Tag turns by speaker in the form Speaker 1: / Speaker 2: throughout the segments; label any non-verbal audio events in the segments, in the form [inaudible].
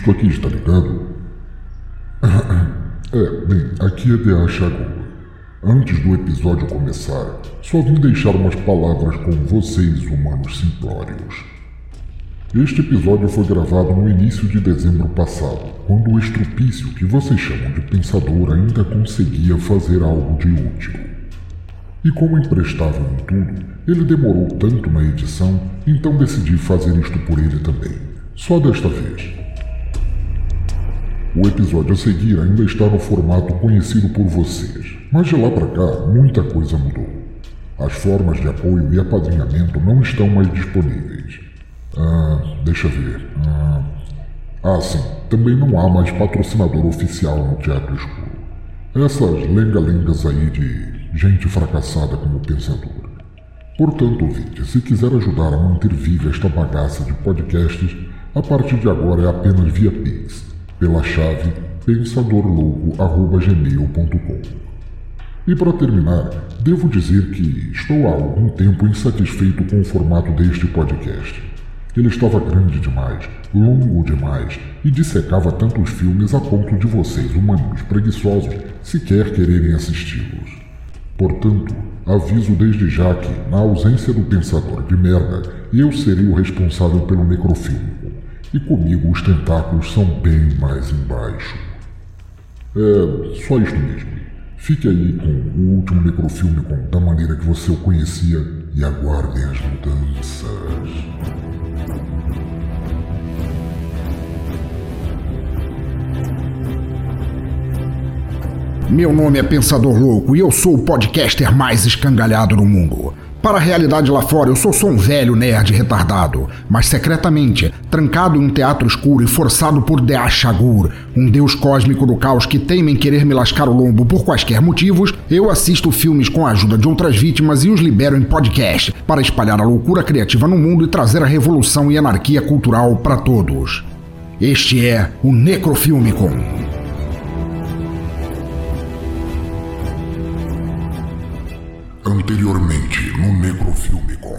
Speaker 1: Isto aqui está ligado? [coughs] É, bem, aqui é D.A. Chagou. Antes do episódio começar, só vim deixar umas palavras com vocês, humanos simplórios. Este episódio foi gravado no início de dezembro passado, quando o estrupício que vocês chamam de pensador ainda conseguia fazer algo de útil. E como emprestável em tudo, ele demorou tanto na edição, então decidi fazer isto por ele também. Só desta vez. O episódio a seguir ainda está no formato conhecido por vocês, mas de lá para cá muita coisa mudou. As formas de apoio e apadrinhamento não estão mais disponíveis. Ah, deixa ver. Ah, ah, sim. Também não há mais patrocinador oficial no Teatro Escuro. Essas lenga-lengas aí de gente fracassada como pensador. Portanto, ouvinte, se quiser ajudar a manter viva esta bagaça de podcasts, a partir de agora é apenas via Pix, pela chave pensadorlouco.gmail.com. E para terminar, devo dizer que estou há algum tempo insatisfeito com o formato deste podcast. Ele estava grande demais, longo demais e dissecava tantos filmes a ponto de vocês, humanos preguiçosos, sequer quererem assisti-los. Portanto, aviso desde já que, na ausência do pensador de merda, eu serei o responsável pelo necrofílmico. E comigo os tentáculos são bem mais embaixo. É só isto mesmo. Fique aí com o último necrofílmico da maneira que você o conhecia e aguardem as mudanças.
Speaker 2: Meu nome é Pensador Louco e eu sou o podcaster mais escangalhado do mundo. Para a realidade lá fora, eu sou só um velho nerd retardado, mas secretamente, trancado em um teatro escuro e forçado por Dea Shagur, um deus cósmico do caos que teima em querer me lascar o lombo por quaisquer motivos, eu assisto filmes com a ajuda de outras vítimas e os libero em podcast para espalhar a loucura criativa no mundo e trazer a revolução e anarquia cultural para todos. Este é o Necrofilmicon.
Speaker 1: Anteriormente no Necrofilmicon.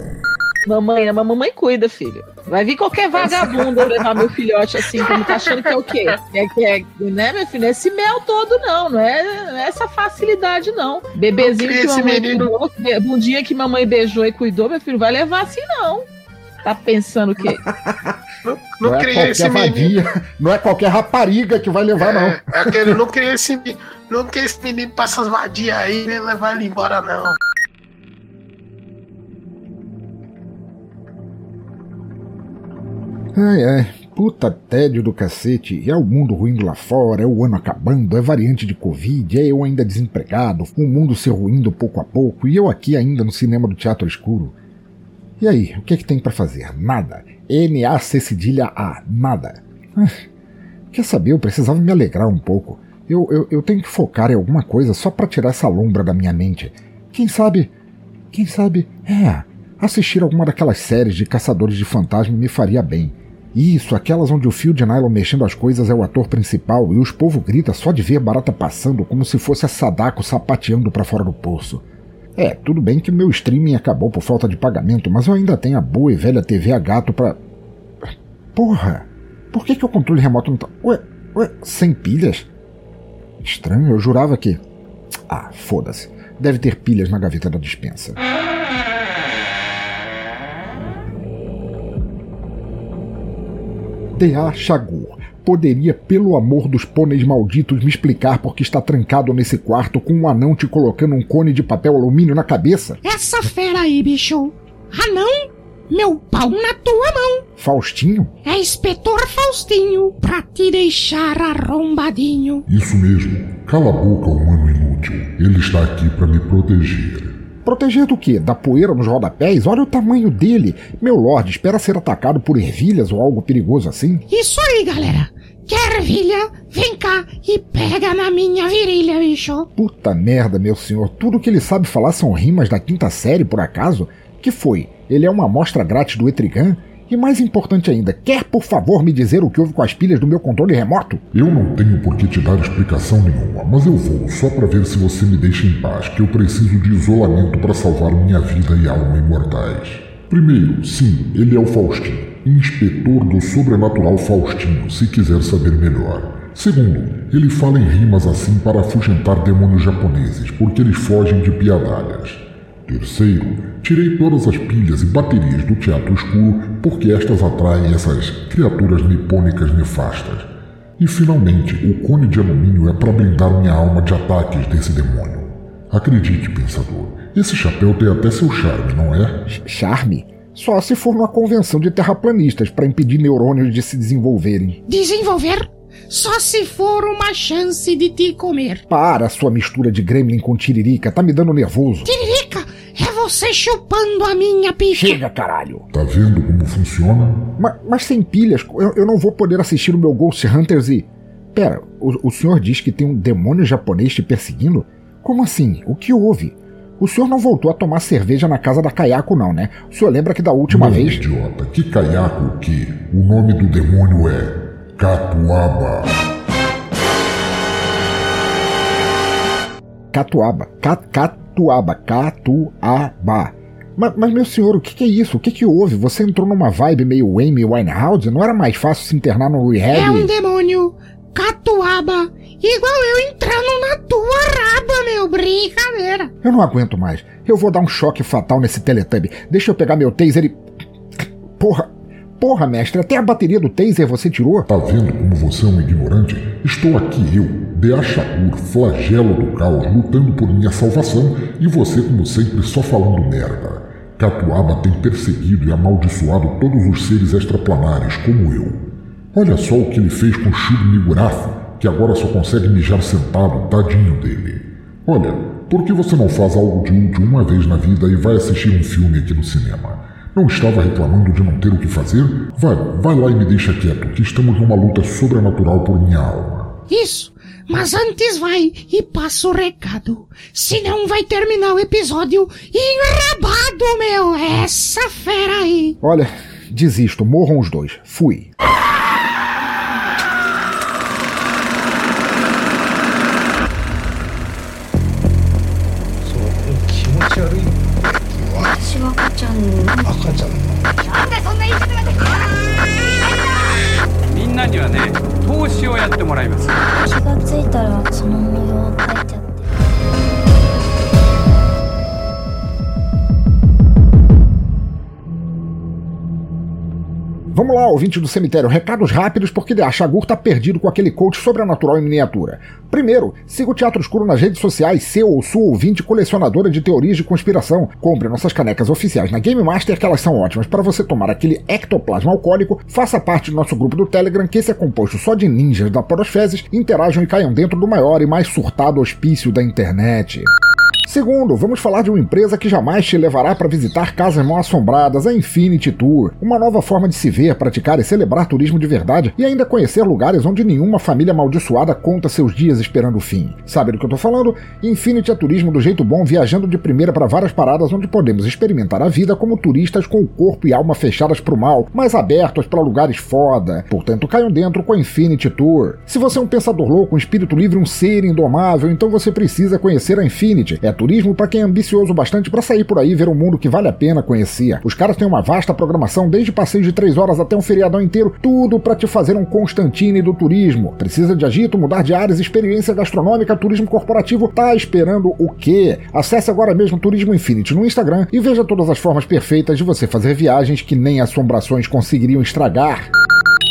Speaker 3: Mamãe, a mamãe cuida, filho. Vai vir qualquer vagabundo [laughs] levar meu filhote assim, como tá achando que é o quê? É, que é, né, meu filho? É esse mel todo, não. Não é, não é essa facilidade, não. Bebezinho que mamãe menino... cuidou, um dia que mamãe beijou e cuidou, meu filho, vai levar assim, não. Tá pensando o quê? [laughs]
Speaker 2: Não, não, não é qualquer vadia, não é qualquer rapariga que vai levar, é, não.
Speaker 4: É aquele, não queria esse, não queria esse menino passar as vadias aí e levar ele embora, não.
Speaker 2: Ai, ai, puta tédio do cacete. É o mundo ruindo lá fora, é o ano acabando, é variante de Covid, é eu ainda desempregado, o mundo se ruindo pouco a pouco e eu aqui ainda no cinema do Teatro Escuro. E aí, o que é que tem para fazer? Nada. N-A-C cedilha A, nada. Ah, quer saber, eu precisava me alegrar um pouco. Eu, eu, eu tenho que focar em alguma coisa só para tirar essa lombra da minha mente. Quem sabe. Quem sabe. É. Assistir alguma daquelas séries de caçadores de fantasma me faria bem. Isso, aquelas onde o fio de nylon mexendo as coisas é o ator principal e os povo grita só de ver barata passando como se fosse a Sadako sapateando para fora do poço. É, tudo bem que meu streaming acabou por falta de pagamento, mas eu ainda tenho a boa e velha TV a gato pra. Porra! Por que, que o controle remoto não tá. Ué, ué, sem pilhas? Estranho, eu jurava que. Ah, foda-se. Deve ter pilhas na gaveta da dispensa. D.A. Chagur poderia, pelo amor dos pôneis malditos, me explicar por que está trancado nesse quarto com um anão te colocando um cone de papel alumínio na cabeça?
Speaker 5: Essa fera aí, bicho. Anão? Meu pau na tua mão.
Speaker 2: Faustinho?
Speaker 5: É inspetor Faustinho, pra te deixar arrombadinho.
Speaker 1: Isso mesmo. Cala a boca, humano inútil. Ele está aqui para me proteger.
Speaker 2: Proteger do quê? Da poeira nos rodapés? Olha o tamanho dele. Meu lord, espera ser atacado por ervilhas ou algo perigoso assim?
Speaker 5: Isso aí, galera. Quer ervilha? Vem cá e pega na minha virilha, bicho.
Speaker 2: Puta merda, meu senhor. Tudo que ele sabe falar são rimas da quinta série, por acaso? Que foi? Ele é uma amostra grátis do Etrigan? E mais importante ainda, quer por favor me dizer o que houve com as pilhas do meu controle remoto?
Speaker 1: Eu não tenho por que te dar explicação nenhuma, mas eu vou só para ver se você me deixa em paz, que eu preciso de isolamento para salvar minha vida e alma imortais. Primeiro, sim, ele é o Faustinho, inspetor do sobrenatural Faustinho, se quiser saber melhor. Segundo, ele fala em rimas assim para afugentar demônios japoneses, porque eles fogem de piadalhas. Terceiro, tirei todas as pilhas e baterias do teatro escuro porque estas atraem essas criaturas nipônicas nefastas. E finalmente, o cone de alumínio é para blindar minha alma de ataques desse demônio. Acredite, pensador, esse chapéu tem até seu charme, não é?
Speaker 2: Charme? Só se for numa convenção de terraplanistas para impedir neurônios de se desenvolverem.
Speaker 5: Desenvolver? Só se for uma chance de te comer.
Speaker 2: Para, sua mistura de gremlin com tiririca, tá me dando nervoso.
Speaker 5: Tiririca, é você chupando a minha picha.
Speaker 2: Chega, caralho.
Speaker 1: Tá vendo como funciona?
Speaker 2: Mas, mas sem pilhas, eu, eu, não vou poder assistir o meu Ghost Hunters e. Pera, o, o senhor diz que tem um demônio japonês te perseguindo? Como assim? O que houve? O senhor não voltou a tomar cerveja na casa da Kayako, não, né? O senhor lembra que da última
Speaker 1: não,
Speaker 2: vez.
Speaker 1: idiota, que Kayako o quê? O nome do demônio é Catuaba.
Speaker 2: Catuaba. Cat, catuaba. Catuaba. Mas, mas, meu senhor, o que, que, é isso? O que, que houve? Você entrou numa vibe meio Amy Winehouse? Não era mais fácil se internar no rehab?
Speaker 5: É um demônio. Catuaba. Igual eu entrando na tua raba, meu. Brincadeira.
Speaker 2: Eu não aguento mais. Eu vou dar um choque fatal nesse Teletubby. Deixa eu pegar meu taser e. Porra. Porra, mestre, até a bateria do taser você tirou?
Speaker 1: Tá vendo como você é um ignorante? Estou aqui eu, Deachagur, flagelo do caos, lutando por minha salvação, e você, como sempre, só falando merda. Catuaba tem perseguido e amaldiçoado todos os seres extraplanares, como eu. Olha só o que ele fez com Shub Nigurath, que agora só consegue mijar sentado, tadinho dele. Olha, por que você não faz algo de útil uma vez na vida e vai assistir um filme aqui no cinema? Não estava reclamando de não ter o que fazer? Vai, vai lá e me deixa quieto, que estamos numa luta sobrenatural por minha alma.
Speaker 5: Isso, mas antes vai e passa o recado. Senão vai terminar o episódio enrabado, meu, essa fera aí.
Speaker 2: Olha, desisto, morram os dois. Fui. Vamos lá, ouvinte do cemitério, recados rápidos porque a Chagur tá perdido com aquele coach sobrenatural em miniatura. Primeiro, siga o Teatro Escuro nas redes sociais, seu ou sua ouvinte colecionadora de teorias de conspiração. Compre nossas canecas oficiais na Game Master, que elas são ótimas para você tomar aquele ectoplasma alcoólico. Faça parte do nosso grupo do Telegram, que esse é composto só de ninjas da Podosfezes, interajam e caiam dentro do maior e mais surtado hospício da internet. Segundo, vamos falar de uma empresa que jamais te levará para visitar casas mal assombradas, a Infinity Tour. Uma nova forma de se ver, praticar e celebrar turismo de verdade e ainda conhecer lugares onde nenhuma família amaldiçoada conta seus dias esperando o fim. Sabe do que eu tô falando? Infinity é turismo do jeito bom, viajando de primeira para várias paradas onde podemos experimentar a vida como turistas com o corpo e alma fechadas pro mal, mas abertos para lugares foda. Portanto, caiam dentro com a Infinity Tour. Se você é um pensador louco, um espírito livre, um ser indomável, então você precisa conhecer a Infinity. É turismo para quem é ambicioso bastante para sair por aí ver um mundo que vale a pena conhecer. Os caras têm uma vasta programação, desde passeios de 3 horas até um feriadão inteiro, tudo para te fazer um Constantine do turismo. Precisa de agito, mudar de áreas, experiência gastronômica, turismo corporativo, tá esperando o quê? Acesse agora mesmo Turismo Infinity no Instagram e veja todas as formas perfeitas de você fazer viagens que nem assombrações conseguiriam estragar.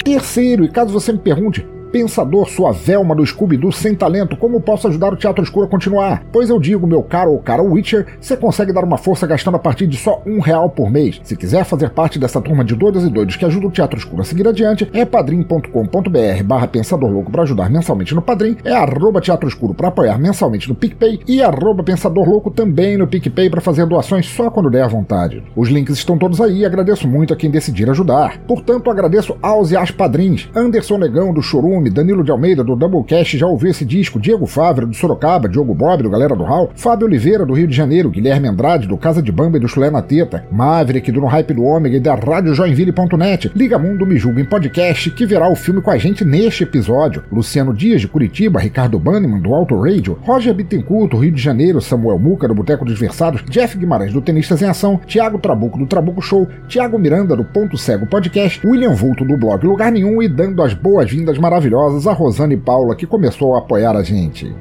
Speaker 2: Terceiro, e caso você me pergunte, Pensador, sua Velma do Scooby-Doo sem talento, como posso ajudar o Teatro Escuro a continuar? Pois eu digo, meu caro ou cara Witcher, você consegue dar uma força gastando a partir de só um real por mês. Se quiser fazer parte dessa turma de doidos e doidos que ajuda o Teatro Escuro a seguir adiante, é padrim.com.br barra Pensador Louco para ajudar mensalmente no Padrim, é arroba Teatro Escuro para apoiar mensalmente no PicPay e arroba Pensador Louco também no PicPay para fazer doações só quando der vontade. Os links estão todos aí e agradeço muito a quem decidir ajudar. Portanto, agradeço aos e às padrinhos, Anderson Negão do Chorum Danilo de Almeida, do Doublecast, já ouviu esse disco, Diego Favre, do Sorocaba, Diogo Bob, do Galera do Hall, Fábio Oliveira, do Rio de Janeiro, Guilherme Andrade, do Casa de Bamba e do Chulé na Teta, Maverick, do No Hype do Ômega e da Rádio Joinville.net, Liga Mundo Me Julga em Podcast, que verá o filme com a gente neste episódio, Luciano Dias, de Curitiba, Ricardo Banniman, do Auto Radio, Roger Bittencourt, do Rio de Janeiro, Samuel Muca, do Boteco dos Versados, Jeff Guimarães, do Tenistas em Ação, Tiago Trabuco, do Trabuco Show, Tiago Miranda, do Ponto Cego Podcast, William Vulto, do blog Lugar Nenhum e dando as boas-vindas maravilhosas a Rosane Paula, que começou a apoiar a gente.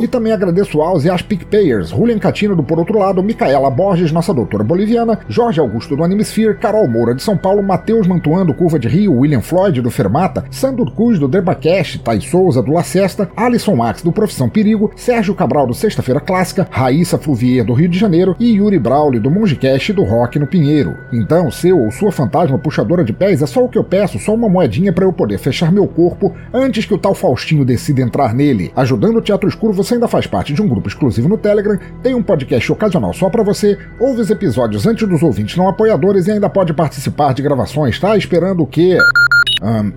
Speaker 2: E também agradeço aos e às PicPayers, Julian Catino do Por Outro Lado, Micaela Borges, nossa doutora boliviana, Jorge Augusto do Animesphere, Carol Moura de São Paulo, Matheus Mantuan do Curva de Rio, William Floyd do Fermata, Sandro Cruz do Debacash, Thay Souza do La Cesta, Alisson Max do Profissão Perigo, Sérgio Cabral do Sexta-feira Clássica, Raíssa Fluvier do Rio de Janeiro e Yuri Brauli do Mongecast do Rock no Pinheiro. Então, seu ou sua fantasma puxadora de pés é só o que eu peço, só uma moedinha para eu poder fechar meu corpo antes que o tal Faustinho decida entrar nele. Ajudando o Teatro Escuro, você ainda faz parte de um grupo exclusivo no Telegram, tem um podcast ocasional só para você, ouve os episódios antes dos ouvintes não apoiadores e ainda pode participar de gravações. Tá esperando o quê?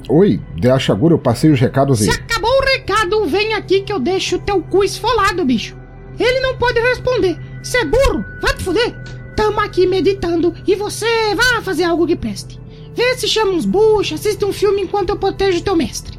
Speaker 2: Oi, de Achagura, eu passei os recados
Speaker 5: Se
Speaker 2: aí.
Speaker 5: acabou o recado, vem aqui que eu deixo teu cu esfolado, bicho. Ele não pode responder. Cê é burro, vai te fuder. Tamo aqui meditando e você vá fazer algo que preste. Vê se chama uns buchos, assiste um filme enquanto eu protejo teu mestre.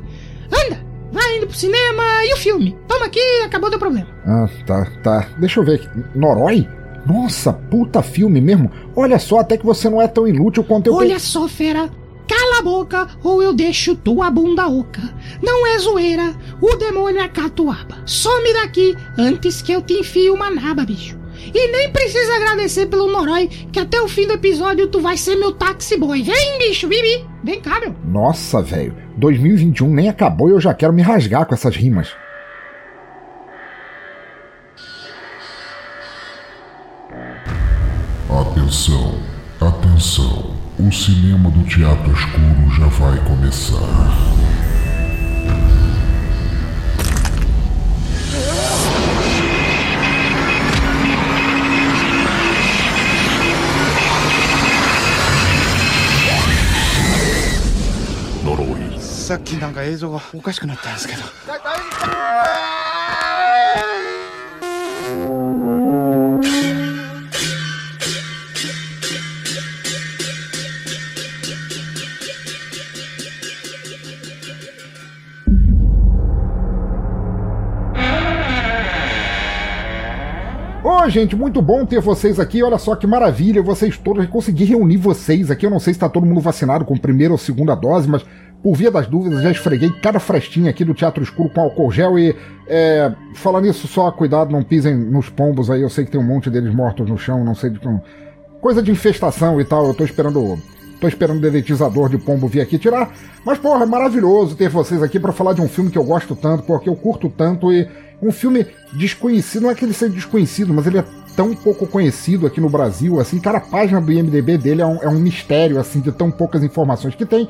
Speaker 5: Anda, vai indo pro cinema e o filme. Toma aqui, acabou teu problema.
Speaker 2: Ah, tá, tá. Deixa eu ver aqui. Norói? Nossa, puta filme mesmo. Olha só, até que você não é tão inútil quanto eu
Speaker 5: Olha só, fera. Cala a boca ou eu deixo tua bunda oca. Não é zoeira, o demônio é catuaba. Some daqui antes que eu te enfie uma naba, bicho. E nem precisa agradecer pelo Norói, que até o fim do episódio tu vai ser meu táxi boy. Vem, bicho, Bibi. Vem cá, meu.
Speaker 2: Nossa, velho. 2021 nem acabou e eu já quero me rasgar com essas rimas.
Speaker 1: Atenção, atenção. O cinema do Teatro Escuro já vai começar.
Speaker 6: さっきなんか映像がおかしくなったんですけど
Speaker 2: Ô, gente, muito bom ter vocês aqui. Olha só que maravilha, vocês todos. Eu consegui reunir vocês aqui. Eu não sei se tá todo mundo vacinado com primeira ou segunda dose, mas por via das dúvidas, já esfreguei cada frestinha aqui do Teatro Escuro com álcool gel e. É, falando nisso, só cuidado, não pisem nos pombos aí. Eu sei que tem um monte deles mortos no chão, não sei de como. Coisa de infestação e tal. Eu tô esperando. Tô esperando o dedetizador de pombo vir aqui tirar. Mas, porra, é maravilhoso ter vocês aqui para falar de um filme que eu gosto tanto, porque eu curto tanto e um filme desconhecido, não é que ele seja desconhecido, mas ele é tão pouco conhecido aqui no Brasil, assim, cara, a página do IMDB dele é um, é um mistério, assim, de tão poucas informações que tem.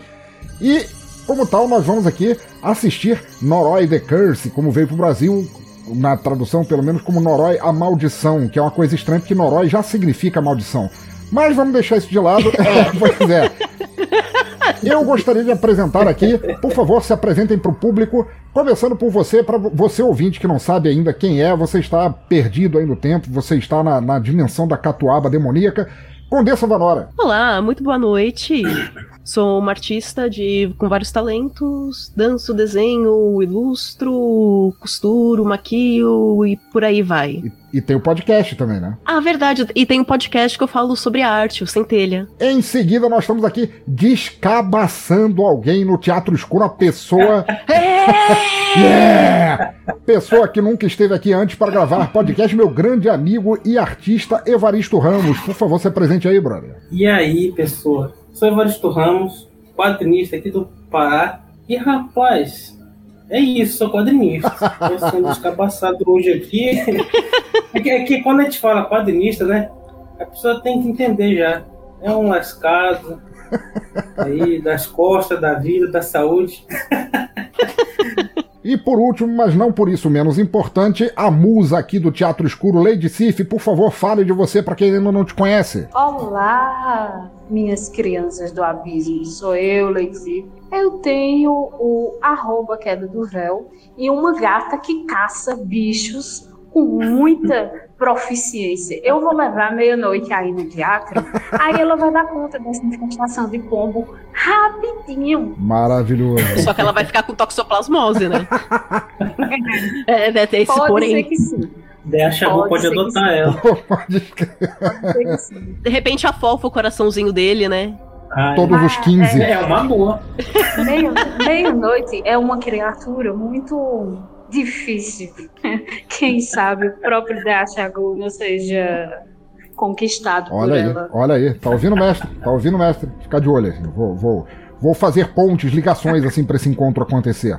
Speaker 2: E, como tal, nós vamos aqui assistir Noroi The Curse, como veio pro Brasil, na tradução, pelo menos, como Noroi a Maldição, que é uma coisa estranha, porque Noroi já significa maldição. Mas vamos deixar isso de lado. É, [laughs] pois é. Eu gostaria de apresentar aqui, por favor, se apresentem para o público, começando por você, para você ouvinte que não sabe ainda quem é, você está perdido aí no tempo, você está na, na dimensão da catuaba demoníaca. Condessa Vanora.
Speaker 7: Olá, muito boa noite. [coughs] Sou uma artista de, com vários talentos, danço, desenho, ilustro, costuro, maquio e por aí vai.
Speaker 2: E, e tem o podcast também, né?
Speaker 7: Ah, verdade, e tem um podcast que eu falo sobre arte, o Centelha.
Speaker 2: Em seguida, nós estamos aqui descabaçando alguém no Teatro Escuro, a pessoa. [laughs] yeah! Pessoa que nunca esteve aqui antes para gravar podcast, meu grande amigo e artista Evaristo Ramos. Por favor, se apresente aí, brother.
Speaker 8: E aí, pessoa? Sou Evaristo Ramos, quadrinista aqui do Pará. E rapaz, é isso, sou quadrinista. Tô sendo descabaçado hoje aqui. [laughs] É que, é que quando a gente fala quadrinista, né? A pessoa tem que entender já. É um lascado. Aí, das costas, da vida, da saúde. [laughs]
Speaker 2: E por último, mas não por isso menos importante, a musa aqui do Teatro Escuro, Lady Sif, por favor, fale de você para quem ainda não te conhece.
Speaker 9: Olá, minhas crianças do abismo. Sou eu, Lady Sif. Eu tenho o arroba queda do véu e uma gata que caça bichos com muita proficiência. Eu vou levar meia-noite aí no teatro, aí ela vai dar conta dessa infestação de pombo rapidinho.
Speaker 2: Maravilhoso.
Speaker 7: Só que ela vai ficar com toxoplasmose, né? [laughs] é, deve ter esse
Speaker 9: Pode
Speaker 7: porém.
Speaker 9: ser que sim.
Speaker 8: Daí a Xabu
Speaker 9: Pode
Speaker 8: pode, adotar ela.
Speaker 2: Pode crer.
Speaker 9: Pode ser que sim.
Speaker 7: De repente afofa o coraçãozinho dele, né?
Speaker 8: Ai,
Speaker 2: Todos os 15.
Speaker 8: É uma boa.
Speaker 9: Meio- Meia-noite é uma criatura muito difícil. [laughs] Quem sabe o próprio Dachagu não seja conquistado por
Speaker 2: Olha aí,
Speaker 9: ela.
Speaker 2: olha aí. Tá ouvindo, mestre? Tá ouvindo, mestre? Fica de olho. Vou, vou, vou fazer pontes, ligações, assim, pra esse encontro acontecer.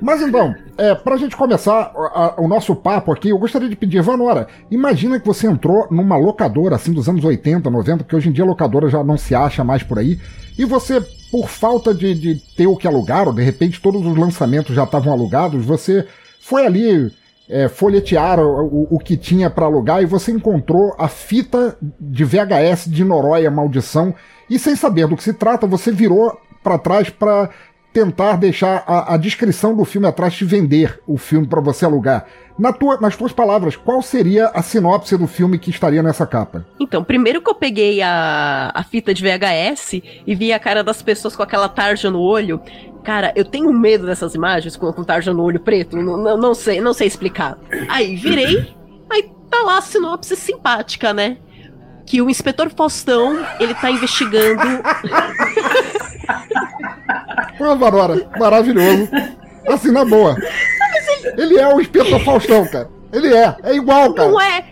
Speaker 2: Mas então, é, pra gente começar a- a- o nosso papo aqui, eu gostaria de pedir, Vanora, imagina que você entrou numa locadora, assim, dos anos 80, 90, porque hoje em dia a locadora já não se acha mais por aí, e você, por falta de, de ter o que alugar, ou de repente todos os lançamentos já estavam alugados, você foi ali é, folhetear o, o- que tinha pra alugar e você encontrou a fita de VHS de Noróia Maldição. E sem saber do que se trata, você virou pra trás pra tentar deixar a, a descrição do filme atrás te vender o filme pra você alugar. Na tua, nas tuas palavras, qual seria a sinopse do filme que estaria nessa capa?
Speaker 7: Então, primeiro que eu peguei a, a fita de VHS e vi a cara das pessoas com aquela tarja no olho. Cara, eu tenho medo dessas imagens com, com tarja no olho preto. Não, não, não sei, não sei explicar. Aí virei, aí tá lá a sinopse simpática, né? Que o inspetor Faustão, ele tá investigando. [laughs]
Speaker 2: Pô, Varora, maravilhoso. Assim, na boa. Ele é o Inspetor Faustão, cara. Ele é, é igual, cara.
Speaker 7: Não é.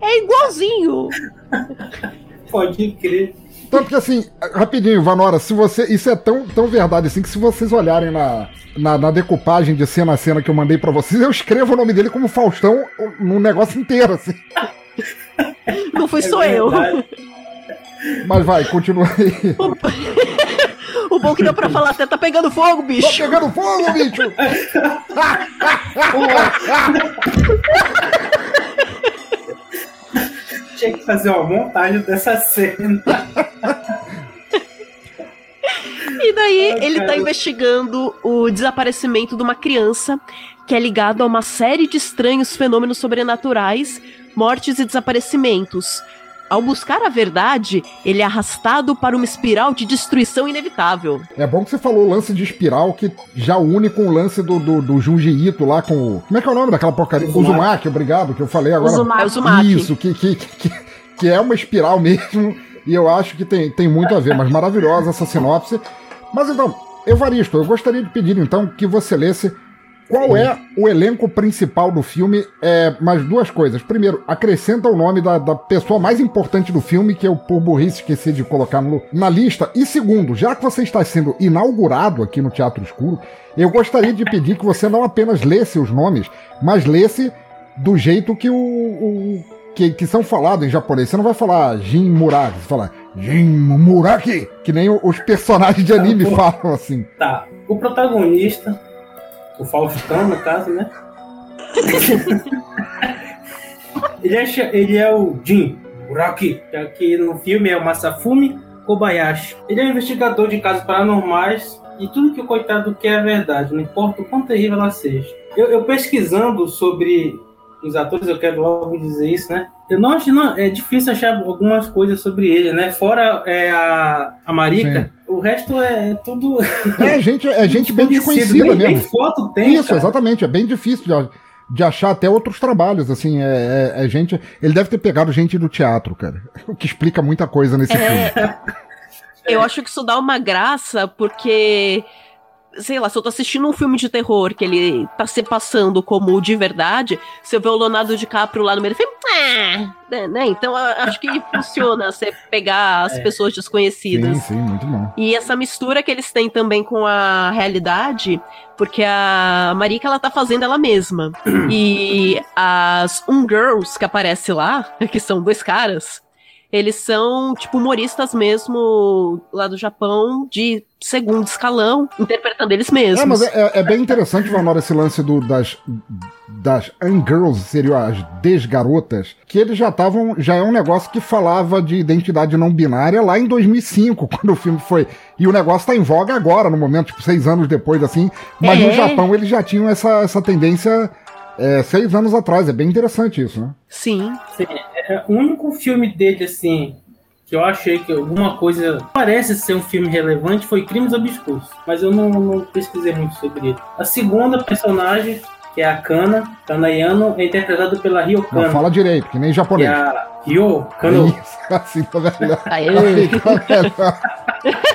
Speaker 7: É igualzinho.
Speaker 8: Pode crer.
Speaker 2: Tanto que assim, rapidinho, Vanora, se você. Isso é tão, tão verdade assim que se vocês olharem na, na, na decupagem de cena a cena que eu mandei pra vocês, eu escrevo o nome dele como Faustão no negócio inteiro, assim.
Speaker 7: Não fui
Speaker 8: É
Speaker 7: só eu.
Speaker 8: verdade.
Speaker 2: Mas vai, continua aí. [laughs]
Speaker 7: O bom que deu pra falar até tá pegando fogo, bicho.
Speaker 2: pegando fogo, bicho! [laughs]
Speaker 8: Tinha que fazer uma montagem dessa cena.
Speaker 7: E daí
Speaker 8: Ai,
Speaker 7: ele tá
Speaker 8: cara.
Speaker 7: investigando o desaparecimento de uma criança que é ligado a uma série de estranhos fenômenos sobrenaturais, mortes e desaparecimentos. Ao buscar a verdade, ele é arrastado para uma espiral de destruição inevitável.
Speaker 2: É bom que você falou o lance de espiral que já une com o lance do, do, do Junji Ito lá com o. Como é que é o nome daquela porcaria?
Speaker 8: Uzumaki.
Speaker 2: Uzumaki, obrigado, que eu falei agora.
Speaker 9: Uzumaki.
Speaker 7: É o Zumaki.
Speaker 2: Isso, que, que, que, que é uma espiral [laughs] mesmo, e eu acho que tem, tem muito a ver, mas maravilhosa essa sinopse. Mas então, Evaristo, eu gostaria de pedir então que você lesse qual é o elenco principal do filme, é, mas duas coisas. Primeiro, acrescenta o nome da, da pessoa mais importante do filme, que eu, por burrice, esqueci de colocar no- na lista. E segundo, já que você está sendo inaugurado aqui no Teatro Escuro, eu gostaria de pedir que você não apenas lesse os nomes, mas lesse do jeito que o, o- que, que são falados em japonês. Você não vai falar Jin Muraki, você fala Jin Muraki, que nem os personagens de anime [laughs] falam assim.
Speaker 8: Tá. O protagonista, o Faustão, no caso, né? [laughs] ele, é, ele é o Jin Uraki, que aqui no filme é o Masafumi Kobayashi. Ele é um investigador de casos paranormais e tudo que o coitado quer é verdade, não importa o quão terrível ela seja. Eu, eu pesquisando sobre os atores, eu quero logo dizer isso, né? Eu não acho, não, é difícil achar algumas coisas sobre ele, né? Fora é, a, a Marica, o resto é tudo
Speaker 2: É gente, é gente bem desconhecida
Speaker 8: nem- nem
Speaker 2: mesmo.
Speaker 8: foto tem,
Speaker 2: Isso,
Speaker 8: cara.
Speaker 2: exatamente. É bem difícil de, de achar até outros trabalhos, assim. É, é- é gente. Ele deve ter pegado gente do teatro, cara. [laughs] O que explica muita coisa nesse filme.
Speaker 7: É, eu acho que isso dá uma graça porque, sei lá, se eu tô assistindo um filme de terror que ele tá se passando como de verdade, se eu ver o Leonardo DiCaprio lá no meio do filme, ah, né, né? Então acho que funciona você pegar as
Speaker 8: É.
Speaker 7: pessoas desconhecidas.
Speaker 2: Sim, sim, muito bom.
Speaker 7: E essa mistura que eles têm também com a realidade, porque a Marika ela tá fazendo ela mesma. [clears throat] e as Um Girls que aparece lá, [laughs] que são dois caras, eles são, tipo, humoristas mesmo lá do Japão, de segundo escalão, interpretando eles mesmos.
Speaker 2: É, mas é, é bem interessante, Vanora, esse lance do, das, das Ungirls, seriam as desgarotas, que eles já estavam. Já é um negócio que falava de identidade não binária lá em 2005, [laughs] quando o filme foi. E o negócio tá em voga agora, no momento, tipo, seis anos depois, assim. Mas
Speaker 7: É.
Speaker 2: no Japão eles já tinham essa, essa tendência é, seis anos atrás. É bem interessante isso, né?
Speaker 7: Sim.
Speaker 8: Sim, é o único filme dele, assim, que eu achei que alguma coisa parece ser um filme relevante foi Crimes Obscuros. Mas eu não, não pesquisei muito sobre ele. A segunda personagem, que é a Kana, Kana Yano, é interpretada pela Ryo
Speaker 2: Não
Speaker 8: Kano.
Speaker 2: fala direito, que nem
Speaker 8: Que
Speaker 2: japonês.
Speaker 8: é a Ryo Kano. [laughs]
Speaker 2: Isso, assim tá melhor.
Speaker 7: Aê.
Speaker 2: Aí tá melhor. [laughs]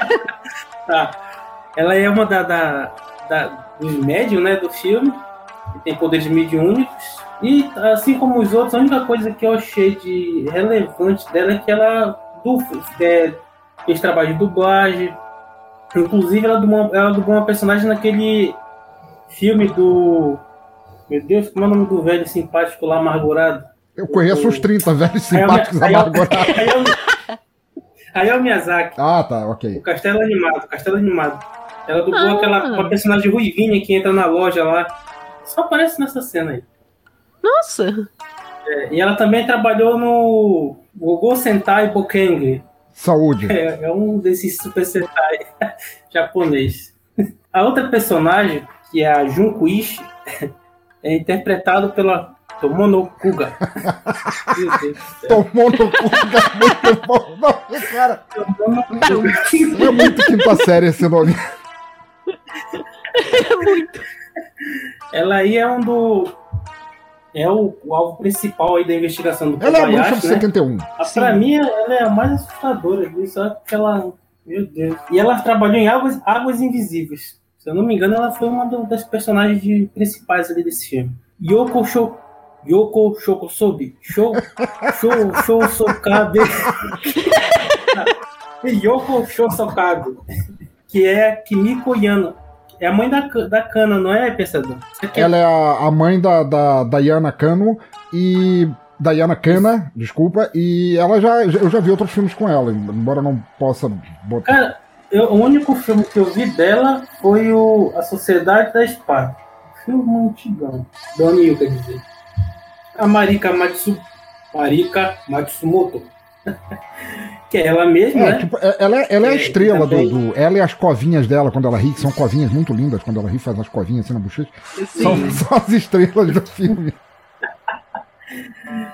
Speaker 8: Tá. Ela é uma da, da, da- dos médium, né, do filme. Que tem poderes mediúnicos. E, assim como os outros, a única coisa que eu achei de relevante dela é que ela du- é, fez trabalho de dublagem. Inclusive, ela dublou, ela dublou uma personagem naquele filme do. Meu Deus, como é o nome do velho simpático lá, amargurado?
Speaker 2: Eu conheço os 30 velhos simpáticos
Speaker 8: Hayao-
Speaker 2: amargurados. [laughs]
Speaker 8: Hayao- Hayao Miyazaki.
Speaker 2: Ah, tá, ok.
Speaker 8: O Castelo Animado, Castelo Animado. Ela dublou
Speaker 7: Ah.
Speaker 8: aquela uma personagem ruivinha que entra na loja lá. Só aparece nessa cena aí.
Speaker 7: Nossa.
Speaker 8: É, e ela também trabalhou no Gogo Sentai Bokeng.
Speaker 2: Saúde.
Speaker 8: É, é um desses Super Sentai [laughs] japonês. A outra personagem, que é a Junko Ishi, é interpretado pela Tomono Kuga. [laughs] Meu Deus do céu.
Speaker 2: Tomou no cu, cara, muito bom. Não, cara,
Speaker 8: Tomono Kuga.
Speaker 2: é muito quinta série esse nome. [laughs]
Speaker 8: Ela aí é um do. É o, o alvo principal aí da investigação do
Speaker 2: Ela é a bruxa
Speaker 8: Kobayashi,
Speaker 2: de
Speaker 8: né?
Speaker 2: 71.
Speaker 8: Ah, Pra mim, ela é a mais assustadora disso, só que ela. Meu Deus. E ela trabalhou em Águas, Águas Invisíveis. Se eu não me engano, ela foi uma do- das personagens de- principais ali desse filme. Yoko Sho. Yoko Shokosobi. Show. Show. Show Sokabe. [laughs] Yoko Shosokabe. Que é Kimiko Yano. É a mãe da, da Kana, não é, pensador? Aqui
Speaker 2: Ela é a, a mãe da, da Diana Cano e. Diana Cana, desculpa, e ela já. Eu já vi outros filmes com ela, embora não possa botar.
Speaker 8: Cara, eu- o único filme que eu vi dela foi o A Sociedade da Espada. Filme antigão. Do Anil, quer dizer. A Marika Matsu... Marika Matsumoto. [laughs] que é ela mesma,
Speaker 2: É,
Speaker 8: né?
Speaker 2: tipo, é- ela, é- ela é a
Speaker 8: É,
Speaker 2: estrela do, do- Ela e as covinhas dela quando ela ri, que são covinhas muito lindas quando ela ri, faz umas covinhas assim na bochecha. São, são as estrelas do filme. [laughs]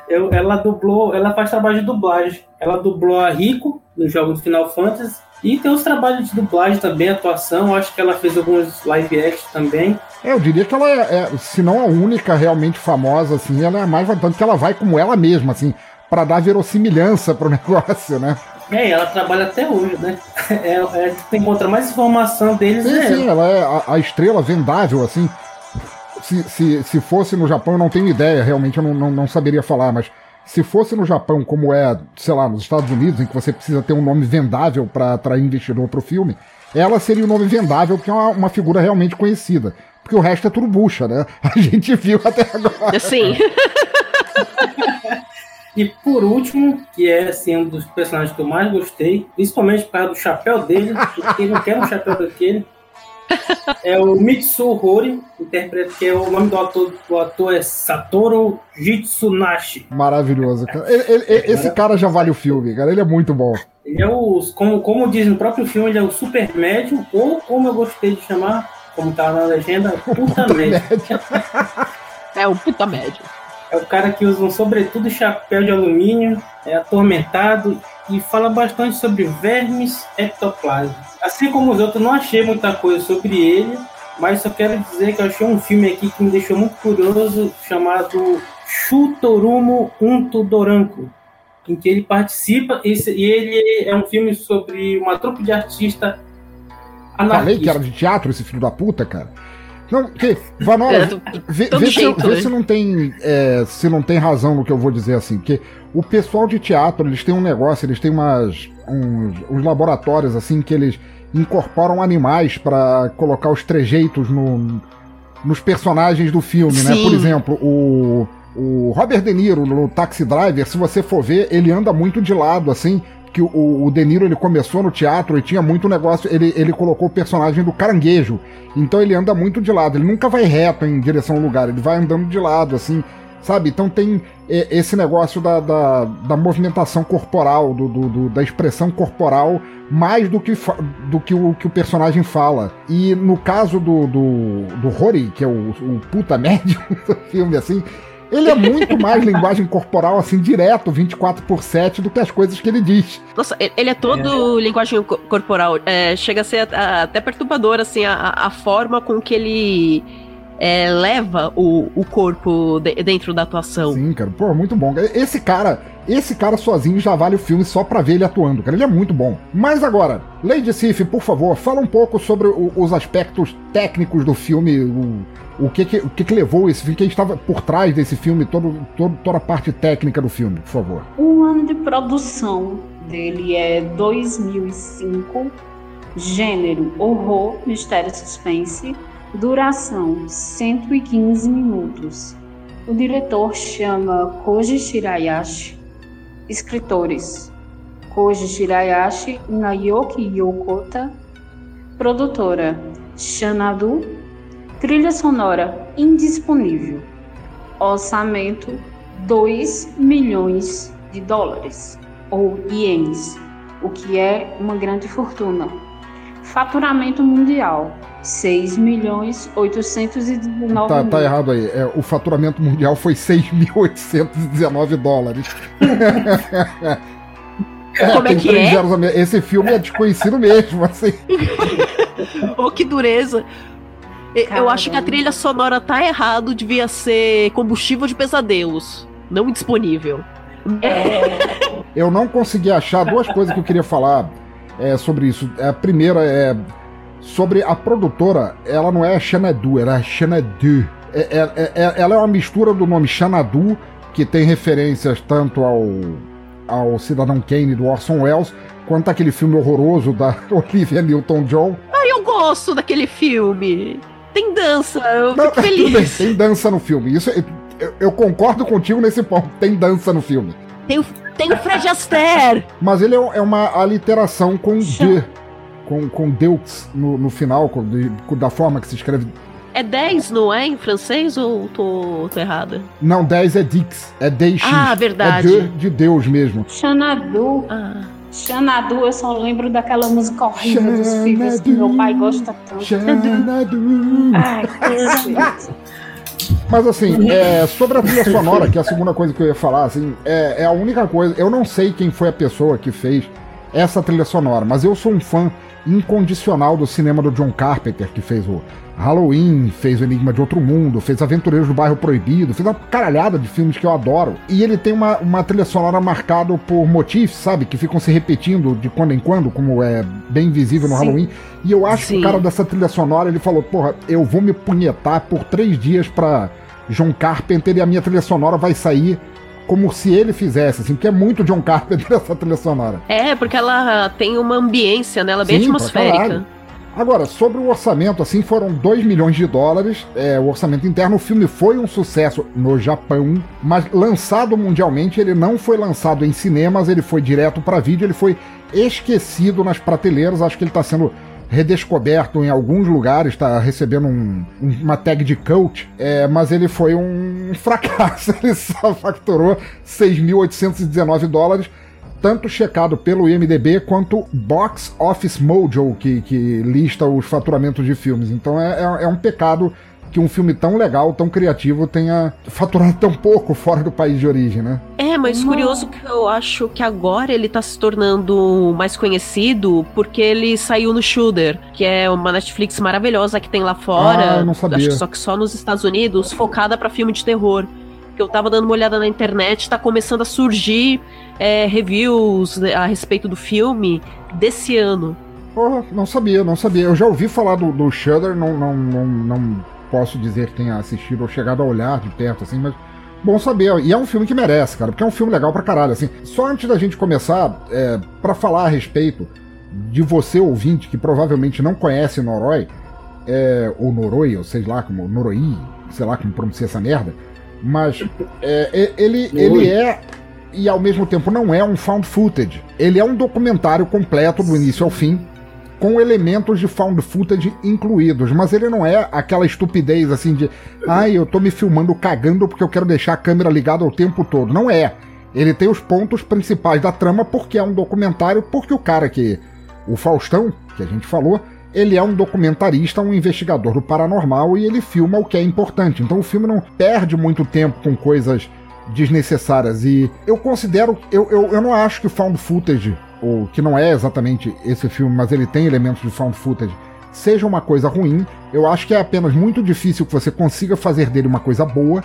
Speaker 8: Eu- ela dublou, ela faz trabalho de dublagem. Ela dublou a Rico no jogo do Final Fantasy. E tem os trabalhos de dublagem também, atuação. Acho que ela fez alguns live action também.
Speaker 2: É, eu diria que ela é, é, se não a única realmente famosa, assim, ela é a mais tanto que ela vai como ela mesma, assim, pra dar verossimilhança pro [laughs] negócio, né?
Speaker 8: É, e ela trabalha até hoje, né? [laughs] É, é, tu encontra mais informação deles.
Speaker 2: Sim,
Speaker 8: é
Speaker 2: sim, ela é a, a estrela vendável, assim. Se, se, se fosse no Japão, eu não tenho ideia, realmente eu não, não, não saberia falar, mas se fosse no Japão, como é, sei lá, nos Estados Unidos, em que você precisa ter um nome vendável para atrair investidor pro filme, ela seria o nome vendável, porque é uma, uma figura realmente conhecida. Porque o resto é tudo bucha, né? [laughs] A gente viu até agora.
Speaker 7: Sim.
Speaker 8: E por último, que é assim, um dos personagens que eu mais gostei, principalmente por causa do chapéu dele, porque não quer um chapéu daquele. [laughs] É o Mitsu Hori, interpreta, que é o nome do ator, do ator é Satoru Jitsunashi.
Speaker 2: Maravilhoso, cara. Ele- ele- ele- esse cara já vale o filme, cara. Ele é muito bom.
Speaker 8: Ele é o, como, como diz no próprio filme, ele é o super médium, ou como eu gostei de chamar, como tá na legenda, puta médium.
Speaker 7: É o puta médio.
Speaker 8: É o cara que usa um sobretudo e chapéu de alumínio, é atormentado e fala bastante sobre vermes ectoplasma. Assim como os outros, não achei muita coisa sobre ele, mas só quero dizer que eu achei um filme aqui que me deixou muito curioso, chamado Shutorumo Unto Doranko, em que ele participa, e ele é um filme sobre uma trupe de artista
Speaker 2: Falei que era
Speaker 8: anarquista.
Speaker 2: de teatro esse filho da puta, cara. Não, que, Vanola,
Speaker 7: É,
Speaker 2: vê, vê se,
Speaker 7: jeito,
Speaker 2: vê
Speaker 7: né?
Speaker 2: se não tem é, se não tem razão no que eu vou dizer assim, porque o pessoal de teatro eles têm um negócio, eles têm umas uns, uns laboratórios assim que eles incorporam animais pra colocar os trejeitos no, nos personagens do filme, né?
Speaker 7: Sim.
Speaker 2: Por exemplo, o O Robert De Niro no Taxi Driver, se você for ver, ele anda muito de lado, assim, que o, o De Niro ele começou no teatro e tinha muito negócio, ele, ele colocou o personagem do caranguejo, então ele anda muito de lado, ele nunca vai reto em direção ao lugar, ele vai andando de lado, assim, sabe? Então tem é, esse negócio da, da, da movimentação corporal, do, do, do, da expressão corporal, mais do que, do que o que o personagem fala. E no caso do, do, do Rory, que é o, o puta [laughs] médium do filme, assim, ele é muito mais [laughs] linguagem corporal, assim, direto, 24 por 7, do que as coisas que ele diz.
Speaker 7: Nossa, ele é todo linguagem co- corporal. É, chega a ser até perturbador, assim, a, a forma com que ele é, leva o, o corpo de- dentro da atuação.
Speaker 2: Sim, cara, pô, muito bom. Esse cara, esse cara sozinho já vale o filme só pra ver ele atuando, cara. Ele é muito bom. Mas agora, Lady Sif, por favor, fala um pouco sobre o- os aspectos técnicos do filme, o, o que que, o que que levou esse filme, quem estava por trás desse filme, todo, todo, toda a parte técnica do filme, por favor.
Speaker 9: O ano de produção dele é 2005, gênero horror, mistério e suspense, duração 115 minutos. O diretor chama Koji Shirayashi, escritores Koji Shirayashi, Naoki Yokota, produtora Xanadu, trilha sonora indisponível, orçamento 2 milhões de dólares ou ienes, o que é uma grande fortuna. Faturamento mundial 6 milhões 819
Speaker 2: Tá,
Speaker 9: mil.
Speaker 2: tá errado aí. É, o faturamento mundial foi 6.819 dólares. [laughs]
Speaker 7: Como é que é?
Speaker 2: zeros Esse filme é desconhecido mesmo, assim. [laughs]
Speaker 7: Oh, que dureza! E- Eu
Speaker 9: Caramba.
Speaker 7: acho que a trilha sonora tá errado, devia ser combustível de pesadelos, não indisponível.
Speaker 2: Eu não consegui achar duas coisas que eu queria falar é, sobre isso. A primeira é sobre a produtora. Ela não é a Xanadu, ela é a Xanadu. É, é- é- ela é uma mistura do nome Xanadu, que tem referências tanto ao, ao Cidadão Kane do Orson Welles, quanto aquele filme horroroso da [laughs] Olivia Newton-John.
Speaker 7: Ah, eu gosto daquele filme! Tem dança, eu
Speaker 2: Não,
Speaker 7: fico [laughs]
Speaker 2: tudo bem,
Speaker 7: feliz.
Speaker 2: tem dança no filme. Isso, é- eu, eu concordo contigo nesse ponto. Tem dança no filme.
Speaker 7: Tem o, tem o Fred Astaire!
Speaker 2: Mas ele é, é uma aliteração com de, com, com Deux no, no final, com, de- com- da forma que se escreve.
Speaker 7: É 10, não é? Em francês ou tô, tô errada?
Speaker 2: Não, 10 é Dix, é DX.
Speaker 7: Ah, verdade.
Speaker 2: É de, de Deus mesmo.
Speaker 9: Xanadu,
Speaker 7: Ah.
Speaker 9: Xanadu, eu só lembro daquela música horrível dos filhos que meu pai gosta tanto.
Speaker 2: Xanadu.
Speaker 9: Ai, cacete. [laughs]
Speaker 2: Mas assim, é, sobre a trilha sonora, que é a segunda coisa que eu ia falar, assim, é, é a única coisa. Eu não sei quem foi a pessoa que fez essa trilha sonora, mas eu sou um fã incondicional do cinema do John Carpenter, que fez o Halloween, fez o Enigma de Outro Mundo, fez Aventureiros do Bairro Proibido, fez uma caralhada de filmes que eu adoro. E ele tem uma, uma trilha sonora marcada por motifs, sabe? Que ficam se repetindo de quando em quando, como é bem visível no
Speaker 9: Sim.
Speaker 2: Halloween. E eu acho que
Speaker 7: Sim.
Speaker 2: o cara dessa trilha sonora, ele falou, porra, eu vou me punhetar por três dias pra John Carpenter e a minha trilha sonora vai sair como se ele fizesse, assim, porque é muito John Carpenter [laughs] essa trilha sonora.
Speaker 7: É, porque ela tem uma ambiência, né? Ela é bem
Speaker 2: Sim,
Speaker 7: atmosférica.
Speaker 2: Agora, sobre o orçamento, assim, foram 2 milhões de dólares, é, o orçamento interno. O filme foi um sucesso no Japão, mas lançado mundialmente, ele não foi lançado em cinemas, ele foi direto para vídeo, ele foi esquecido nas prateleiras. Acho que ele está sendo redescoberto em alguns lugares, está recebendo um- um- uma tag de coach, é, mas ele foi um [laughs] fracasso. Ele só facturou 6.819 dólares tanto checado pelo IMDB quanto Box Office Mojo, que, que lista os faturamentos de filmes. Então é, é, é um pecado que um filme tão legal, tão criativo, tenha faturado tão pouco fora do país de origem, né?
Speaker 7: É, mas curioso que eu acho que agora ele tá se tornando mais conhecido porque ele saiu no Shooter, que é uma Netflix maravilhosa que tem lá fora.
Speaker 2: Ah, eu não sabia.
Speaker 7: Acho que só que só nos Estados Unidos, focada pra filme de terror. Que eu tava dando uma olhada na internet, tá começando a surgir é, reviews a respeito do filme desse ano.
Speaker 2: Porra, não sabia, não sabia. Eu já ouvi falar do, do Shudder, não, não, não, não posso dizer que tenha assistido ou chegado a olhar de perto, assim, mas bom saber. E é um filme que merece, cara, porque é um filme legal pra caralho, assim. Só antes da gente começar, é, para falar a respeito de você, ouvinte, que provavelmente não conhece Noroi, é, ou Noroi, ou sei lá como, Noroi, sei lá como pronuncia essa merda, Mas é, é, ele, ele é, e ao mesmo tempo não é um found footage. Ele é um documentário completo do início ao fim, com elementos de found footage incluídos, mas ele não é aquela estupidez assim de, ai, eu tô me filmando cagando porque eu quero deixar a câmera ligada o tempo todo. Não é. Ele tem os pontos principais da trama porque é um documentário, porque o cara que. O Faustão, que a gente falou, ele é um documentarista, um investigador do paranormal e ele filma o que é importante. Então o filme não perde muito tempo com coisas desnecessárias. E eu considero. Eu, eu, eu não acho que found footage, ou que não é exatamente esse filme, mas ele tem elementos de found footage, seja uma coisa ruim. Eu acho que é apenas muito difícil que você consiga fazer dele uma coisa boa,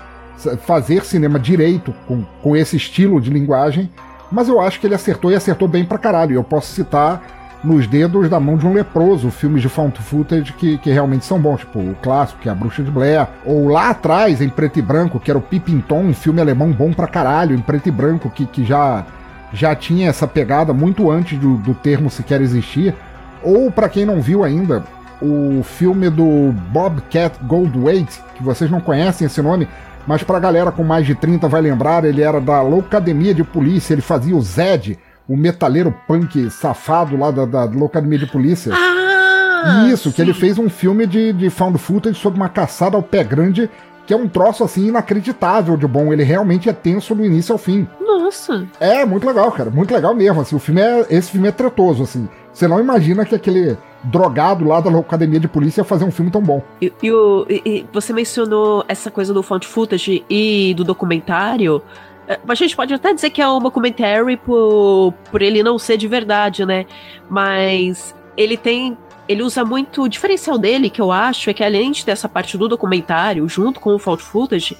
Speaker 2: fazer cinema direito com, com esse estilo de linguagem. Mas eu acho que ele acertou e acertou bem pra caralho. Eu posso citar nos dedos da mão de um leproso, filmes de found footage que, que realmente são bons, tipo o clássico, que é a Bruxa de Blair, ou lá atrás, em preto e branco, que era o Pipinton, um filme alemão bom pra caralho, em preto e branco, que, que já, já tinha essa pegada muito antes do, do termo sequer existir, ou para quem não viu ainda, o filme do Bobcat Goldthwait, que vocês não conhecem esse nome, mas pra galera com mais de 30 vai lembrar, ele era da Loucademia de Polícia, ele fazia o Zed, o metaleiro punk safado lá da, da Locademia de Polícia.
Speaker 7: Ah!
Speaker 2: Isso,
Speaker 7: sim.
Speaker 2: que ele fez um filme de, de found footage sobre uma caçada ao pé grande, que é um troço assim inacreditável de bom. Ele realmente é tenso do início ao fim.
Speaker 7: Nossa!
Speaker 2: É, muito legal, cara. Muito legal mesmo. Assim, o filme é, esse filme é tretoso, assim. Você não imagina que aquele drogado lá da Academia de Polícia ia fazer um filme tão bom.
Speaker 7: E, e, o- e você mencionou essa coisa do found footage e do documentário. É, A gente pode até dizer que é um documentary por, por ele não ser de verdade, né? Mas ele tem. Ele usa muito. O diferencial dele, que eu acho, é que além de ter essa parte do documentário, junto com o found footage,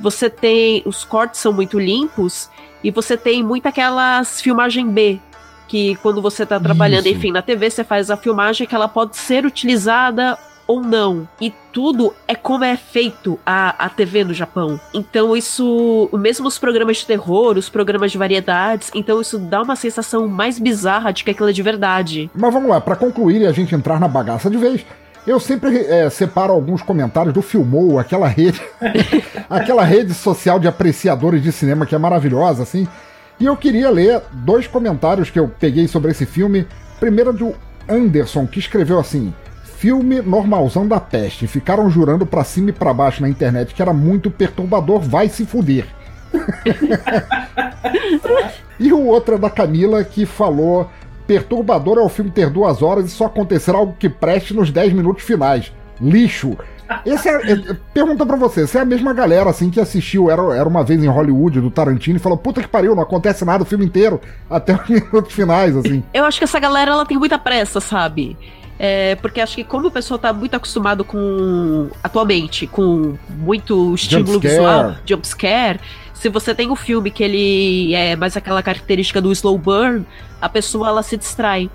Speaker 7: você tem. Os cortes são muito limpos e você tem muito aquelas filmagem B. Que quando você tá trabalhando,
Speaker 2: Isso.
Speaker 7: enfim, na TV, você faz a filmagem que ela pode ser utilizada ou não. E tudo é como é feito a, a TV no Japão. Então isso, mesmo os programas de terror, os programas de variedades, então isso dá uma sensação mais bizarra de que aquilo é de verdade.
Speaker 2: Mas vamos lá, pra concluir e a gente entrar na bagaça de vez, eu sempre é, separo alguns comentários do Filmou, aquela rede, [laughs] aquela rede social de apreciadores de cinema que é maravilhosa, assim. E eu queria ler dois comentários que eu peguei sobre esse filme. Primeiro do Anderson, que escreveu assim: Filme normalzão da peste. Ficaram jurando pra cima e pra baixo na internet que era muito perturbador, vai se fuder. [laughs] E o outro é da Camila que falou: Perturbador é o filme ter duas horas e só acontecer algo que preste nos 10 minutos finais. Lixo. Esse é, é- pergunta pra você, se é a mesma galera assim que assistiu Era, Era Uma Vez em Hollywood do Tarantino e falou: Puta que pariu, não acontece nada o filme inteiro, até os [laughs] minutos finais, assim.
Speaker 7: Eu acho que essa galera ela tem muita pressa, sabe? É, porque acho que como o pessoal tá muito acostumado com. atualmente, com muito estímulo
Speaker 2: Jumpscare.
Speaker 7: visual, jumpscare, se você tem um filme que ele é mais aquela característica do slow burn, a pessoa ela se distrai.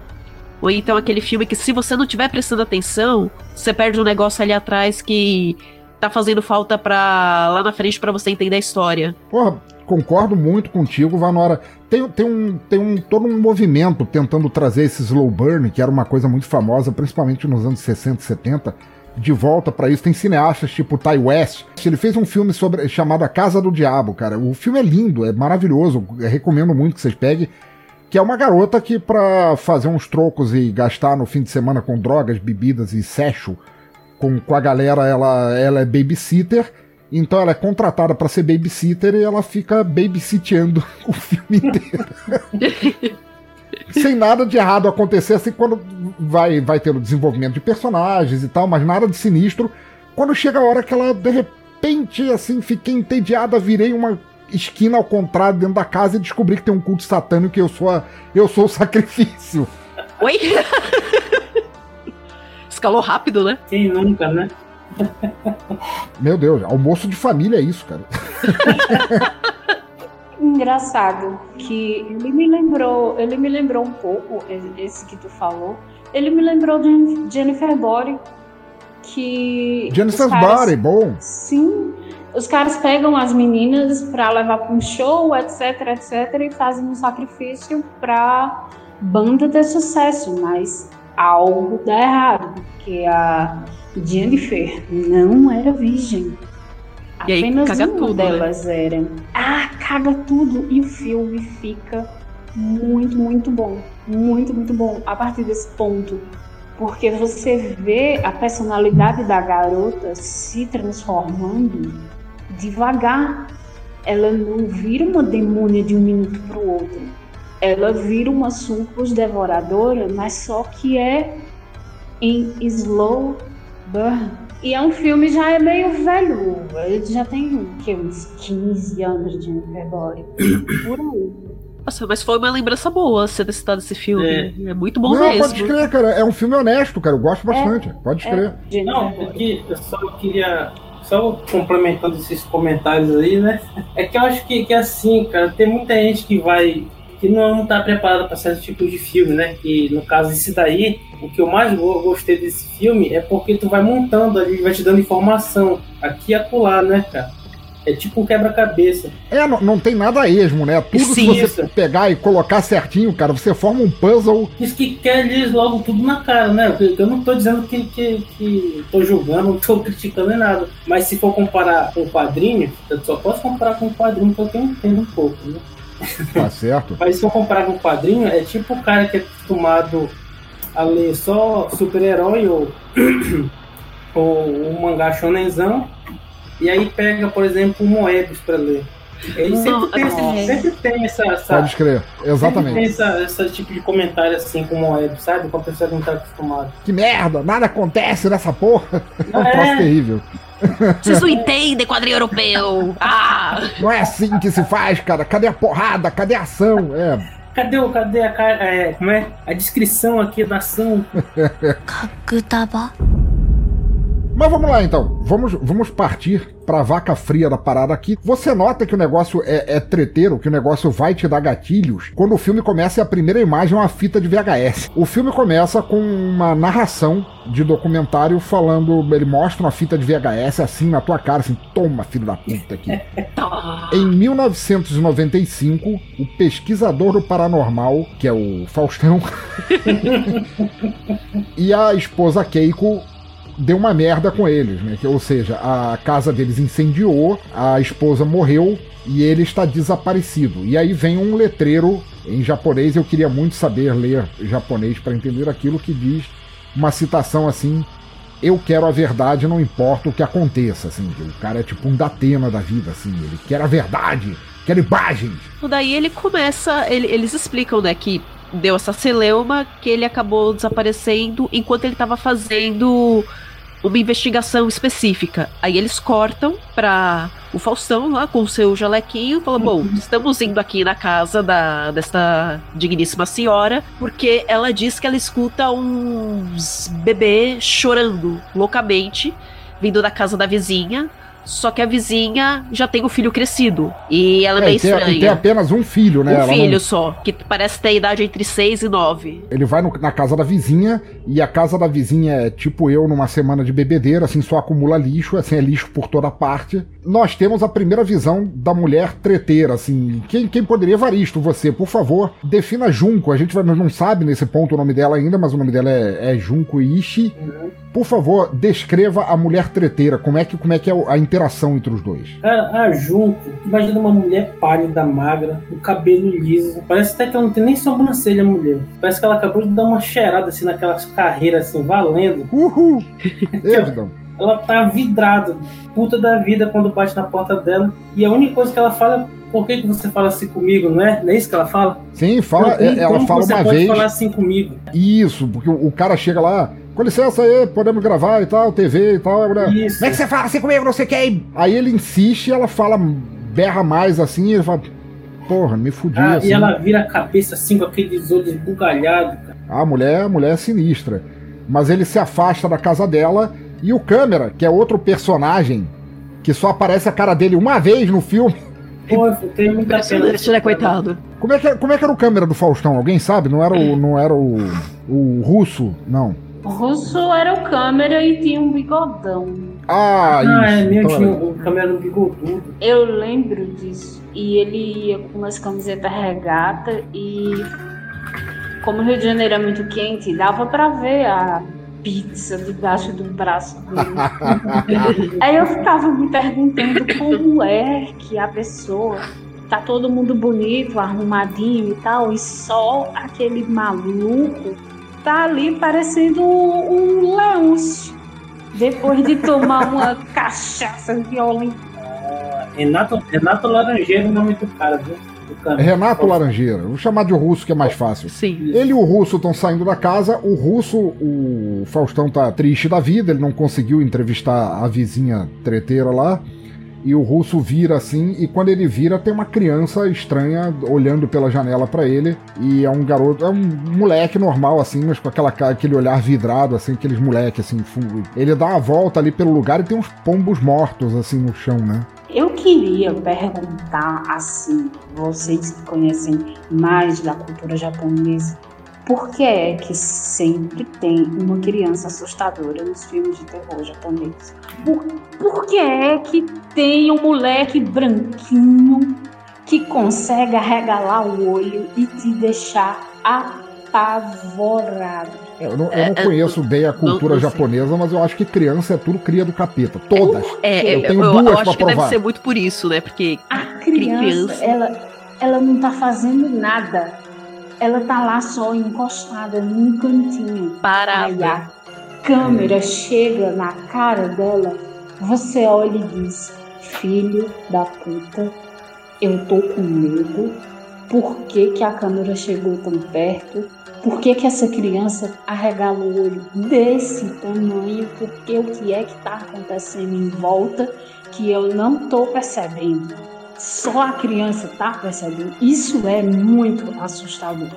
Speaker 7: Ou então aquele filme que se você não estiver prestando atenção, você perde um negócio ali atrás que tá fazendo falta pra lá na frente pra você entender a história.
Speaker 2: Porra, concordo muito contigo, Vanora. Tem, tem, um, tem um, todo um movimento tentando trazer esse slow burn, que era uma coisa muito famosa, principalmente nos anos 60 e 70, de volta pra isso. Tem cineastas tipo Ty West. Ele fez um filme sobre, chamado A Casa do Diabo, cara. O filme é lindo, é maravilhoso. Eu recomendo muito que vocês peguem. Que é uma garota que, pra fazer uns trocos e gastar no fim de semana com drogas, bebidas e sexo, com, com a galera, ela, ela é babysitter. Então ela é contratada pra ser babysitter e ela fica babysitteando [laughs] o filme inteiro. Sem nada de errado acontecer, assim, quando vai, vai ter o desenvolvimento de personagens e tal, mas nada de sinistro. Quando chega a hora que ela, de repente, assim, fiquei entediada, virei uma esquina ao contrário dentro da casa e descobri que tem um culto satânico e eu sou, a, eu sou o [laughs] sacrifício.
Speaker 7: Oi? Escalou rápido, né?
Speaker 8: Quem nunca, né?
Speaker 2: Meu Deus, almoço de família é isso, cara. [laughs]
Speaker 9: Engraçado que ele me lembrou, ele me lembrou um pouco esse que tu falou. Ele me lembrou de Jennifer Body, que
Speaker 2: Jennifer
Speaker 9: caras-
Speaker 2: Body, bom.
Speaker 9: Sim, os caras pegam as meninas pra levar pra um show, etc, etc, e fazem um sacrifício pra banda ter sucesso, mas algo dá errado, porque a Jennifer não era virgem.
Speaker 7: E aí
Speaker 9: Apenas
Speaker 7: caga
Speaker 9: uma
Speaker 7: tudo, né?
Speaker 9: delas era. Ah, caga tudo. E o filme fica muito, muito bom. Muito, muito bom a partir desse ponto. Porque você vê a personalidade da garota se transformando devagar. Ela não vira uma demônia de um minuto para o outro. Ela vira uma sucus devoradora, mas só que é em slow burn. E é um filme já é meio velho. Ele já tem o quê? uns 15 anos de memória. [coughs] Por aí.
Speaker 7: Nossa, mas foi uma lembrança boa você ter citado esse filme. É, muito bom
Speaker 2: não,
Speaker 7: mesmo.
Speaker 2: pode escrever, cara. É um filme honesto, cara. Eu gosto bastante. Pode escrever.
Speaker 8: Não, porque eu só queria. Só complementando esses comentários aí, né? É que eu acho que, que assim, cara, tem muita gente que vai. que não tá preparada para certo tipo de filme, né? Que no caso esse daí, o que eu mais go- gostei desse filme é porque tu vai montando ali, vai te dando informação aqui e acolá, né, cara? É tipo um quebra-cabeça.
Speaker 2: É, não, não tem nada a esmo, né? Tudo
Speaker 8: Sim,
Speaker 2: que você
Speaker 8: isso.
Speaker 2: pegar e colocar certinho, cara, você forma um puzzle.
Speaker 8: Diz que quer eles logo tudo na cara, né? Eu eu não tô dizendo que, que, que tô julgando, não tô criticando nem nada. Mas se for comparar com o quadrinho, eu só posso comparar com o quadrinho porque eu entendo um pouco, né?
Speaker 2: Tá certo?
Speaker 8: Mas se for comparar com o quadrinho, é tipo o cara que é acostumado a ler só super-herói ou, [clears throat] ou um mangá shonenzão, e aí pega, por exemplo, o Moebius pra ler. Ele sempre tem, esse- sempre tem essa, essa,
Speaker 2: Pode escrever.
Speaker 8: Sempre tem
Speaker 2: Exatamente.
Speaker 8: essa, esse tipo de comentário assim com o Moebius, sabe? Com a pessoa que não tá acostumada.
Speaker 2: Que merda, nada acontece nessa porra. [laughs] É um troço terrível.
Speaker 7: Vocês não entendem quadrinho europeu. Ah!
Speaker 2: Não é assim que se faz, cara. Cadê a porrada? Cadê a ação? É.
Speaker 8: Cadê, o, cadê a, é, como é? a descrição aqui da ação? [laughs]
Speaker 2: Mas vamos lá então. Vamos, vamos partir pra vaca fria da parada aqui. Você nota que o negócio é, é treteiro, que o negócio vai te dar gatilhos quando o filme começa e a primeira imagem é uma fita de VHS. O filme começa com uma narração de documentário falando. Ele mostra uma fita de VHS assim na tua cara, assim, toma, filho da puta aqui. [laughs] Em 1995, o pesquisador do paranormal, que é o Faustão, [laughs] e a esposa Keiko deu uma merda com eles, né? Ou seja, a casa deles incendiou, a esposa morreu e ele está desaparecido. E aí vem um letreiro em japonês, eu queria muito saber ler japonês para entender aquilo que diz uma citação assim: eu quero a verdade, não importa o que aconteça, assim. O cara é tipo um Datena da vida, assim, ele quer a verdade, quer imagens.
Speaker 7: Daí ele começa. ele- eles explicam, né, que deu essa celeuma, que ele acabou desaparecendo enquanto ele tava fazendo uma investigação específica. Aí eles cortam pra o Faustão lá com o seu jalequinho, falam: Bom, estamos indo aqui na casa da, desta digníssima senhora, porque ela diz que ela escuta uns bebês chorando loucamente, vindo da casa da vizinha. Só que a vizinha já tem o filho crescido. E ela é
Speaker 2: É,
Speaker 7: meio
Speaker 2: e, tem,
Speaker 7: estranha.
Speaker 2: e tem apenas um filho, né?
Speaker 7: Um
Speaker 2: Ela
Speaker 7: filho
Speaker 2: não-
Speaker 7: só, que parece ter a idade entre 6 e 9.
Speaker 2: Ele vai no- na casa da vizinha e a casa da vizinha é tipo eu numa semana de bebedeira, assim, só acumula lixo, assim, é lixo por toda parte. Nós temos a primeira visão da mulher treteira, assim. Quem, quem poderia, Evaristo, você, por favor, defina Junco. A gente vai- não sabe nesse ponto o nome dela ainda, mas o nome dela é, é Junko Ishi. Por favor, descreva a mulher treteira. Como é que, como é, que é a interação entre os dois?
Speaker 8: Cara, a Junco, imagina uma mulher pálida, magra, com cabelo liso. Parece até que ela não tem nem sobrancelha, mulher. Parece que ela acabou de dar uma cheirada assim naquelas carreiras assim, valendo.
Speaker 2: Uhul! [laughs] Vidão.
Speaker 8: Ela tá vidrada, puta da vida quando bate na porta dela. E a única coisa que ela fala é por que, que você fala assim comigo, não é? Não é isso que ela fala?
Speaker 2: Sim, fala, é- ela fala
Speaker 8: você
Speaker 2: uma
Speaker 8: pode
Speaker 2: vez.
Speaker 8: falar assim comigo?
Speaker 2: Isso, porque o, o cara chega lá, com licença aí, podemos gravar e tal, TV e tal. a mulher,
Speaker 8: Isso.
Speaker 2: Como é que você fala assim comigo, não sei quem? Aí ele insiste e ela fala, berra mais assim, e ele fala, porra, me fudi
Speaker 8: Ah,
Speaker 2: assim.
Speaker 8: E ela vira a cabeça assim com aqueles olhos bugalhados, cara.
Speaker 2: A mulher, a mulher é sinistra. Mas ele se afasta da casa dela e o câmera, que é outro personagem, que só aparece a cara dele uma vez no filme.
Speaker 8: Pô, eu tenho muita pena.
Speaker 7: Impressionante, né, coitado?
Speaker 2: Como é, que, como é que era o câmera do Faustão? Alguém sabe? Não era o, não era o, o russo? Não.
Speaker 9: O russo era o câmera e tinha um bigodão.
Speaker 2: Ah,
Speaker 8: Ah, é
Speaker 2: isso.
Speaker 8: meu,
Speaker 2: Então
Speaker 8: tinha o câmera no bigodudo.
Speaker 9: Eu lembro disso. E ele ia com umas camisetas regata e como o Rio de Janeiro é muito quente, dava pra ver a, pizza debaixo do braço dele. [laughs] Aí eu ficava me perguntando como é que a pessoa tá todo mundo bonito, arrumadinho e tal, e só aquele maluco tá ali parecendo um, um. Depois de tomar uma [laughs] cachaça violenta.
Speaker 8: Renato, Renato Laranjeiro, o nome do cara, viu? Cara.
Speaker 2: Renato Laranjeira, vou chamar de russo que é mais fácil.
Speaker 7: Sim.
Speaker 2: Ele e o russo estão saindo da casa. O russo, o Faustão tá triste da vida, ele não conseguiu entrevistar a vizinha treteira lá. E o russo vira assim, e quando ele vira, tem uma criança estranha olhando pela janela pra ele. E é um garoto, é um moleque normal, assim, mas com aquela, aquele olhar vidrado, assim, aqueles moleques, assim. fu- Ele dá uma volta ali pelo lugar e tem uns pombos mortos, assim, no chão, né?
Speaker 9: Eu queria perguntar assim, vocês que conhecem mais da cultura japonesa, por que é que sempre tem uma criança assustadora nos filmes de terror japoneses? Por, por que é que tem um moleque branquinho que consegue arregalar o olho e te deixar apavorado?
Speaker 2: Eu não, eu
Speaker 7: É,
Speaker 2: não
Speaker 7: é,
Speaker 2: conheço bem a cultura
Speaker 7: não sei.
Speaker 2: japonesa, mas eu acho que criança é tudo cria do capeta. Todas.
Speaker 7: É,
Speaker 2: Eu
Speaker 7: eu,
Speaker 2: tenho
Speaker 7: eu,
Speaker 2: duas
Speaker 7: eu
Speaker 2: pra
Speaker 7: acho que deve
Speaker 2: provar.
Speaker 7: ser muito por isso, né? Porque
Speaker 9: A criança,
Speaker 7: criança.
Speaker 9: Ela, ela não tá fazendo nada. Ela tá lá só encostada num cantinho. Aí
Speaker 7: parada.
Speaker 9: a câmera chega na cara dela, você olha e diz: Filho da puta, eu tô com medo. Por que, que a câmera chegou tão perto? Por que, que essa criança arregala o olho desse tamanho? Porque o que é que tá acontecendo em volta que eu não tô percebendo? Só a criança tá percebendo. Isso é muito assustador.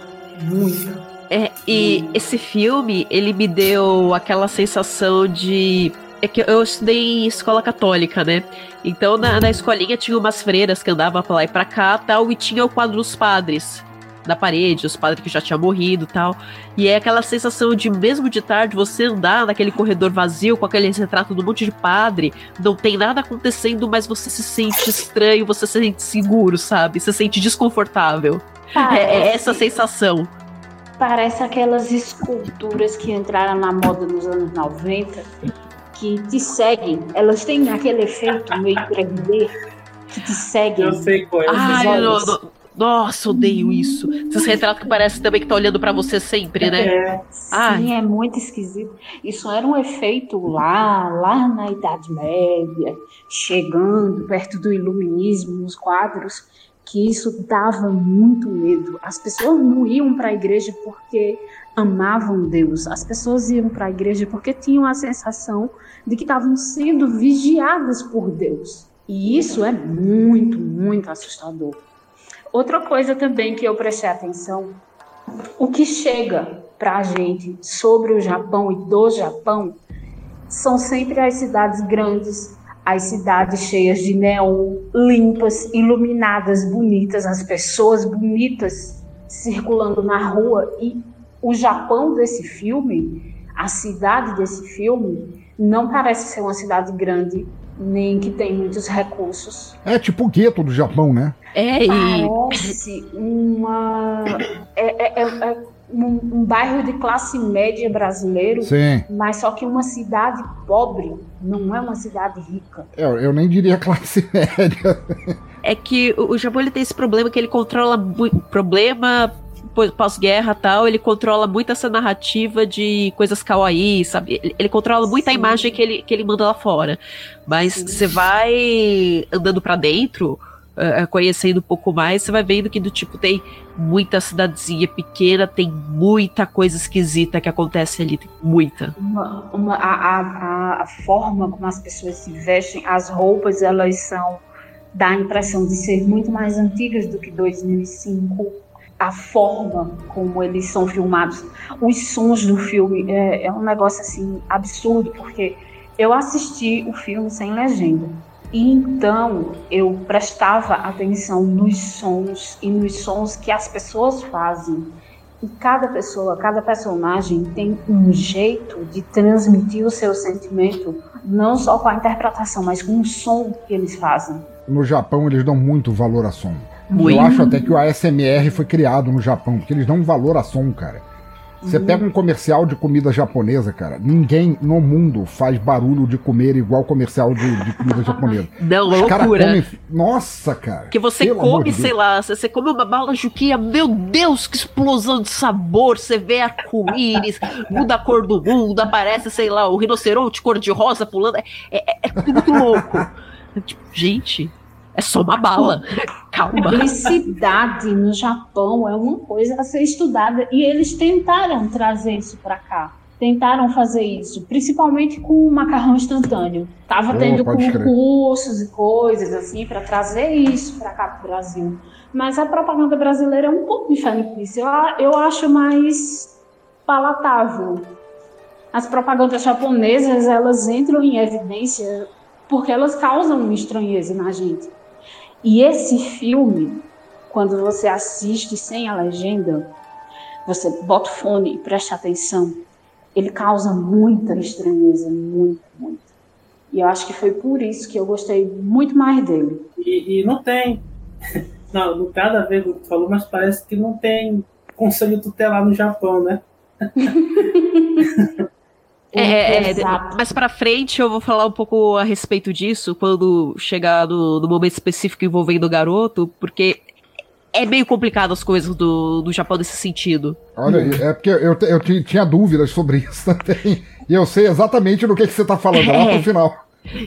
Speaker 9: Muito.
Speaker 7: É, e esse filme, ele me deu aquela sensação de. É que eu estudei em escola católica, né? Então na, na escolinha tinha umas freiras que andavam pra lá e pra cá tal, e tinha o quadro dos padres na parede, os padres que já tinham morrido tal. E é aquela sensação de, mesmo de tarde, você andar naquele corredor vazio com aquele retrato um monte de padre, não tem nada acontecendo, mas você se sente estranho, você se sente seguro, sabe? Se sente desconfortável. É, é essa sensação.
Speaker 9: Parece aquelas esculturas que entraram na moda nos anos 90, que te seguem. Elas têm aquele efeito meio 3D que te seguem.
Speaker 8: Eu sei qual é.
Speaker 9: Olhos.
Speaker 7: não, não. Nossa, odeio isso. Esses retratos que parece também que tá olhando pra você sempre, né?
Speaker 8: É,
Speaker 7: Ai.
Speaker 9: Sim, é muito esquisito. Isso era um efeito lá, lá na Idade Média, chegando perto do iluminismo nos quadros, que isso dava muito medo. As pessoas não iam para a igreja porque amavam Deus. As pessoas iam para a igreja porque tinham a sensação de que estavam sendo vigiadas por Deus. E isso é muito, muito assustador. Outra coisa também que eu prestei atenção o que chega para a gente sobre o Japão e do Japão são sempre as cidades grandes, as cidades cheias de neon, limpas, iluminadas, bonitas, as pessoas bonitas circulando na rua. E o Japão desse filme, a cidade desse filme, não parece ser uma cidade grande, nem que tem muitos recursos.
Speaker 2: É tipo o gueto do Japão, né?
Speaker 7: É, e.
Speaker 9: Parece uma. É, é- é- é um, um bairro de classe média brasileiro,
Speaker 2: Sim.
Speaker 9: mas só que uma cidade pobre, não é uma cidade rica.
Speaker 2: Eu, eu nem diria classe [laughs] média.
Speaker 7: É que o Japão ele tem esse problema que ele controla. Problema pós-guerra tal, ele controla muito essa narrativa de coisas kawaii, sabe? Ele, ele controla muito a
Speaker 9: Sim.
Speaker 7: imagem que ele, que ele manda lá fora. Mas você vai andando pra dentro, eh, conhecendo um pouco mais, você vai vendo que do tipo tem muita cidadezinha pequena, tem muita coisa esquisita que acontece ali, tem muita.
Speaker 9: Uma, uma- a, a- a- a forma como as pessoas se vestem, as roupas, elas são. dá a impressão de ser muito mais antigas do que 2005. A forma como eles são filmados, os sons do filme, é, é um negócio assim absurdo, porque eu assisti o filme sem legenda. E então eu prestava atenção nos sons e nos sons que as pessoas fazem. E cada pessoa, cada personagem tem um jeito de transmitir o seu sentimento, não só com a interpretação, mas com o som que eles fazem.
Speaker 2: No Japão eles dão muito valor a som.
Speaker 7: Muito.
Speaker 2: Eu acho até que o ASMR foi criado no Japão, porque eles dão valor a som, cara. Você pega um comercial de comida japonesa, cara. Ninguém no mundo faz barulho de comer igual comercial de, de comida japonesa. [laughs]
Speaker 7: Não, é
Speaker 2: Os
Speaker 7: loucura.
Speaker 2: comem. Nossa, cara.
Speaker 7: Que você come,
Speaker 2: de
Speaker 7: sei lá, você, come uma bala juquinha, meu Deus, que explosão de sabor, você vê arco-íris, muda a cor do mundo, aparece, sei lá, o rinoceronte cor-de-rosa pulando, é, é, é tudo muito louco. [laughs] Tipo, gente, é só uma bala, calma.
Speaker 9: Publicidade no Japão é uma coisa a ser estudada e eles tentaram trazer isso para cá. Tentaram fazer isso, principalmente com o macarrão instantâneo. Tava
Speaker 2: Oh,
Speaker 9: tendo
Speaker 2: pode crer.
Speaker 9: concursos e coisas assim para trazer isso para cá pro Brasil. Mas a propaganda brasileira é um pouco diferente disso. Eu, eu acho mais palatável. As propagandas japonesas, elas entram em evidência porque elas causam uma estranheza na gente. E esse filme, quando você assiste sem a legenda, você bota o fone e presta atenção, ele causa muita estranheza, muito, muito. E eu acho que foi por isso que eu gostei muito mais dele.
Speaker 8: E, e não tem. [laughs] Não, não tem nada a ver com o que tu falou, mas parece que não tem conselho tutelar no Japão, né? [laughs]
Speaker 7: É, é,
Speaker 9: Exato.
Speaker 7: mais pra frente eu vou falar um pouco a respeito disso, quando chegar no, no momento específico envolvendo o garoto, porque é meio complicado as coisas do, do Japão nesse sentido.
Speaker 2: Olha, aí, é porque eu, te- eu ti- tinha dúvidas sobre isso [laughs] também. E eu sei exatamente do que, que você tá falando lá pro final.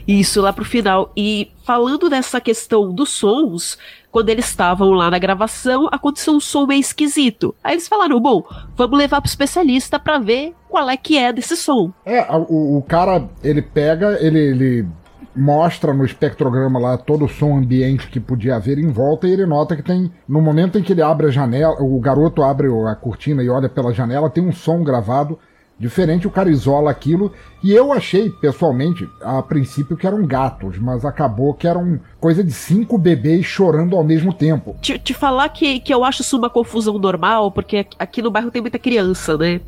Speaker 7: Isso lá pro final. E falando dessa questão dos sons, quando eles estavam lá na gravação, aconteceu um som meio esquisito. Aí eles falaram: bom, vamos levar pro especialista pra ver qual é que é desse som.
Speaker 2: É, o, o cara, ele pega, ele, ele mostra no espectrograma lá todo o som ambiente que podia haver em volta e ele nota que tem, no momento em que ele abre a janela, o garoto abre a cortina e olha pela janela, tem um som gravado diferente, o cara isola aquilo e eu achei, pessoalmente, a princípio que eram gatos, mas acabou que eram coisa de cinco bebês chorando ao mesmo tempo.
Speaker 7: Te, te falar que, que eu acho isso uma confusão normal, porque aqui- no bairro tem muita criança, né?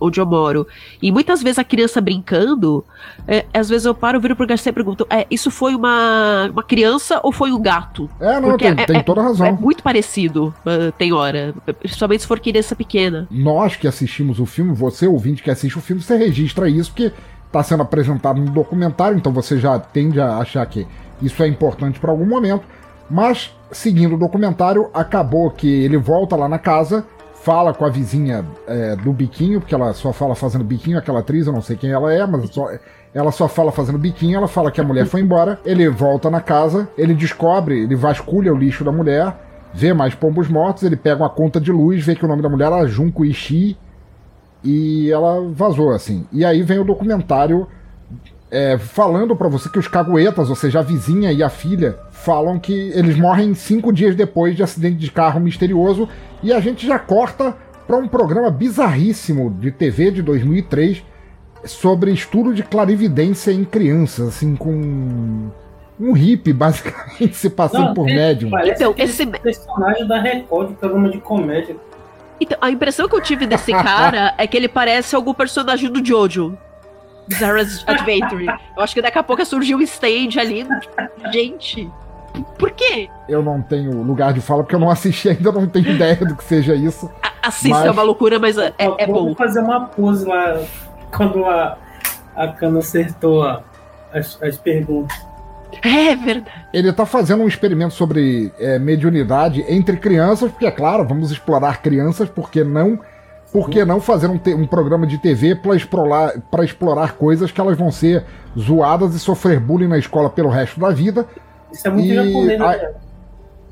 Speaker 7: Onde eu moro. E muitas vezes a criança brincando, é, às vezes eu paro, viro pro Garcia e pergunto: é, isso foi uma, uma criança ou foi um gato?
Speaker 2: É, não,
Speaker 7: Porque
Speaker 2: tem, tem toda a razão.
Speaker 7: É muito parecido, ah, tem hora. Principalmente se for criança pequena.
Speaker 2: nós que assistimos o filme, você ouvinte que assiste o filme, você registra isso porque está sendo apresentado no documentário, então você já tende a achar que isso é importante para algum momento. Mas, seguindo o documentário, acabou que ele volta lá na casa, fala com a vizinha é, do biquinho, porque ela só fala fazendo biquinho, aquela atriz, eu não sei quem ela é, mas só, ela só fala fazendo biquinho, ela fala que a mulher foi embora, ele volta na casa, ele descobre, ele vasculha o lixo da mulher, vê mais pombos mortos, ele pega uma conta de luz, vê que o nome da mulher era Junko Ishii, e ela vazou, assim. E aí vem o documentário é, falando pra você que os caguetas, ou seja, a vizinha e a filha, falam que eles morrem cinco dias depois de acidente de carro misterioso. E a gente já corta pra um programa bizarríssimo de TV de 2003 sobre estudo de clarividência em crianças, assim, com um hippie, [laughs] basicamente, se passando
Speaker 8: Não,
Speaker 2: por
Speaker 8: é-
Speaker 2: médium.
Speaker 8: Parece
Speaker 7: Então, esse-
Speaker 8: personagem da Record, de programa de comédia.
Speaker 7: Então, a impressão que eu tive desse [laughs] cara é que ele parece algum personagem do Jojo. Bizarre's Adventure. Eu acho que daqui a pouco surgiu um stand ali. Gente, por quê?
Speaker 2: Eu não tenho lugar de fala porque eu não assisti ainda, eu não tenho ideia do que seja isso.
Speaker 7: A- Assista,
Speaker 2: Mas-
Speaker 7: é uma loucura, mas é, é bom.
Speaker 8: Vamos fazer uma pose lá quando a, a Cana acertou a- as, as perguntas.
Speaker 7: É verdade.
Speaker 2: Ele tá fazendo um experimento sobre é, mediunidade entre crianças, porque é claro, vamos explorar crianças, por que não? Por que não fazer um, um programa de TV para explorar, pra explorar coisas que elas vão ser zoadas e sofrer bullying na escola pelo resto da vida?
Speaker 8: Isso é muito
Speaker 2: E
Speaker 8: japonês,
Speaker 2: a-
Speaker 8: né?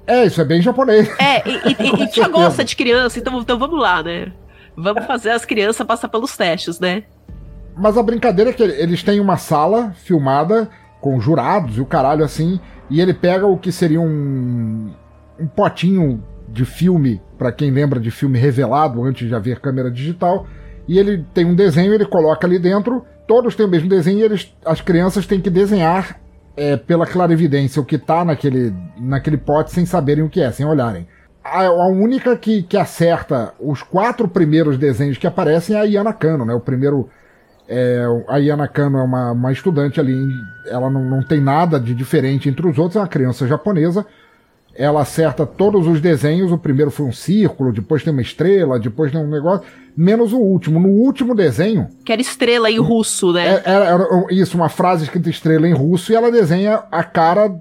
Speaker 2: É, isso é bem japonês.
Speaker 7: É, e, e, e, [laughs]
Speaker 2: certeza.
Speaker 7: gosta de criança, então, então vamos lá, né? Vamos fazer as crianças passar pelos testes, né?
Speaker 2: Mas a brincadeira é que eles têm uma sala filmada com jurados e o caralho assim, e ele pega o que seria um, um potinho de filme, pra quem lembra de filme revelado antes de haver câmera digital, e ele tem um desenho, ele coloca ali dentro, todos têm o mesmo desenho e eles, as crianças têm que desenhar é, pela clarividência o que tá naquele, naquele pote sem saberem o que é, sem olharem. A, a única que, que acerta os quatro primeiros desenhos que aparecem é a Yana Kano, né? O primeiro é, a Yana Kano é uma, uma estudante ali, ela não, não tem nada de diferente entre os outros, é uma criança japonesa. Ela acerta todos os desenhos, o primeiro foi um círculo, depois tem uma estrela, depois tem um negócio. menos o último. No último desenho,
Speaker 7: Que era estrela em russo, né?
Speaker 2: é- era, era isso, uma frase escrita estrela em russo, e ela desenha a cara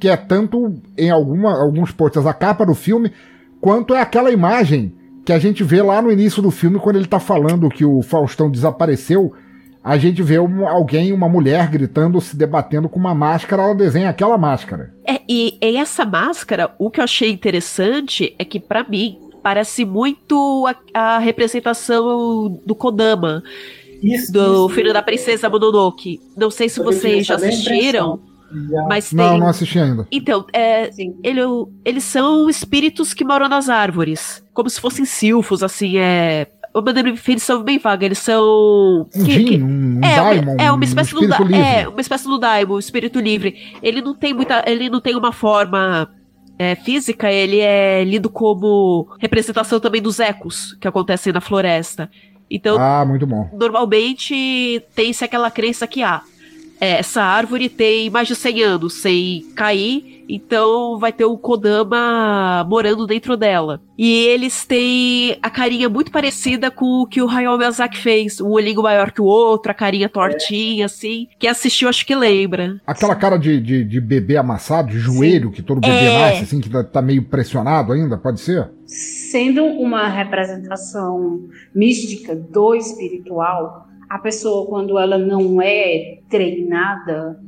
Speaker 2: que é tanto em alguma, alguns posters a capa do filme, quanto é aquela imagem que a gente vê lá no início do filme, quando ele tá falando que o Faustão desapareceu. A gente vê um- alguém, uma mulher gritando, se debatendo com uma máscara, ela desenha aquela máscara.
Speaker 7: É, e, e essa máscara, o que eu achei interessante é que, pra mim, parece muito a, a representação do Kodama,
Speaker 8: Isso,
Speaker 7: do
Speaker 8: isso.
Speaker 7: filho da princesa Mononoke. Não sei se vocês já assistiram.
Speaker 8: Já.
Speaker 7: mas tem.
Speaker 2: Não, não assisti ainda.
Speaker 7: Então, é, ele, eles são espíritos que moram nas árvores. Como se fossem silfos, assim, é. Uma definição bem vaga. Eles são.
Speaker 2: Um
Speaker 7: que-
Speaker 2: um, um
Speaker 7: é,
Speaker 2: Daimon,
Speaker 7: uma, é
Speaker 2: um
Speaker 7: uma espécie do
Speaker 2: espírito
Speaker 7: da-
Speaker 2: livre.
Speaker 7: É, uma espécie do Daimon, um espírito livre. Ele não tem muita. Ele não tem uma forma é, física, ele é lido como representação também dos ecos que acontecem na floresta. Então,
Speaker 2: Ah, muito bom.
Speaker 7: normalmente tem-se aquela crença que ah, é, essa árvore tem mais de 100 anos sem cair, então vai ter o Kodama morando dentro dela. E eles têm a carinha muito parecida com o que o Hayao Miyazaki fez, um olhinho maior que o outro, a carinha tortinha, assim. Quem assistiu acho que lembra.
Speaker 2: Aquela cara de, de, de bebê amassado, de joelho, que todo bebê
Speaker 7: É.
Speaker 2: nasce, assim, que tá, tá meio pressionado ainda, pode ser?
Speaker 9: Sendo uma representação mística do espiritual, a pessoa, quando ela não é treinada,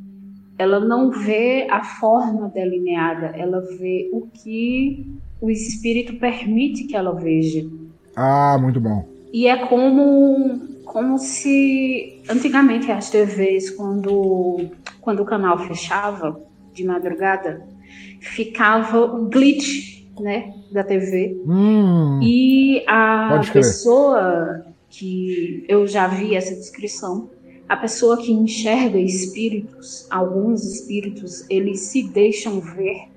Speaker 9: ela não vê a forma delineada, ela vê o que o espírito permite que ela veja.
Speaker 2: Ah, muito bom.
Speaker 9: E é como, como se antigamente as TVs, quando, quando o canal fechava de madrugada, ficava o glitch né, da TV.
Speaker 2: Hum,
Speaker 9: E a pessoa que eu já vi essa descrição, a pessoa que enxerga espíritos, alguns espíritos, eles se deixam ver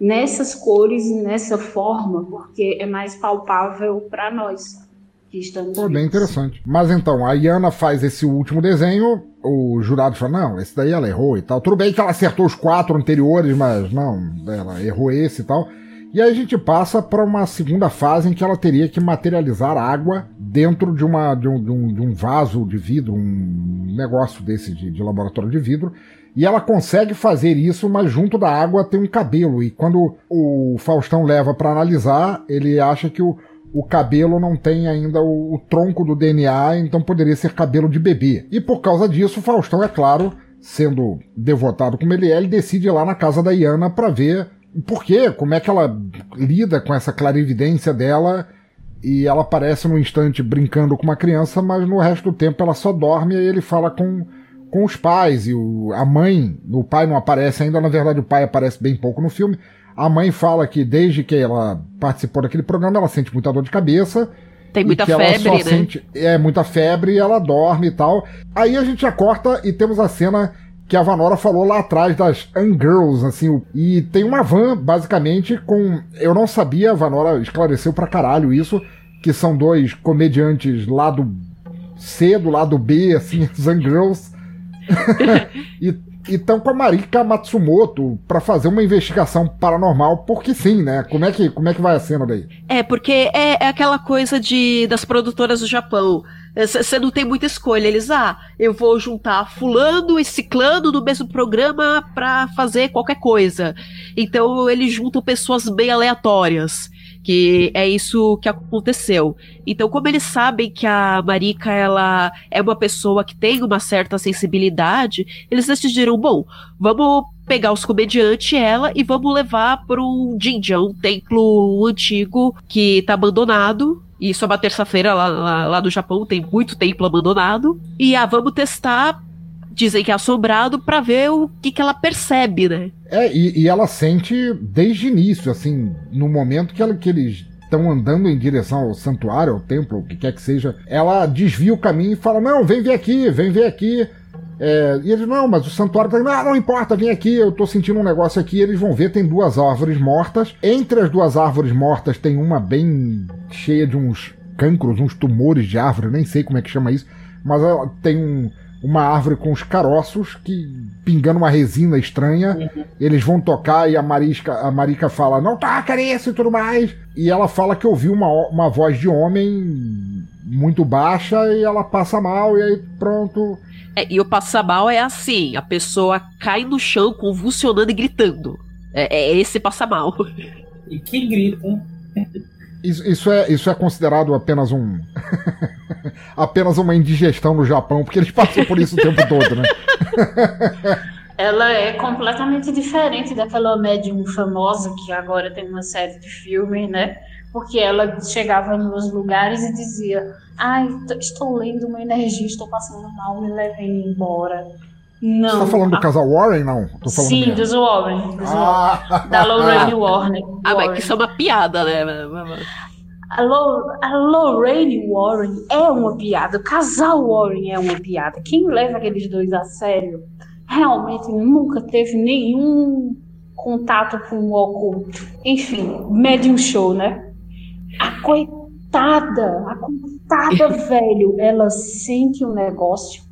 Speaker 9: nessas cores e nessa forma, porque é mais palpável para nós que estamos
Speaker 2: pô, bem interessante. Mas então, a Iana faz esse último desenho, o jurado fala, não, esse daí ela errou e tal. Tudo bem que ela acertou os quatro anteriores, mas não, ela errou esse e tal. E aí a gente passa para uma segunda fase em que ela teria que materializar água dentro de, uma, de, um, de um- de um vaso de vidro, um negócio desse de, de laboratório de vidro. E ela consegue fazer isso, mas junto da água tem um cabelo. E quando o Faustão leva para analisar, ele acha que o, o cabelo não tem ainda o, o tronco do DNA, então poderia ser cabelo de bebê. E por causa disso, Faustão, é claro, sendo devotado como ele é, ele decide ir lá na casa da Iana para ver por quê, como é que ela lida com essa clarividência dela. E ela aparece num instante brincando com uma criança, mas no resto do tempo ela só dorme e ele fala com, com os pais. E o, a mãe, o pai não aparece ainda, na verdade o pai aparece bem pouco no filme. A mãe fala que desde que ela participou daquele programa, ela sente muita dor de cabeça.
Speaker 7: Tem muita febre, né?
Speaker 2: Sente, é, muita febre e ela dorme e tal. Aí a gente já corta e temos a cena que a Vanora falou lá atrás das Ungirls, assim, e tem uma van, basicamente, com. Eu não sabia, a Vanora esclareceu pra caralho isso, que são dois comediantes lá do C, do lado B, assim, [laughs] as Ungirls. [laughs] e estão com a Marika Matsumoto pra fazer uma investigação paranormal, porque sim, né? Como é que, como é que vai a cena daí?
Speaker 7: É, porque é, é aquela coisa de das produtoras do Japão. Você não tem muita escolha. Eles, ah, eu vou juntar fulano e ciclano no mesmo programa pra fazer qualquer coisa. Então eles juntam pessoas bem aleatórias. Que é isso que aconteceu. Então, como eles sabem que a Marika ela é uma pessoa que tem uma certa sensibilidade, eles decidiram, bom, vamos pegar os comediantes ela e vamos levar para um Jinja, um templo antigo que tá abandonado. Isso é uma terça-feira lá, lá, lá no Japão, tem muito templo abandonado. E ah, vamos testar, dizem que é assombrado, pra ver o que, que ela percebe, né?
Speaker 2: É, e, e ela sente desde início, assim, no momento que, ela, que eles estão andando em direção ao santuário, ao templo, o que quer que seja, ela desvia o caminho e fala: Não, vem ver aqui, vem ver aqui. É, e eles, não, mas o santuário tá. Não, não importa, vem aqui, eu tô sentindo um negócio aqui. Eles vão ver, tem duas árvores mortas. Entre as duas árvores mortas tem uma bem cheia de uns cancros, uns tumores de árvore, nem sei como é que chama isso, mas ela tem um- uma árvore com os caroços que pingando uma resina estranha. Eles vão tocar e a Marisca, a Marica fala, não toca nisso e tudo mais. E ela fala que ouviu uma, uma voz de homem muito baixa e ela passa mal e aí pronto.
Speaker 7: É, e o passar mal é assim: a pessoa cai no chão convulsionando e gritando. É, é esse passar mal. [laughs]
Speaker 8: E que grita?
Speaker 2: Isso, isso, é, isso é considerado apenas um. [laughs] apenas uma indigestão no Japão, porque eles passam por isso o tempo [laughs] todo, né?
Speaker 9: Ela é completamente diferente daquela médium famosa que agora tem uma série de filmes, né? Porque ela chegava nos lugares e dizia: Ai, t- estou lendo uma energia, estou passando mal, me levem embora. Não.
Speaker 2: Você tá falando do
Speaker 9: a-
Speaker 2: casal Warren? Não. Tô falando
Speaker 9: Sim,
Speaker 2: merda.
Speaker 9: dos Warren. Dos
Speaker 2: Ah.
Speaker 9: Warren. Da Lorraine [laughs] Warren.
Speaker 7: Ah, mas que isso é uma piada, né?
Speaker 9: A, Lo- a Lorraine Warren é uma piada, o casal Warren é uma piada. Quem leva aqueles dois a sério realmente nunca teve nenhum contato com o oculto. Enfim, medium show, né? A coitada, a coitada, [laughs] velho, ela sente um negócio,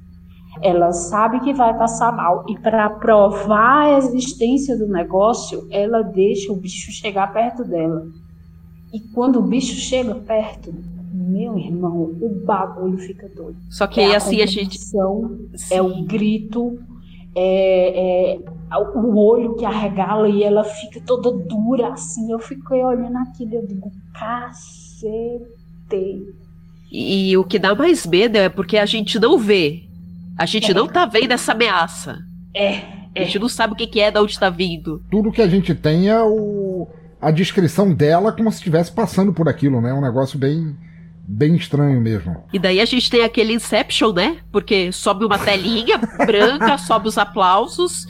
Speaker 9: ela sabe que vai passar mal, e para provar a existência do negócio, ela deixa o bicho chegar perto dela. E quando o bicho chega perto, meu irmão, o bagulho fica doido.
Speaker 7: Só que
Speaker 9: é
Speaker 7: assim a gente.
Speaker 9: É o grito, é, é o olho que arregala e ela fica toda dura assim. Eu fiquei olhando aquilo e eu digo, cacete.
Speaker 7: E o que dá mais medo é porque a gente não vê. A gente não tá vendo essa ameaça.
Speaker 9: É,
Speaker 7: A gente não sabe o que que é, de onde tá vindo.
Speaker 2: Tudo que a gente tem é o, a descrição dela como se estivesse passando por aquilo, né? Um negócio bem, bem estranho mesmo.
Speaker 7: E daí a gente tem aquele Inception, né? Porque sobe uma telinha [laughs] branca, sobe os aplausos.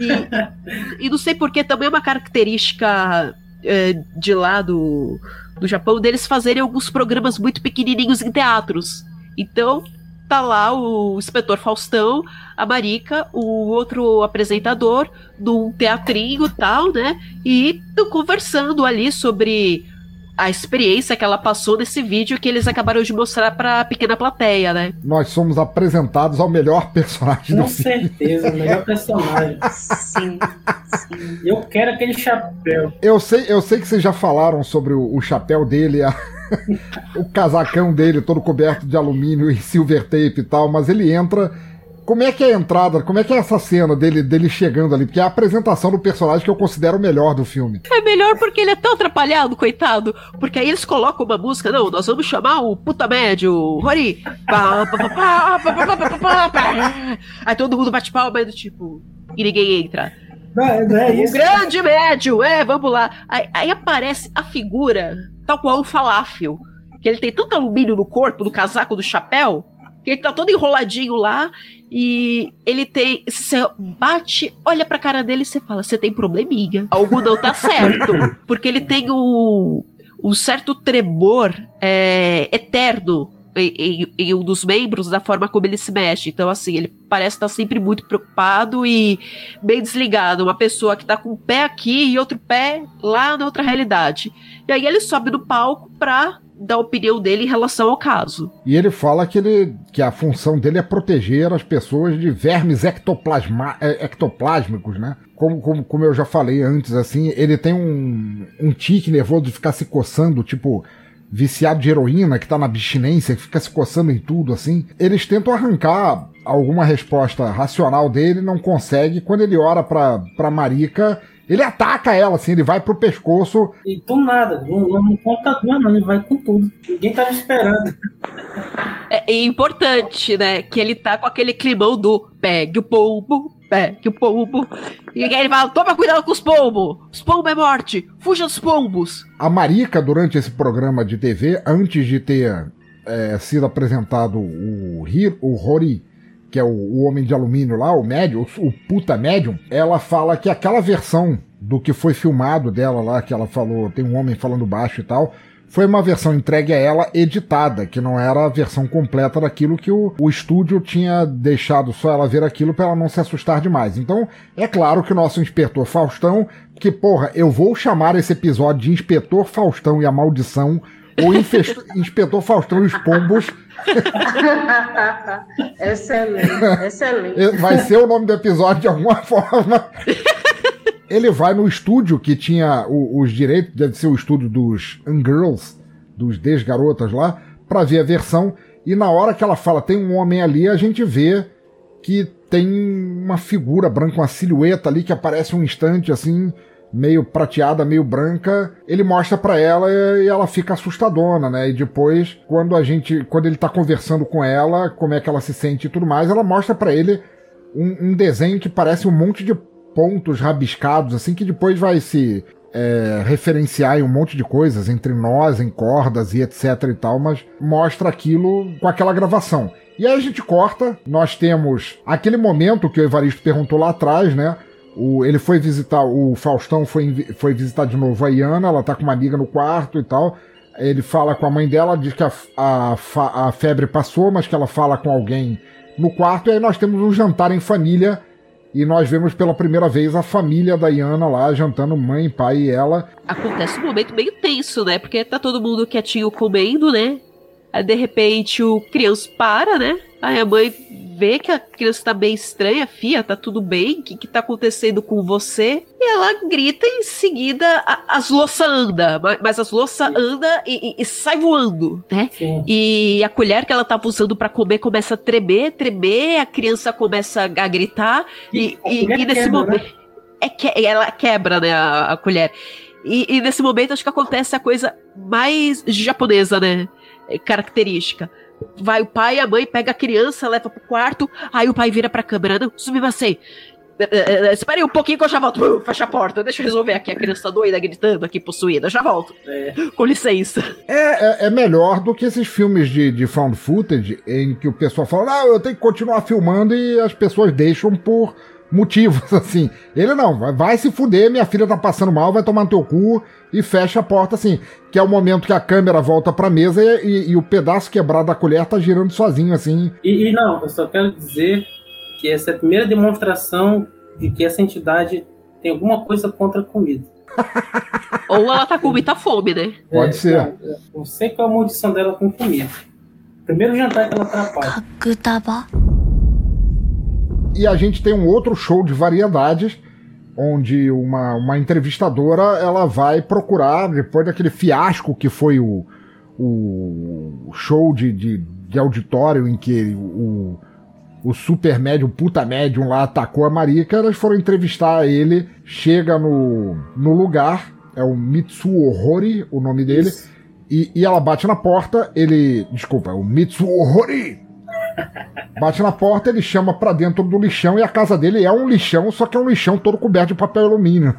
Speaker 7: E, e não sei porque também é uma característica é, de lá do, do Japão deles fazerem alguns programas muito pequenininhos em teatros. Então, tá lá o inspetor Faustão, a Marica, o outro apresentador, num teatrinho tal, né? E estão conversando ali sobre a experiência que ela passou nesse vídeo que eles acabaram de mostrar pra pequena plateia, né?
Speaker 2: Nós somos apresentados ao melhor personagem
Speaker 8: Com
Speaker 2: do filme.
Speaker 8: certeza, o melhor personagem. [laughs]
Speaker 9: Sim, sim.
Speaker 8: Eu quero aquele chapéu.
Speaker 2: Eu sei, eu sei que vocês já falaram sobre o, o chapéu dele, a- [laughs] o casacão dele todo coberto de alumínio e silver tape e tal, mas ele entra. Como é que é a entrada, como é que é essa cena dele, dele chegando ali? Porque é a apresentação do personagem que eu considero o melhor do filme.
Speaker 7: É melhor porque ele é tão atrapalhado, coitado. Porque aí eles colocam uma música, não, nós vamos chamar o puta médio, Rory. Aí todo mundo bate palma tipo, e ninguém entra.
Speaker 8: Não, é, não é isso.
Speaker 7: O grande médio, é, vamos lá. Aí, aí aparece a figura, tal qual o um falafel. Que ele tem tanto alumínio no corpo, no casaco, no chapéu, ele tá todo enroladinho lá. E ele tem. Você bate, olha pra cara dele e você fala: você tem probleminha. Algo não tá [laughs] certo. Porque ele tem um, um certo tremor é, eterno em, em- em um dos membros da forma como ele se mexe. Então, assim, ele parece estar sempre muito preocupado e bem desligado. Uma pessoa que tá com um pé aqui e outro pé lá na outra realidade. E aí ele sobe no palco pra dar a opinião dele em relação ao caso.
Speaker 2: E ele fala que, ele, que a função dele é proteger as pessoas de vermes ectoplasma, é, ectoplásmicos, né? Como, como, como eu já falei antes, assim, ele tem um, um tique nervoso de ficar se coçando, tipo, viciado de heroína, que tá na abstinência, que fica se coçando em tudo, assim. Eles tentam arrancar alguma resposta racional dele, não consegue. Quando ele ora pra, pra Marica, ele ataca ela, assim, ele vai pro pescoço.
Speaker 8: E do nada, não, não, conta não, não, ele vai com tudo. Ninguém tava esperando.
Speaker 7: É, é importante, né? Que ele tá com aquele climão do pegue o pombo, pegue o pombo. E aí ele fala: toma cuidado com os pombos! Os pombos é morte! Fuja dos pombos!
Speaker 2: A Marica, durante esse programa de TV, antes de ter é, sido apresentado o, Hir, o Rory, que é o, o homem de alumínio lá, o médium, o, o puta médium, ela fala que aquela versão do que foi filmado dela lá, que ela falou, tem um homem falando baixo e tal, foi uma versão entregue a ela editada, que não era a versão completa daquilo que o, o estúdio tinha deixado só ela ver aquilo para ela não se assustar demais. Então, é claro que o nosso inspetor Faustão, que porra, eu vou chamar esse episódio de Inspetor Faustão e a Maldição, ou [laughs] Inspetor Faustão e os Pombos, [laughs]
Speaker 9: excelente, excelente.
Speaker 2: vai ser o nome do episódio de alguma [laughs] forma. Ele vai no estúdio que tinha os direitos, deve ser o estúdio dos Girls, dos Desgarotas lá, pra ver a versão. E na hora que ela fala tem um homem ali, a gente vê que tem uma figura branca, uma silhueta ali que aparece um instante assim, meio prateada, meio branca. Ele mostra para ela e ela fica assustadona, né? E depois, quando a gente, quando ele tá conversando com ela, como é que ela se sente e tudo mais, ela mostra para ele um, um desenho que parece um monte de pontos rabiscados, assim, que depois vai se é, referenciar em um monte de coisas, entre nós, em cordas e etc e tal, mas mostra aquilo com aquela gravação. E aí a gente corta, nós temos aquele momento que o Evaristo perguntou lá atrás, né? O, ele foi visitar, o Faustão foi, foi visitar de novo a Iana, ela tá com uma amiga no quarto e tal. Ele fala com a mãe dela, diz que a, a, a febre passou, mas que ela fala com alguém no quarto. E aí nós temos um jantar em família e nós vemos pela primeira vez a família da Iana lá jantando, mãe, pai e ela.
Speaker 7: Acontece um momento meio tenso, né? Porque tá todo mundo quietinho comendo, né? Aí de repente o criança para, né? Aí a mãe vê que a criança tá bem estranha, fia, tá tudo bem? O que, que tá acontecendo com você? E ela grita em seguida a, as louças anda, mas as louças anda e, e, e, sai voando, né? Sim. E a colher que ela tava usando para comer começa a tremer, tremer, a criança começa a gritar e, e, e nesse quebra, momento né? é que ela quebra, né, a, a colher. E, e, nesse momento acho que acontece a coisa mais japonesa, né? Característica vai o pai e a mãe, pega a criança, leva pro quarto, aí o pai vira pra câmera, não, subimacei. Uh, uh, espere aí um pouquinho que eu já volto. Uh, fecha a porta, deixa eu resolver aqui. A criança tá doida gritando aqui, possuída. Já volto. É. Com licença.
Speaker 2: É, é, é, melhor do que esses filmes de, de found footage em que o pessoal fala: Não, eu tenho que continuar filmando e as pessoas deixam por motivos, [laughs] assim. Ele não, vai, vai se fuder, minha filha tá passando mal, vai tomar no teu cu e fecha a porta, assim. Que é o momento que a câmera volta pra mesa e, e, e o pedaço quebrado da colher tá girando sozinho, assim.
Speaker 8: E, e, não, eu só quero dizer que essa é a primeira demonstração de que essa entidade tem alguma coisa contra a comida. [laughs]
Speaker 7: Ou ela tá com muita fome, né?
Speaker 2: Pode é, ser. Não,
Speaker 8: não sei qual é a maldição dela com comida. Primeiro jantar que ela atrapalha.
Speaker 2: E a gente tem um outro show de variedades, onde uma, uma entrevistadora ela vai procurar, depois daquele fiasco que foi o, o show de, de, de auditório em que o, o super médium, puta médium lá atacou a Marika, elas foram entrevistar ele, chega no, no lugar, é o Mitsuo Hori, o nome dele, e, e ela bate na porta, ele, desculpa, é o Mitsuo Hori, Bate na porta, ele chama pra dentro do lixão e a casa dele é um lixão, só que é um lixão todo coberto de papel alumínio.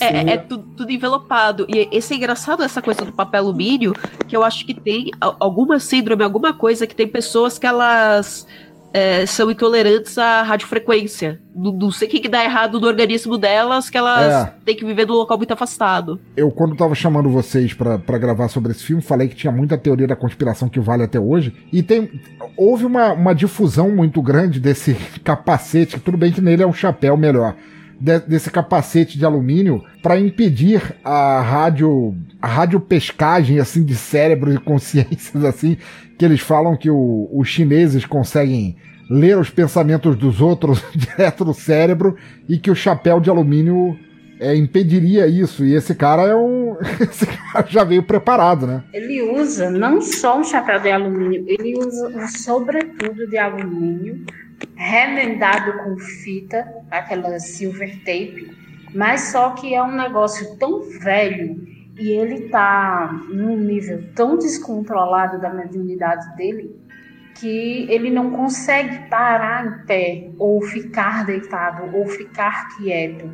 Speaker 7: É, é tudo, tudo, envelopado. E esse é engraçado, essa coisa do papel alumínio, que eu acho que tem alguma síndrome, alguma coisa que tem pessoas que elas é, são intolerantes à radiofrequência. Não, não sei o que, que dá errado no organismo delas, que elas é. têm que viver num local muito afastado.
Speaker 2: Eu, quando tava chamando vocês para gravar sobre esse filme, falei que tinha muita teoria da conspiração que vale até hoje. E tem. Houve uma, uma difusão muito grande desse [laughs] capacete, tudo bem que nele é um chapéu melhor. De, desse capacete de alumínio para impedir a rádio a radiopescagem assim de cérebros e consciências assim que eles falam que o, os chineses conseguem ler os pensamentos dos outros [laughs] direto no cérebro e que o chapéu de alumínio é, impediria isso. E esse cara é um. [laughs] Esse cara já veio preparado, né?
Speaker 9: Ele usa não só um chapéu de alumínio, ele usa um sobretudo de alumínio, remendado com fita, aquela silver tape, mas só que é um negócio tão velho e ele tá num nível tão descontrolado da mediunidade dele que ele não consegue parar em pé ou ficar deitado ou ficar quieto.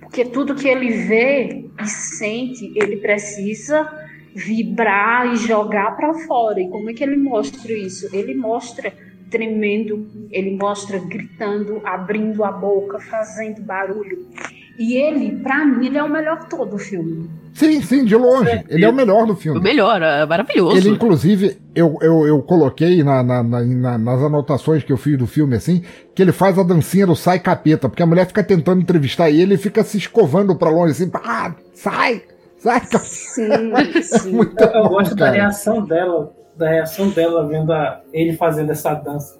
Speaker 9: Porque tudo que ele vê e sente, ele precisa vibrar e jogar para fora. E como é que ele mostra isso? Ele mostra tremendo, ele mostra gritando, abrindo a boca, fazendo barulho. E ele, para mim, ele é o melhor todo do filme.
Speaker 2: Sim, sim, de longe. É, ele é o melhor do filme.
Speaker 7: O melhor, é maravilhoso.
Speaker 2: Ele, inclusive, eu, eu, eu coloquei na, na, na, nas anotações que eu fiz do filme, assim, que ele faz a dancinha do sai capeta, porque a mulher fica tentando entrevistar ele e fica se escovando pra longe, assim, ah, sai, sai.
Speaker 8: Sim, [laughs] sim. eu, eu gosto cara. da reação dela, da reação dela vendo a, ele fazendo essa dança.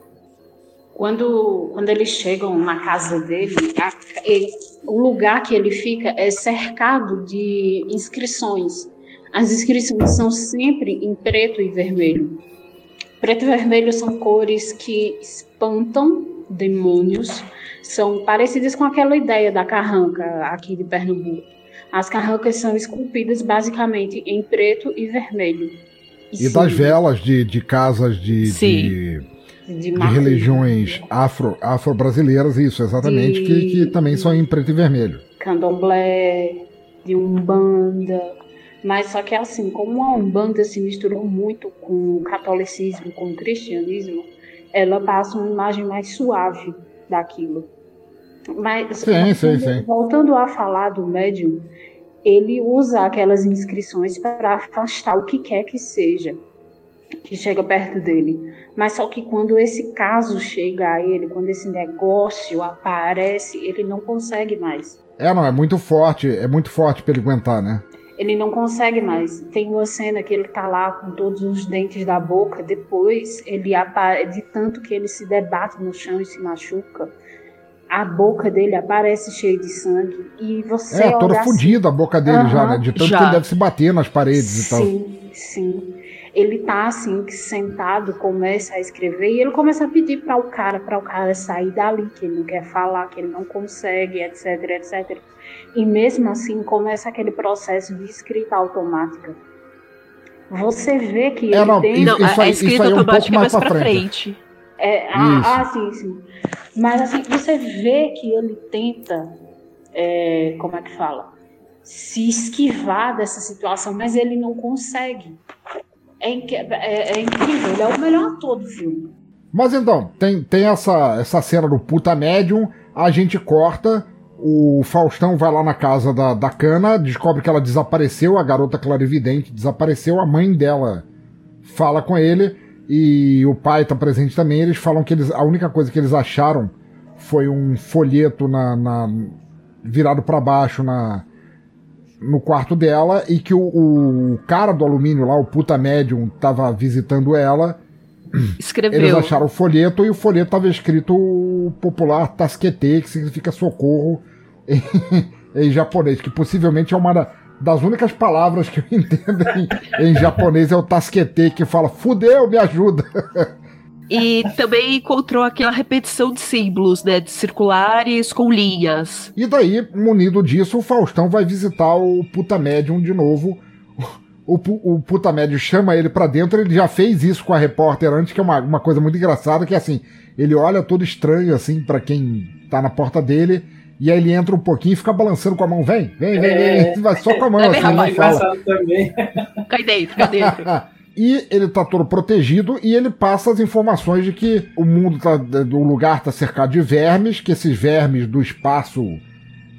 Speaker 9: Quando, quando eles chegam na casa dele, a, ele, o lugar que ele fica é cercado de inscrições. As inscrições são sempre em preto e vermelho. Preto e vermelho são cores que espantam demônios, são parecidas com aquela ideia da carranca aqui de Pernambuco. As carrancas são esculpidas basicamente em preto e vermelho.
Speaker 2: E das velas de, de casas de, de,
Speaker 9: de,
Speaker 2: de religiões afro, afro-brasileiras, isso, exatamente, que, que também são em preto e vermelho.
Speaker 9: candomblé, de umbanda. Mas só que assim, como a umbanda se misturou muito com o catolicismo, com o cristianismo, ela passa uma imagem mais suave daquilo. Mas
Speaker 2: Sim, sim, sim.
Speaker 9: voltando a falar do médium, ele usa aquelas inscrições para afastar o que quer que seja que chega perto dele. Mas só que quando esse caso chega a ele, quando esse negócio aparece, ele não consegue mais.
Speaker 2: É, não, é muito forte, é muito forte pra ele aguentar, né?
Speaker 9: Ele não consegue mais. Tem uma cena que ele tá lá com todos os dentes da boca. Depois, ele de tanto que ele se debate no chão e se machuca, a boca dele aparece cheia de sangue. E você
Speaker 2: É, toda
Speaker 9: assim-
Speaker 2: fodida a boca dele já, né? De tanto
Speaker 7: já.
Speaker 2: que ele deve se bater nas paredes e tal.
Speaker 9: Sim, sim. Ele tá assim, sentado, começa a escrever e ele começa a pedir para o cara, para o cara sair dali, que ele não quer falar, que ele não consegue, etc, etc. E mesmo assim começa aquele processo de escrita automática. Você vê que ele
Speaker 2: É, não,
Speaker 9: tem.
Speaker 7: Não,
Speaker 2: Isso
Speaker 7: a, a
Speaker 2: aí- isso
Speaker 7: escrita
Speaker 2: aí é um
Speaker 7: automática
Speaker 2: pouco
Speaker 7: é
Speaker 2: mais
Speaker 7: mais
Speaker 2: pra
Speaker 7: pra
Speaker 2: frente.
Speaker 7: frente.
Speaker 9: É, ah, ah, sim, sim. Mas assim, você vê que ele tenta, é, como é que fala? Se esquivar dessa situação, mas ele não consegue. É, é- é incrível, ele é o melhor ator do filme.
Speaker 2: Mas então, tem, tem essa, essa cena do puta médium, a gente corta, o Faustão vai lá na casa da, da Cana, descobre que ela desapareceu, a garota clarividente desapareceu, a mãe dela fala com ele e o pai tá presente também. Eles falam que eles, a única coisa que eles acharam foi um folheto na, na- virado para baixo na, no quarto dela e que o, o cara do alumínio lá, o puta médium, tava visitando ela. Eles
Speaker 7: Escreveu.
Speaker 2: acharam o folheto e o folheto estava escrito o popular Tasquete, que significa socorro em, [laughs] em japonês, que possivelmente é uma da- das únicas palavras que eu [laughs] entendo em, em japonês é o Tasquete, que fala fudeu, me ajuda.
Speaker 7: E também encontrou aquela repetição de símbolos, né? De circulares com linhas.
Speaker 2: E daí, munido disso, o Faustão vai visitar o puta médium de novo. O, o puta médium chama ele pra dentro, ele já fez isso com a repórter antes, que é uma, uma coisa muito engraçada, que é assim, ele olha todo estranho, assim, pra quem tá na porta dele, e aí ele entra um pouquinho e fica balançando com a mão, vem, vem, vem,
Speaker 8: É.
Speaker 2: vem, vai só com a mão,
Speaker 7: É
Speaker 2: assim,
Speaker 8: É
Speaker 2: fala. [laughs]
Speaker 7: Cai dentro, cai dentro. [laughs]
Speaker 2: E ele tá todo protegido e ele passa as informações de que o mundo tá, do lugar tá cercado de vermes, que esses vermes do espaço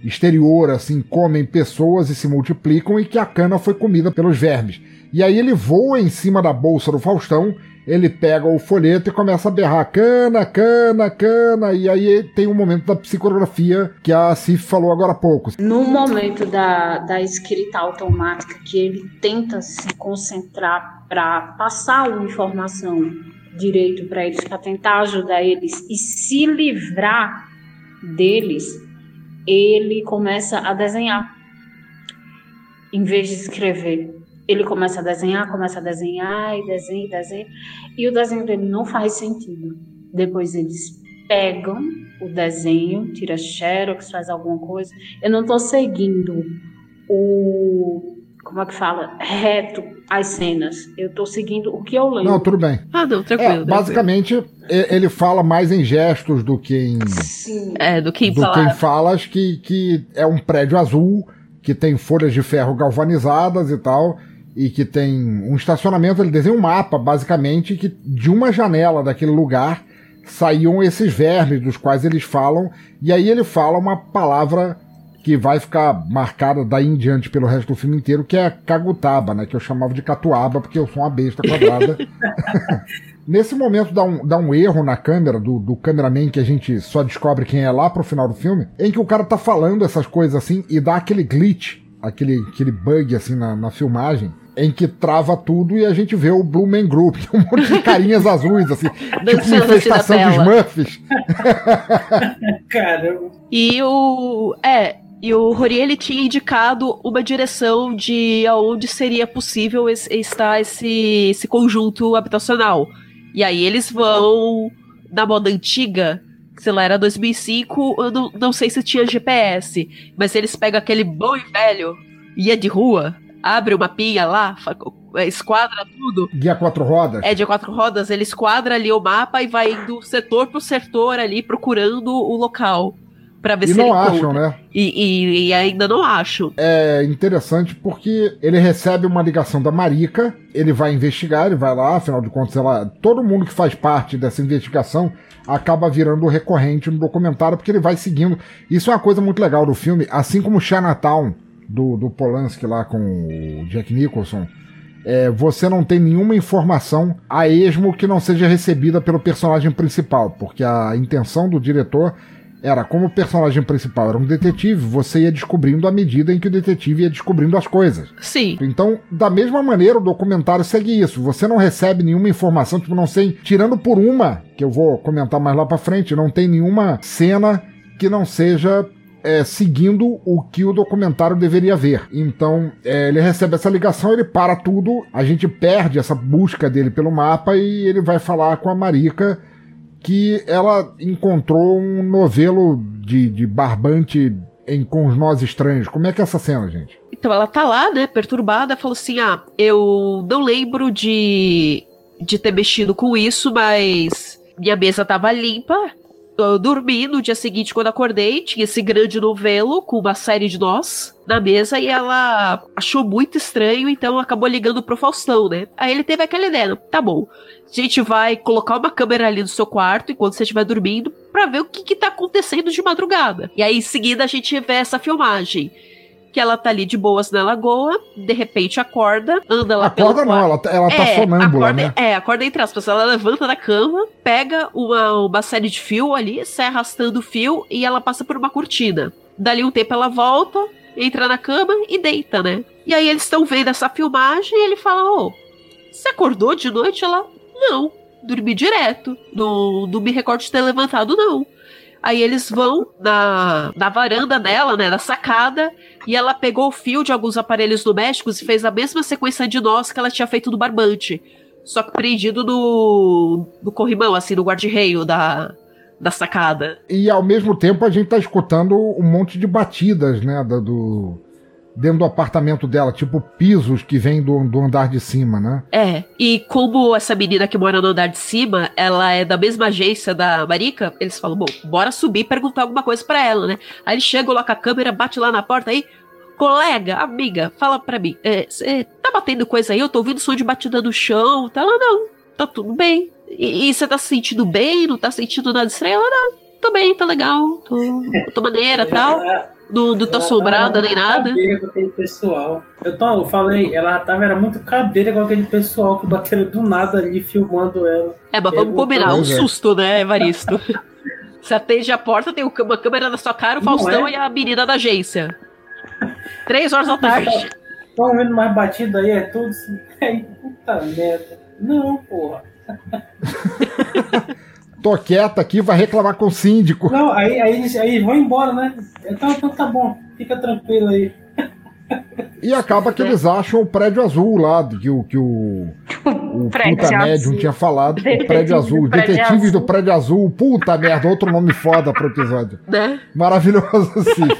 Speaker 2: exterior assim comem pessoas e se multiplicam e que a cana foi comida pelos vermes. E aí ele voa em cima da bolsa do Faustão, ele pega o folheto e começa a berrar cana, cana, cana, e aí tem um momento da psicografia que a Cif falou agora há pouco.
Speaker 9: No momento da, da escrita automática, que ele tenta se concentrar para passar uma informação direito para eles, para tentar ajudar eles e se livrar deles, ele começa a desenhar em vez de escrever. Ele começa a desenhar, começa a desenhar e desenha, e desenha, e o desenho dele não faz sentido. Depois eles pegam o desenho, tira xerox, faz alguma coisa. Eu não estou seguindo o como é que fala? Reto as cenas. Eu estou seguindo o que eu lembro.
Speaker 2: Não, tudo bem.
Speaker 7: Ah, não,
Speaker 2: É,
Speaker 7: tranquilo. tranquilo.
Speaker 2: basicamente, ele fala mais em gestos do que em
Speaker 9: Sim.
Speaker 7: É, do que
Speaker 2: do
Speaker 7: falar.
Speaker 2: quem falas que, que é um prédio azul, que tem folhas de ferro galvanizadas e tal, e que tem um estacionamento, ele desenha um mapa, basicamente, que de uma janela daquele lugar saíam esses vermes dos quais eles falam, e aí ele fala uma palavra que vai ficar marcada daí em diante pelo resto do filme inteiro, que é cagutaba, né? Que eu chamava de catuaba, porque eu sou uma besta quadrada. [laughs] Nesse momento dá um, dá um erro na câmera do, do cameraman que a gente só descobre quem é lá pro final do filme, em que o cara tá falando essas coisas assim e dá aquele glitch, aquele, aquele bug assim na, na filmagem, em que trava tudo e a gente vê o Blue Man Group, [laughs] um monte de carinhas azuis, assim, [laughs] tipo uma
Speaker 7: assim na
Speaker 2: infestação dos. Smurfs. [laughs]
Speaker 8: Caramba.
Speaker 7: E o. É. E o Rory ele tinha indicado uma direção de aonde seria possível es- estar esse, esse conjunto habitacional. E aí eles vão na moda antiga, que sei lá, era 2005, eu não, não sei se tinha GPS, mas eles pegam aquele bom e velho, ia de rua, abre uma pinha lá, esquadra tudo.
Speaker 2: Guia quatro rodas.
Speaker 7: É de quatro rodas, ele esquadra ali o mapa e vai indo setor por setor ali procurando o local. Pra ver
Speaker 2: E
Speaker 7: se
Speaker 2: não
Speaker 7: ele
Speaker 2: acham,
Speaker 7: encontra.
Speaker 2: né?
Speaker 7: E, e- e ainda não acham.
Speaker 2: É interessante porque ele recebe uma ligação da Marica, ele vai investigar, ele vai lá, afinal de contas, ela, todo mundo que faz parte dessa investigação acaba virando recorrente no documentário, porque ele vai seguindo. Isso é uma coisa muito legal do filme, assim como Chinatown, do, do Polanski lá com o Jack Nicholson. é, você não tem nenhuma informação a esmo que não seja recebida pelo personagem principal, porque a intenção do diretor era como o personagem principal era um detetive, você ia descobrindo à medida em que o detetive ia descobrindo as coisas.
Speaker 7: Sim.
Speaker 2: Então, da mesma maneira, o documentário segue isso. Você não recebe nenhuma informação, tipo, não sei, tirando por uma, que eu vou comentar mais lá pra frente, não tem nenhuma cena que não seja é, seguindo o que o documentário deveria ver. Então, é, ele recebe essa ligação, ele para tudo, a gente perde essa busca dele pelo mapa e ele vai falar com a Marica que ela encontrou um novelo de, de barbante em, com os nós estranhos. Como é que é essa cena, gente?
Speaker 7: Então ela tá lá, né, perturbada, falou assim: ah, eu não lembro de, de ter mexido com isso, mas minha mesa tava limpa. Eu dormi no dia seguinte, quando acordei, tinha esse grande novelo com uma série de nós na mesa e ela achou muito estranho, então acabou ligando pro Faustão, né? Aí ele teve aquela ideia, "Não, tá bom, a gente vai colocar uma câmera ali no seu quarto enquanto você estiver dormindo pra ver o que que tá acontecendo de madrugada. E aí em seguida a gente vê essa filmagem que ela tá ali de boas na lagoa, de repente acorda, anda lá pelo
Speaker 2: Acorda não,
Speaker 7: quarto.
Speaker 2: ela, tá- ela tá
Speaker 7: É,
Speaker 2: sonâmbula,
Speaker 7: acorda,
Speaker 2: né?
Speaker 7: É, acorda entre aspas. Ela levanta da cama, pega uma, uma série de fio ali, sai arrastando o fio e ela passa por uma cortina. Dali um tempo ela volta, entra na cama e deita, né? E aí eles estão vendo essa filmagem e ele fala: Ô, você acordou de noite? Ela, não, dormi direto. Não, não me recordo de ter levantado, não. Aí eles vão na, na varanda dela, né, na sacada, e ela pegou o fio de alguns aparelhos domésticos e fez a mesma sequência de nós que ela tinha feito no barbante. Só que prendido no, no corrimão, assim, no guarda-reio da, da sacada.
Speaker 2: E ao mesmo tempo a gente tá escutando um monte de batidas, né? Do, dentro do apartamento dela, tipo pisos que vêm do, do andar de cima, né?
Speaker 7: É, e como essa menina que mora no andar de cima, ela é da mesma agência da Marica, eles falam, bom, bora subir e perguntar alguma coisa pra ela, né? Aí eles chegam lá com a câmera, bate lá na porta aí, colega, amiga, fala pra mim, você tá batendo coisa aí? Eu tô ouvindo som de batida no chão, tá? Ela, não, tá tudo bem. E você tá se sentindo bem? Não tá sentindo nada estranho? Ela, não, tô bem, tá legal, tô, tô maneira, [laughs] tal. Não, não tô assombrada nem nada.
Speaker 8: Cabreira com aquele pessoal. Eu, tô, eu falei, ela tava era muito cabreira com aquele pessoal que bateram do nada ali filmando ela.
Speaker 7: É, mas vamos
Speaker 8: Eu-
Speaker 7: combinar, um
Speaker 8: é.
Speaker 7: susto, né, Evaristo? [laughs] Você atende a porta, tem uma câmera na sua cara, o
Speaker 8: Não
Speaker 7: Faustão
Speaker 8: é?
Speaker 7: e a menina da agência. Três horas da tarde. [laughs]
Speaker 8: Estão vendo mais batida aí, é tudo assim. [laughs] Aí, puta merda. Não, porra.
Speaker 2: Tô quieta aqui, vai reclamar com o síndico.
Speaker 8: Não, aí, aí, aí vão embora, né? Então, então tá bom, fica tranquilo aí.
Speaker 2: E acaba que eles acham o prédio azul lá, que o, que o, [laughs] o
Speaker 9: Prédio
Speaker 2: puta
Speaker 9: azul.
Speaker 2: médium tinha falado. O prédio azul. Detetives do prédio azul. Puta merda, outro nome foda pro episódio.
Speaker 7: Né?
Speaker 2: Maravilhoso, [laughs]
Speaker 10: 束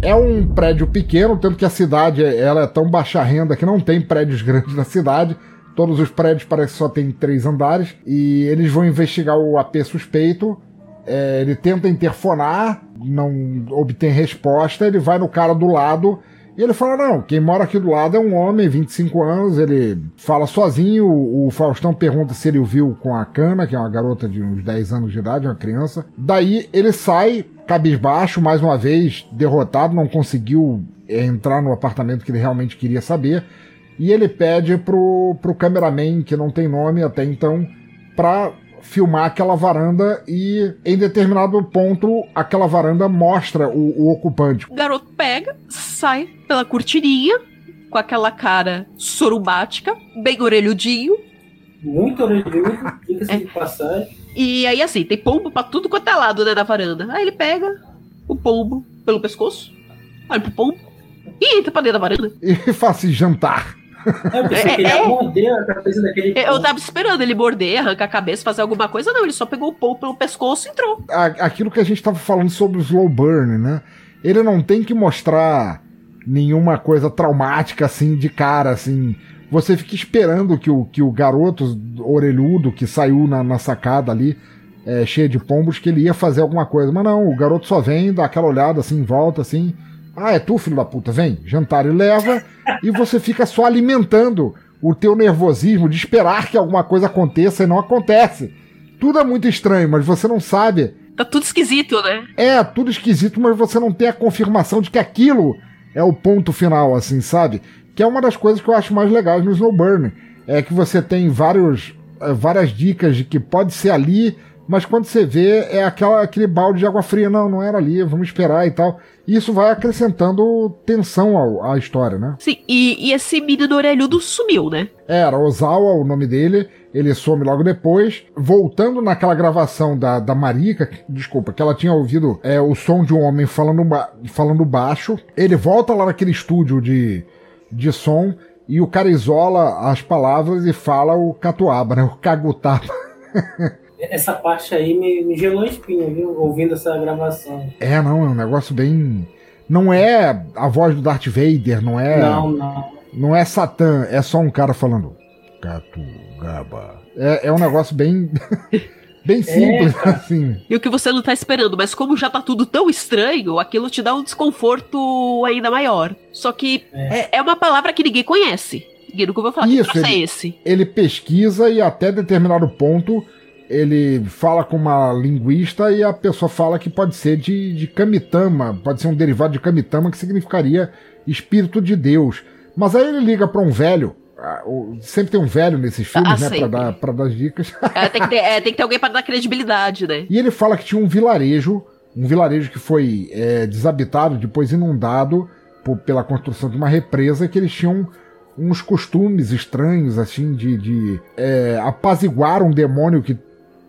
Speaker 2: É um prédio pequeno, tanto que a cidade ela é tão baixa renda que não tem prédios grandes na cidade. Todos os prédios parecem que só tem três andares. E eles vão investigar o AP suspeito. É, ele tenta interfonar, não obtém resposta. Ele vai no cara do lado e ele fala: Não, quem mora aqui do lado é um homem, 25 anos. Ele fala sozinho. O, o Faustão pergunta se ele o viu com a Cana, que é uma garota de uns 10 anos de idade, uma criança. Daí ele sai cabisbaixo, mais uma vez, derrotado, não conseguiu é, entrar no apartamento que ele realmente queria saber. E ele pede pro, pro cameraman, que não tem nome até então, pra filmar aquela varanda e em determinado ponto aquela varanda mostra o, o ocupante.
Speaker 7: O garoto pega, sai pela cortininha, com aquela cara sorubática, bem orelhudinho.
Speaker 8: Muito orelhudo, diga-se de passagem.
Speaker 7: E aí, assim, tem pombo pra tudo quanto é lado, né, na varanda. Aí ele pega o pombo pelo pescoço, olha pro pombo e entra pra dentro da varanda.
Speaker 2: E [laughs] faça assim, jantar.
Speaker 8: Eu pensei que ele ia morder a cabeça daquele.
Speaker 7: Eu tava esperando ele morder, arrancar a cabeça, fazer alguma coisa. Não, ele só pegou o pombo pelo pescoço e entrou.
Speaker 2: Aquilo que a gente tava falando sobre o slow burn, né? Ele não tem que mostrar nenhuma coisa traumática assim de cara, assim. Você fica esperando que o, que o garoto orelhudo que saiu na, na sacada ali, é, cheio de pombos, que ele ia fazer alguma coisa. Mas não, o garoto só vem, dá aquela olhada assim, em volta assim. Ah, é tu, filho da puta, vem. Jantar e leva. e você fica só alimentando o teu nervosismo de esperar que alguma coisa aconteça e não acontece. Tudo é muito estranho, mas você não sabe.
Speaker 7: Tá tudo esquisito, né?
Speaker 2: É, tudo esquisito, mas você não tem a confirmação de que aquilo é o ponto final, assim, sabe? Que é uma das coisas que eu acho mais legais no Snowburn. É que você tem vários, eh, várias dicas de que pode ser ali, mas quando você vê, é aquela, aquele balde de água fria. Não, não era ali, vamos esperar e tal. E isso vai acrescentando tensão ao- à história, né?
Speaker 7: Sim, e, e esse menino orelhudo sumiu, né?
Speaker 2: Era Ozawa o nome dele, ele some logo depois. Voltando naquela gravação da, da Marika, que- desculpa, que ela tinha ouvido é, o som de um homem falando, ba- falando baixo. Ele volta lá naquele estúdio de, de som e o cara isola as palavras e fala o catuaba, né? O cagutaba. [laughs]
Speaker 8: Essa parte aí me, me gelou a espinha, viu? Ouvindo essa gravação.
Speaker 2: É, não, é um negócio bem. Não é a voz do Darth Vader, não é.
Speaker 8: Não, não.
Speaker 2: Não é Satã, é só um cara falando. Catugaba. É, é um negócio bem. [laughs] bem simples, assim.
Speaker 7: E o que você não tá esperando, mas como já tá tudo tão estranho, aquilo te dá um desconforto ainda maior. Só que é, é uma palavra que ninguém conhece. Ninguém nunca vai falar que
Speaker 2: Isso,
Speaker 7: troço é
Speaker 2: ele-
Speaker 7: esse.
Speaker 2: Ele pesquisa e até determinado ponto ele fala com uma linguista e a pessoa fala que pode ser de, de Kamitama, pode ser um derivado de Kamitama que significaria espírito de Deus. Mas aí ele liga para um velho, ah, sempre tem um velho nesses filmes,
Speaker 7: Ah,
Speaker 2: né, para
Speaker 7: sempre.
Speaker 2: dar, pra dar as dicas.
Speaker 7: É, tem, que ter, é, tem que ter alguém pra dar credibilidade, né?
Speaker 2: E ele fala que tinha um vilarejo, um vilarejo que foi é, desabitado, depois inundado por- pela construção de uma represa, que eles tinham uns costumes estranhos, assim, de, de é, apaziguar um demônio que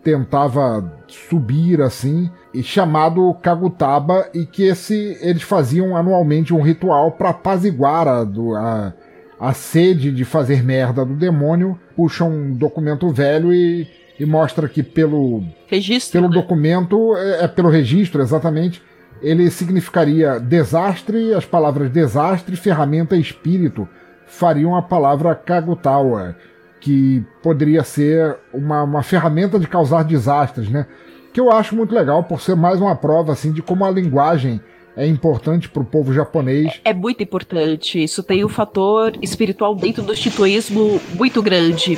Speaker 2: tentava subir, assim, e chamado Kagutaba, e que esse eles faziam anualmente um ritual para apaziguar a, a, a sede de fazer merda do demônio, puxa um documento velho e, e mostra que pelo
Speaker 7: Registro.
Speaker 2: pelo documento, é, é pelo registro, exatamente, ele significaria desastre, as palavras desastre, ferramenta e espírito fariam a palavra Kagutawa, que poderia ser uma, uma ferramenta de causar desastres, né? Que eu acho muito legal por ser mais uma prova assim de como a linguagem é importante para o povo japonês.
Speaker 7: É muito importante. Isso tem um fator espiritual dentro do shintoísmo muito grande.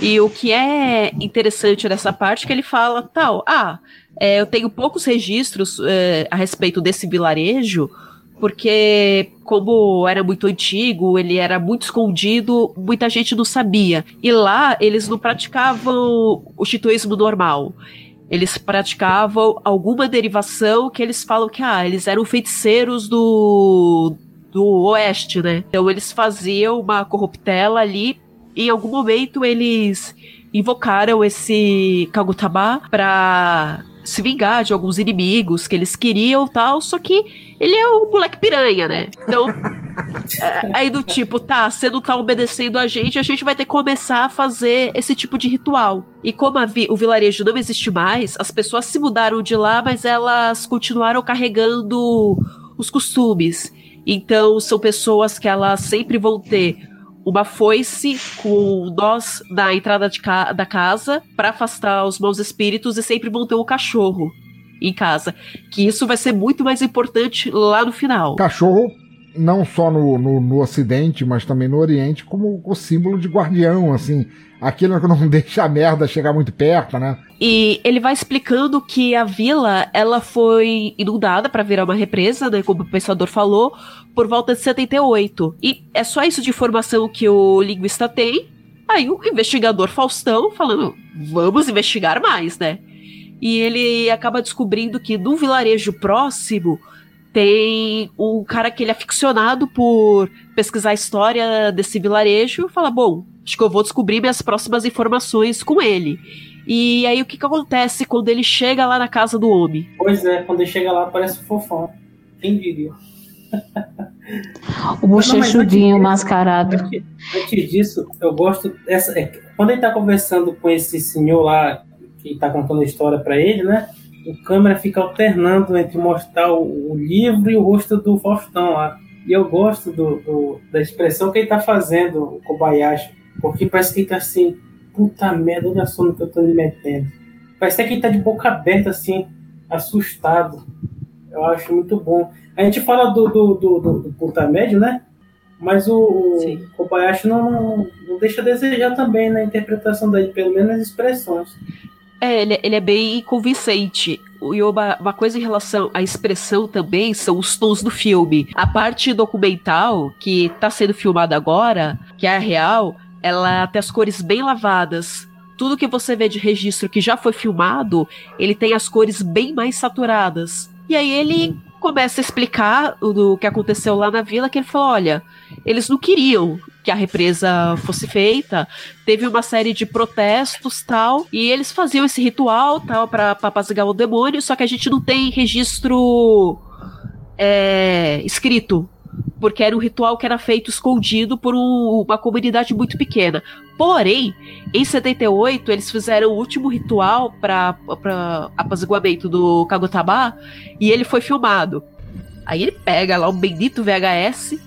Speaker 7: E o que é interessante nessa parte é que ele fala tal, ah, é, eu tenho poucos registros é, a respeito desse vilarejo, porque como era muito antigo, ele era muito escondido, muita gente não sabia. E lá eles não praticavam o shintoísmo normal. Eles praticavam alguma derivação que eles falam que ah, eles eram feiticeiros do do oeste, né? Então eles faziam uma corruptela ali e em algum momento eles invocaram esse Kagutaba pra se vingar de alguns inimigos que eles queriam tal, só que ele é um moleque piranha, né? Então, [laughs] é, aí do tipo, tá, você não tá obedecendo a gente, a gente vai ter que começar a fazer esse tipo de ritual. E como a vi- o vilarejo não existe mais, as pessoas se mudaram de lá, mas elas continuaram carregando os costumes. Então, são pessoas que elas sempre vão ter uma foice com nós na entrada ca- da casa para afastar os maus espíritos e sempre vão ter um cachorro em casa. Que isso vai ser muito mais importante lá no final.
Speaker 2: Cachorro, não só no, no, no Ocidente, mas também no Oriente, como o símbolo de guardião, assim. Aquilo que não [laughs] deixa a merda chegar muito perto, né?
Speaker 7: E ele vai explicando que a vila ela foi inundada para virar uma represa, né, como o pensador falou, por volta de 78. E é só isso de informação que o linguista tem. Aí o investigador Faustão falando, vamos investigar mais, né? E ele acaba descobrindo que num vilarejo próximo tem um cara que ele é aficionado por pesquisar a história desse vilarejo fala: Bom, acho que eu vou descobrir minhas próximas informações com ele. E aí o que, que acontece quando ele chega lá na casa do homem?
Speaker 8: Pois é, quando ele chega lá parece um fofão. Quem diria?
Speaker 9: O bochechudinho mascarado.
Speaker 8: Antes, antes disso, eu gosto dessa. é, quando ele tá conversando com esse senhor lá, que tá contando a história pra ele, né? O câmera fica alternando entre mostrar o, o livro e o rosto do Faustão lá. E eu gosto do, do- da expressão que ele tá fazendo, o Kobayashi. Porque parece que ele tá assim, puta merda, olha só no que eu tô me metendo. Parece até que ele tá de boca aberta, assim, assustado. Eu acho muito bom. A gente fala do, do, do, do, do puta médio, né? Mas o, o Kobayashi não, não, deixa a desejar também na interpretação dele, pelo menos nas expressões.
Speaker 7: É, ele, ele é bem convincente. E uma, uma coisa em relação à expressão também são os tons do filme. A parte documental, que tá sendo filmada agora, que é a real, ela tem as cores bem lavadas. Tudo que você vê de registro que já foi filmado, ele tem as cores bem mais saturadas. E aí ele começa a explicar o do que aconteceu lá na vila, que ele falou, olha, eles não queriam que a represa fosse feita, teve uma série de protestos tal, e eles faziam esse ritual tal para apaziguar o demônio, só que a gente não tem registro é, escrito, porque era um ritual que era feito escondido por um- uma comunidade muito pequena. Porém, em 78 eles fizeram o último ritual para apaziguamento do Kagotabá e ele foi filmado. Aí ele pega lá um bendito VHS,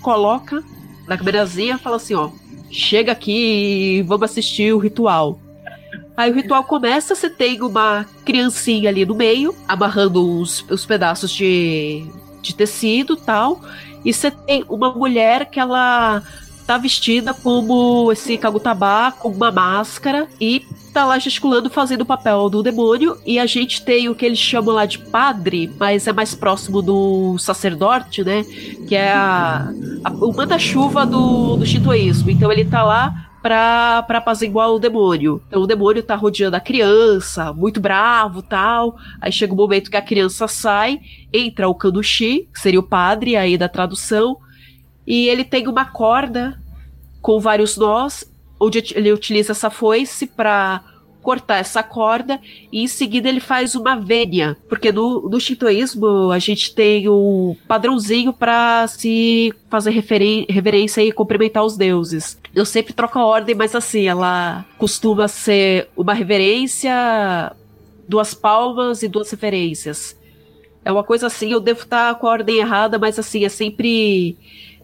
Speaker 7: coloca na câmerazinha e fala assim, ó, chega aqui e vamos assistir o ritual. Aí o ritual começa, você tem uma criancinha ali no meio, amarrando os pedaços de, de tecido tal, e você tem uma mulher que ela tá vestida como esse Kagutabá, com uma máscara, e tá lá gesticulando, fazendo o papel do demônio, e a gente tem o que eles chamam lá de padre, mas é mais próximo do sacerdote, né? Que é a, a- o manda-chuva do, do shintoísmo. Então ele tá lá pra, pra apaziguar o demônio. Então o demônio tá rodeando a criança, muito bravo tal. Aí chega o momento que a criança sai, entra o Kandushi, que seria o padre aí da tradução, e ele tem uma corda com vários nós, onde ele utiliza essa foice para cortar essa corda e em seguida ele faz uma vênia, porque no, no shintoísmo a gente tem um padrãozinho para se fazer reverência e cumprimentar os deuses. Eu sempre troco a ordem, mas assim, ela costuma ser uma reverência, duas palmas e duas referências. É uma coisa assim, eu devo estar com a ordem errada, mas assim, é sempre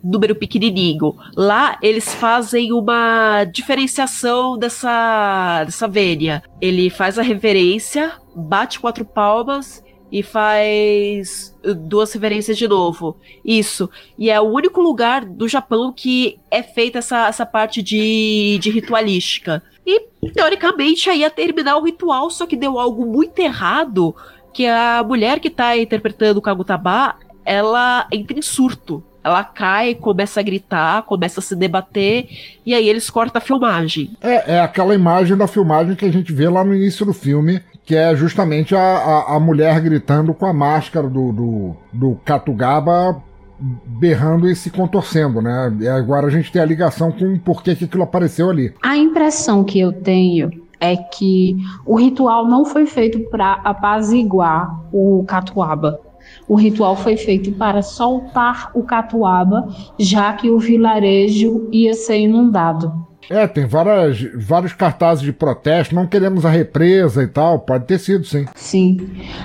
Speaker 7: número pequenininho. Lá eles fazem uma diferenciação dessa, dessa vênia. Ele faz a reverência, bate quatro palmas e faz duas reverências de novo. Isso. E é o único lugar do Japão que é feita essa, essa parte de, de ritualística. E, teoricamente, aí ia terminar o ritual, só que deu algo muito errado, que a mulher que tá interpretando o Kagutabá, ela entra em surto. Ela cai, começa a gritar, começa a se debater, e aí eles cortam a filmagem.
Speaker 2: É, é aquela imagem da filmagem que a gente vê lá no início do filme, que é justamente a, a, a mulher gritando com a máscara do, do, do Katugaba berrando e se contorcendo, né? E agora a gente tem a ligação com o porquê que aquilo apareceu ali.
Speaker 9: A impressão que eu tenho é que o ritual não foi feito para apaziguar o catuaba. O ritual foi feito para soltar o catuaba, já que o vilarejo ia ser inundado.
Speaker 2: É, tem várias, vários cartazes de protesto, não queremos a represa e tal, pode ter sido, sim.
Speaker 9: Sim.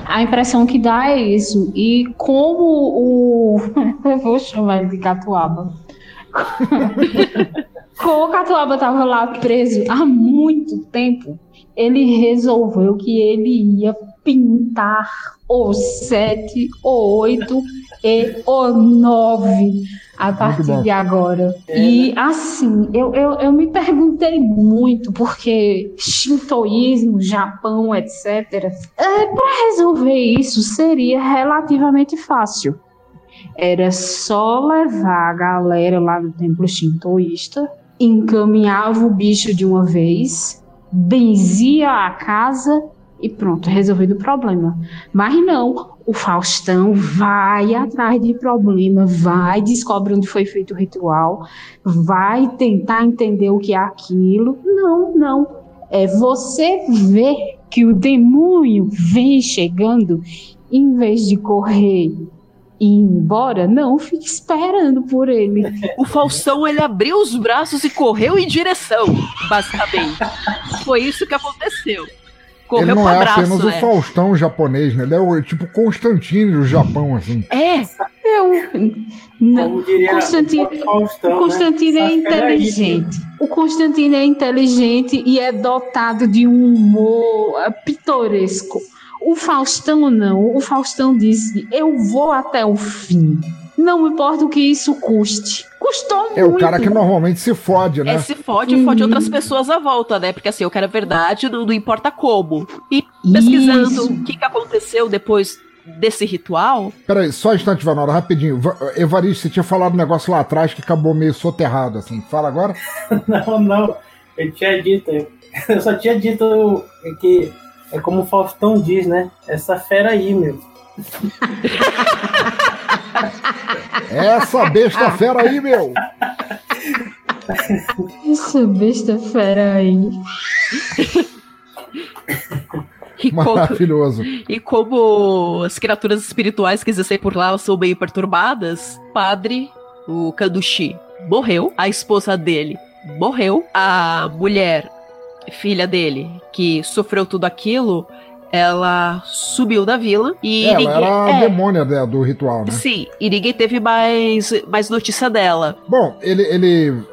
Speaker 9: A impressão que dá é isso. E como o. [laughs] Eu vou chamar ele de catuaba. [laughs] Como o Catuaba estava lá preso há muito tempo, ele resolveu que ele ia pintar o 7, o 8 e o 9 a partir de agora. E assim, eu, eu, eu me perguntei muito, porque shintoísmo, Japão, etc., é, para resolver isso seria relativamente fácil. Era só levar a galera lá no templo shintoísta, encaminhava o bicho de uma vez, benzia a casa e pronto, resolvido o problema. Mas não, o Faustão vai atrás de problema, vai descobre onde foi feito o ritual, vai tentar entender o que é aquilo. Não, não. é você ver que o demônio vem chegando, em vez de correr ir embora, não, fique esperando por ele.
Speaker 7: O Faustão, ele abriu os braços e correu em direção, basicamente. Foi isso que aconteceu. Correu
Speaker 2: ele não
Speaker 7: com
Speaker 2: é
Speaker 7: abraço,
Speaker 2: apenas
Speaker 7: né?
Speaker 2: o Faustão japonês, né? Ele é o tipo Constantine do Japão, assim.
Speaker 7: É,
Speaker 9: Eu. Não,
Speaker 8: Como diria
Speaker 9: Constantino,
Speaker 8: o Faustão,
Speaker 9: o Constantino
Speaker 8: né?
Speaker 9: é inteligente. O Constantino é inteligente e é dotado de um humor eh, pitoresco. O Faustão não. O Faustão disse: Eu vou até o fim. Não importa o que isso custe. Custou
Speaker 2: É o
Speaker 9: muito.
Speaker 2: cara que normalmente se fode, né?
Speaker 7: é, se fode,
Speaker 9: Uhum.
Speaker 7: fode outras pessoas à volta, né? Porque assim, eu quero a verdade, não, não importa como. E pesquisando
Speaker 9: Isso.
Speaker 7: o que, que aconteceu depois desse ritual,
Speaker 2: Peraí, só um instante, Vanora, rapidinho. Va- Evaristo, você tinha falado um negócio lá atrás que acabou meio soterrado, assim. Fala agora. [laughs]
Speaker 8: Não, não. Eu tinha dito. Eu só tinha dito que é como o Faustão diz, né? Essa fera aí, meu.
Speaker 2: Essa besta fera aí, meu!
Speaker 9: Essa besta fera aí.
Speaker 7: e como,
Speaker 2: Maravilhoso.
Speaker 7: e como as criaturas espirituais que existem por lá são meio perturbadas, o padre, o Kandushi, morreu, a esposa dele morreu, a mulher, filha dele, que sofreu tudo aquilo, ela subiu da vila e
Speaker 2: Ela era a
Speaker 7: é,
Speaker 2: demônia do ritual, né?
Speaker 7: Sim, e ninguém teve mais, mais notícia dela.
Speaker 2: Bom, ele, ele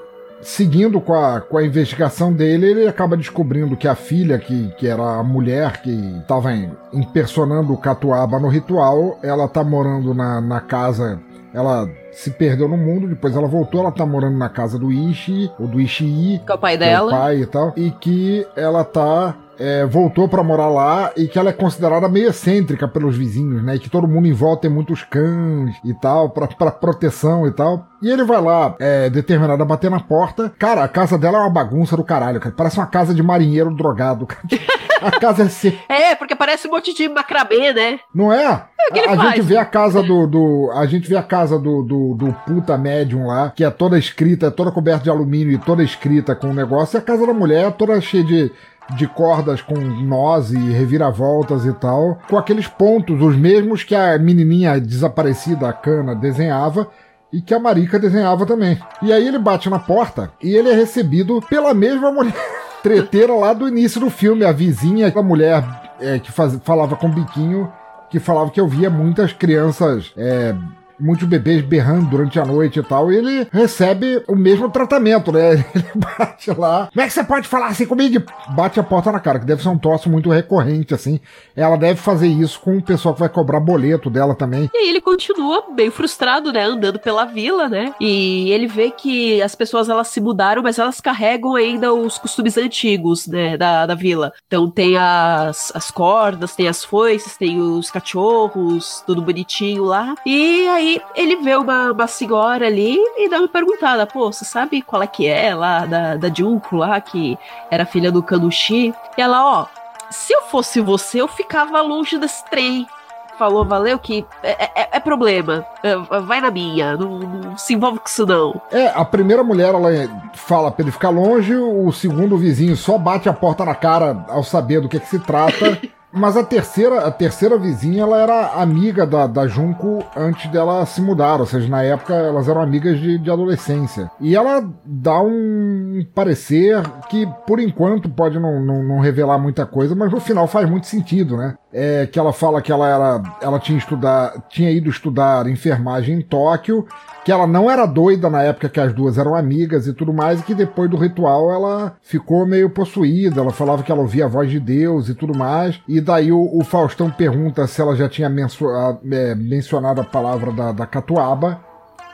Speaker 2: seguindo com a, com a investigação dele, ele acaba descobrindo que a filha, que, que era a mulher que estava impersonando o Catuaba no ritual, ela tá morando na, na casa. Ela se perdeu no mundo, depois ela voltou, ela tá morando na casa do Ishi, ou do Ishii,
Speaker 7: Com o pai
Speaker 2: que é o
Speaker 7: dela.
Speaker 2: pai e tal, e que ela tá. é, voltou pra morar lá e que ela é considerada meio excêntrica pelos vizinhos, né? E que todo mundo em volta tem muitos cães e tal, pra, pra proteção e tal. E ele vai lá, é, determinado a bater na porta. Cara, a casa dela é uma bagunça do caralho, cara. Parece uma casa de marinheiro drogado, cara. [laughs] A casa é se-
Speaker 7: É, porque parece um monte de macramê, né?
Speaker 2: Não é?
Speaker 7: ele
Speaker 2: a, a gente vê a casa do, do- A gente vê a casa do, do, do puta médium lá, que é toda escrita, é toda coberta de alumínio e toda escrita com o negócio. E a casa da mulher é toda cheia de, de cordas com nós e reviravoltas e tal. Com aqueles pontos, os mesmos que a menininha desaparecida, a cana, desenhava. E que a Marica desenhava também. E aí ele bate na porta e ele é recebido pela mesma mulher [laughs] treteira lá do início do filme, a vizinha da mulher é, que faz- falava com biquinho, que falava que eu via muitas crianças, é, muitos bebês berrando durante a noite e tal, e ele recebe o mesmo tratamento, né? [laughs] Ele bate lá. Como é que você pode falar assim comigo? Bate a porta na cara, que deve ser um troço muito recorrente, assim. Ela deve fazer isso com o pessoal que vai cobrar boleto dela também.
Speaker 7: E aí ele continua meio frustrado, né? Andando pela vila, né? E ele vê que as pessoas elas se mudaram, mas elas carregam ainda os costumes antigos, né? Da, da vila. Então tem as, as cordas, tem as foices, tem os cachorros, tudo bonitinho lá. E aí ele vê uma, uma senhora ali e dá uma perguntada: pô, você sabe qual é que é lá da, da Junko lá, que era filha do Kanushi? E ela, ó. Se eu fosse você, eu ficava longe desse trem falou, valeu, que é, é- é problema. É, Vai na minha, não, não se envolve com isso não.
Speaker 2: É, a primeira mulher, ela fala pra ele ficar longe, o segundo vizinho só bate a porta na cara ao saber do que, que se trata. [laughs] Mas a terceira, a terceira vizinha, ela era amiga da, da antes dela se mudar, ou seja, na época elas eram amigas de, de adolescência. E ela dá um parecer que, por enquanto, pode não, não, não revelar muita coisa, mas no final faz muito sentido, né? É que ela fala que ela era, ela tinha estudar, tinha ido estudar enfermagem em Tóquio, que ela não era doida na época que as duas eram amigas e tudo mais, e que depois do ritual ela ficou meio possuída. Ela falava que ela ouvia a voz de Deus e tudo mais. E daí o, o Faustão pergunta se ela já tinha menso- a- é, mencionado a palavra da, da catuaba.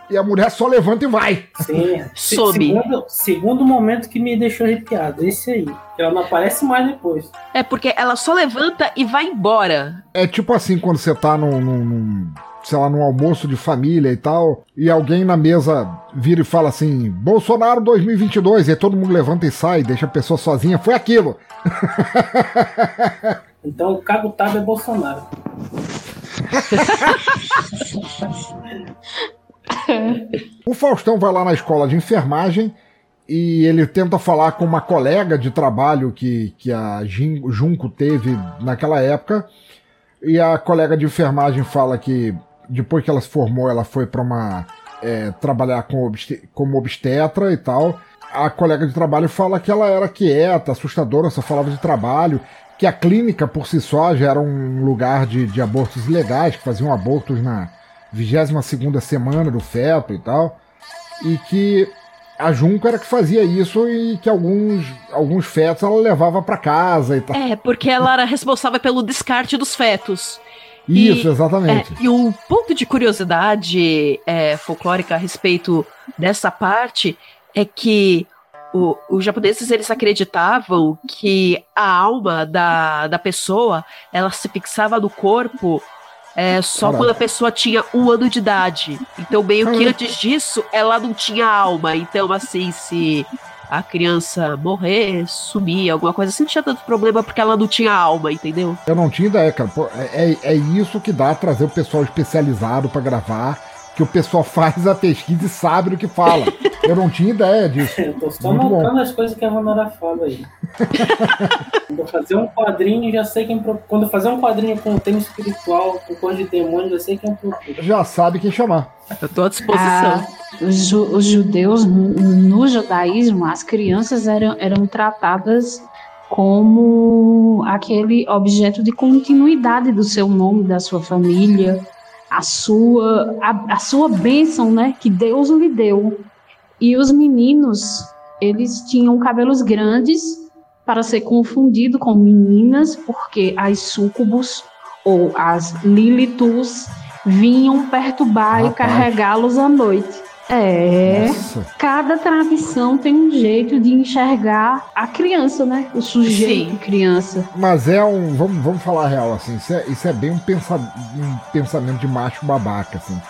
Speaker 2: E a mulher só levanta e vai.
Speaker 8: Sim. [laughs]
Speaker 7: Soube.
Speaker 8: Segundo, segundo momento que me deixou arrepiado, esse aí. Ela não aparece mais depois.
Speaker 7: É porque ela só levanta e vai embora.
Speaker 2: É tipo assim quando você tá num, num- num, sei lá, num almoço de família e tal, e alguém na mesa vira e fala assim: Bolsonaro 2022, e aí todo mundo levanta e sai, deixa a pessoa sozinha. Foi aquilo. [laughs]
Speaker 8: Então o Cabo Tabo é Bolsonaro. [laughs] [laughs]
Speaker 2: O Faustão vai lá na escola de enfermagem e ele tenta falar com uma colega de trabalho que, que a Junko teve naquela época. E a colega de enfermagem fala que depois que ela se formou, ela foi para uma. é, trabalhar com como obstetra e tal. A colega de trabalho fala que ela era quieta, assustadora, só falava de trabalho. Que a clínica por si só já era um lugar de, de abortos ilegais, que faziam abortos na 22 semana do feto e tal. E que a Junco era que fazia isso e que alguns, alguns fetos ela levava para casa e tal.
Speaker 7: É, porque ela era responsável pelo descarte dos fetos. E-
Speaker 2: Isso, exatamente.
Speaker 7: É, e um ponto de curiosidade é, folclórica a respeito dessa parte é que o- os japoneses eles acreditavam que a alma da, da pessoa ela se fixava no corpo é, só
Speaker 2: Caraca.
Speaker 7: quando a pessoa tinha um ano de idade. Então, meio que antes disso, ela não tinha alma. Então, assim, se a criança morrer, sumir, alguma coisa assim, não tinha tanto problema porque ela não tinha alma, entendeu?
Speaker 2: Eu não tinha ideia, cara. Pô, é, é- é isso que dá trazer o pessoal especializado pra gravar, que o pessoal faz a pesquisa e sabe do que fala. Eu não tinha ideia disso. [laughs]
Speaker 8: Eu tô só
Speaker 2: Muito bom.
Speaker 8: notando as coisas que a Vanora fala aí. [laughs] Quando eu fazer um quadrinho, já sei quem. pro- Quando eu fazer um quadrinho com tema espiritual, com coisa de demônio, já sei quem procura.
Speaker 2: Já sabe quem chamar.
Speaker 7: Eu tô à disposição.
Speaker 9: Ah, os, ju- os judeus, no, no judaísmo, as crianças eram, eram tratadas como aquele objeto de continuidade do seu nome, da sua família, a sua, a, a sua bênção, né, que Deus lhe deu. E os meninos, eles tinham cabelos grandes para ser confundido com meninas, porque as súcubos ou as lilitus vinham perturbar e
Speaker 2: Rapaz.
Speaker 9: carregá-los à noite. É.
Speaker 2: Nossa.
Speaker 9: Cada tradição tem um jeito de enxergar a criança, né? O sujeito
Speaker 7: Sim.
Speaker 9: criança.
Speaker 2: Mas é um. Vamos, vamos falar a real, assim. Isso é, isso é bem um, pensa, um pensamento de macho babaca, assim.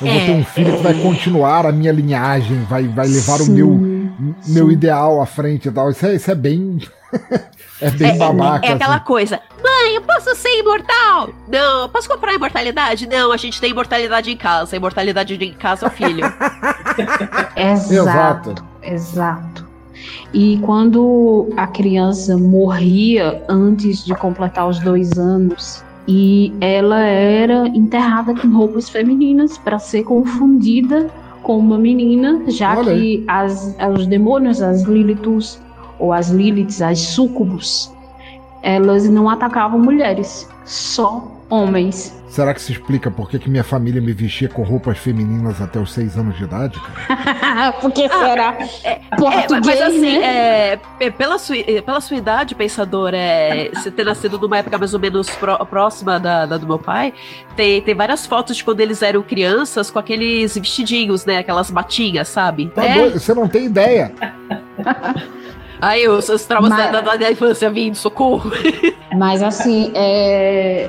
Speaker 2: Eu vou
Speaker 7: É,
Speaker 2: ter um filho que vai continuar a minha linhagem, vai, vai levar o
Speaker 9: Sim,
Speaker 2: meu,
Speaker 9: sim.
Speaker 2: meu ideal à frente e tal. Isso é, isso é bem. É bem
Speaker 7: É,
Speaker 2: babaca.
Speaker 7: é aquela
Speaker 2: assim.
Speaker 7: coisa. Mãe, eu posso ser imortal? Não. Posso comprar imortalidade? Não, a gente tem imortalidade em casa. A imortalidade em casa é o filho. [laughs]
Speaker 9: Exato.
Speaker 2: Exato.
Speaker 9: Exato. E quando a criança morria antes de completar os dois anos, e ela era enterrada com roupas femininas para ser confundida com uma menina, já
Speaker 2: Olha
Speaker 9: que as, os demônios, as Liliths ou as Liliths, as súcubos, elas não atacavam mulheres, só homens.
Speaker 2: Será que se explica por que, que minha família me vestia com roupas femininas até os seis anos de idade? cara? [laughs]
Speaker 9: Por que será?
Speaker 7: É,
Speaker 9: Português,
Speaker 7: mas assim,
Speaker 9: né?
Speaker 7: é, pe- pela, sua, pela sua idade, pensador, é, você ter nascido numa época mais ou menos pró- próxima da, da do meu pai, tem, tem várias fotos de quando eles eram crianças com aqueles vestidinhos, né? Aquelas batinhas, sabe?
Speaker 2: Tá
Speaker 7: é,
Speaker 2: doido? Você não tem ideia. [laughs]
Speaker 7: aí os, os traumas
Speaker 9: Mas-
Speaker 7: da, da, da infância vindo, socorro. [laughs]
Speaker 9: Mas assim, é,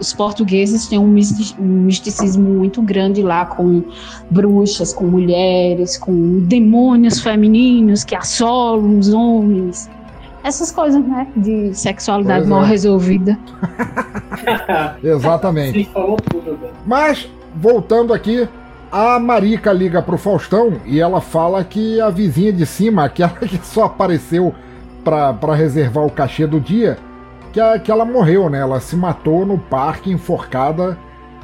Speaker 9: os portugueses têm um misti- misticismo muito grande lá com bruxas, com mulheres, com demônios femininos que assolam os homens. Essas coisas, né? De sexualidade
Speaker 2: Pois
Speaker 9: mal
Speaker 2: é.
Speaker 9: resolvida. [laughs] [laughs]
Speaker 2: Exatamente.
Speaker 8: Você falou tudo, velho.
Speaker 2: Mas, voltando aqui, a Marica liga pro Faustão e ela fala que a vizinha de cima, [laughs] aquela que só apareceu pra reservar o cachê do dia, que, a- que ela morreu, né? Ela se matou no parque enforcada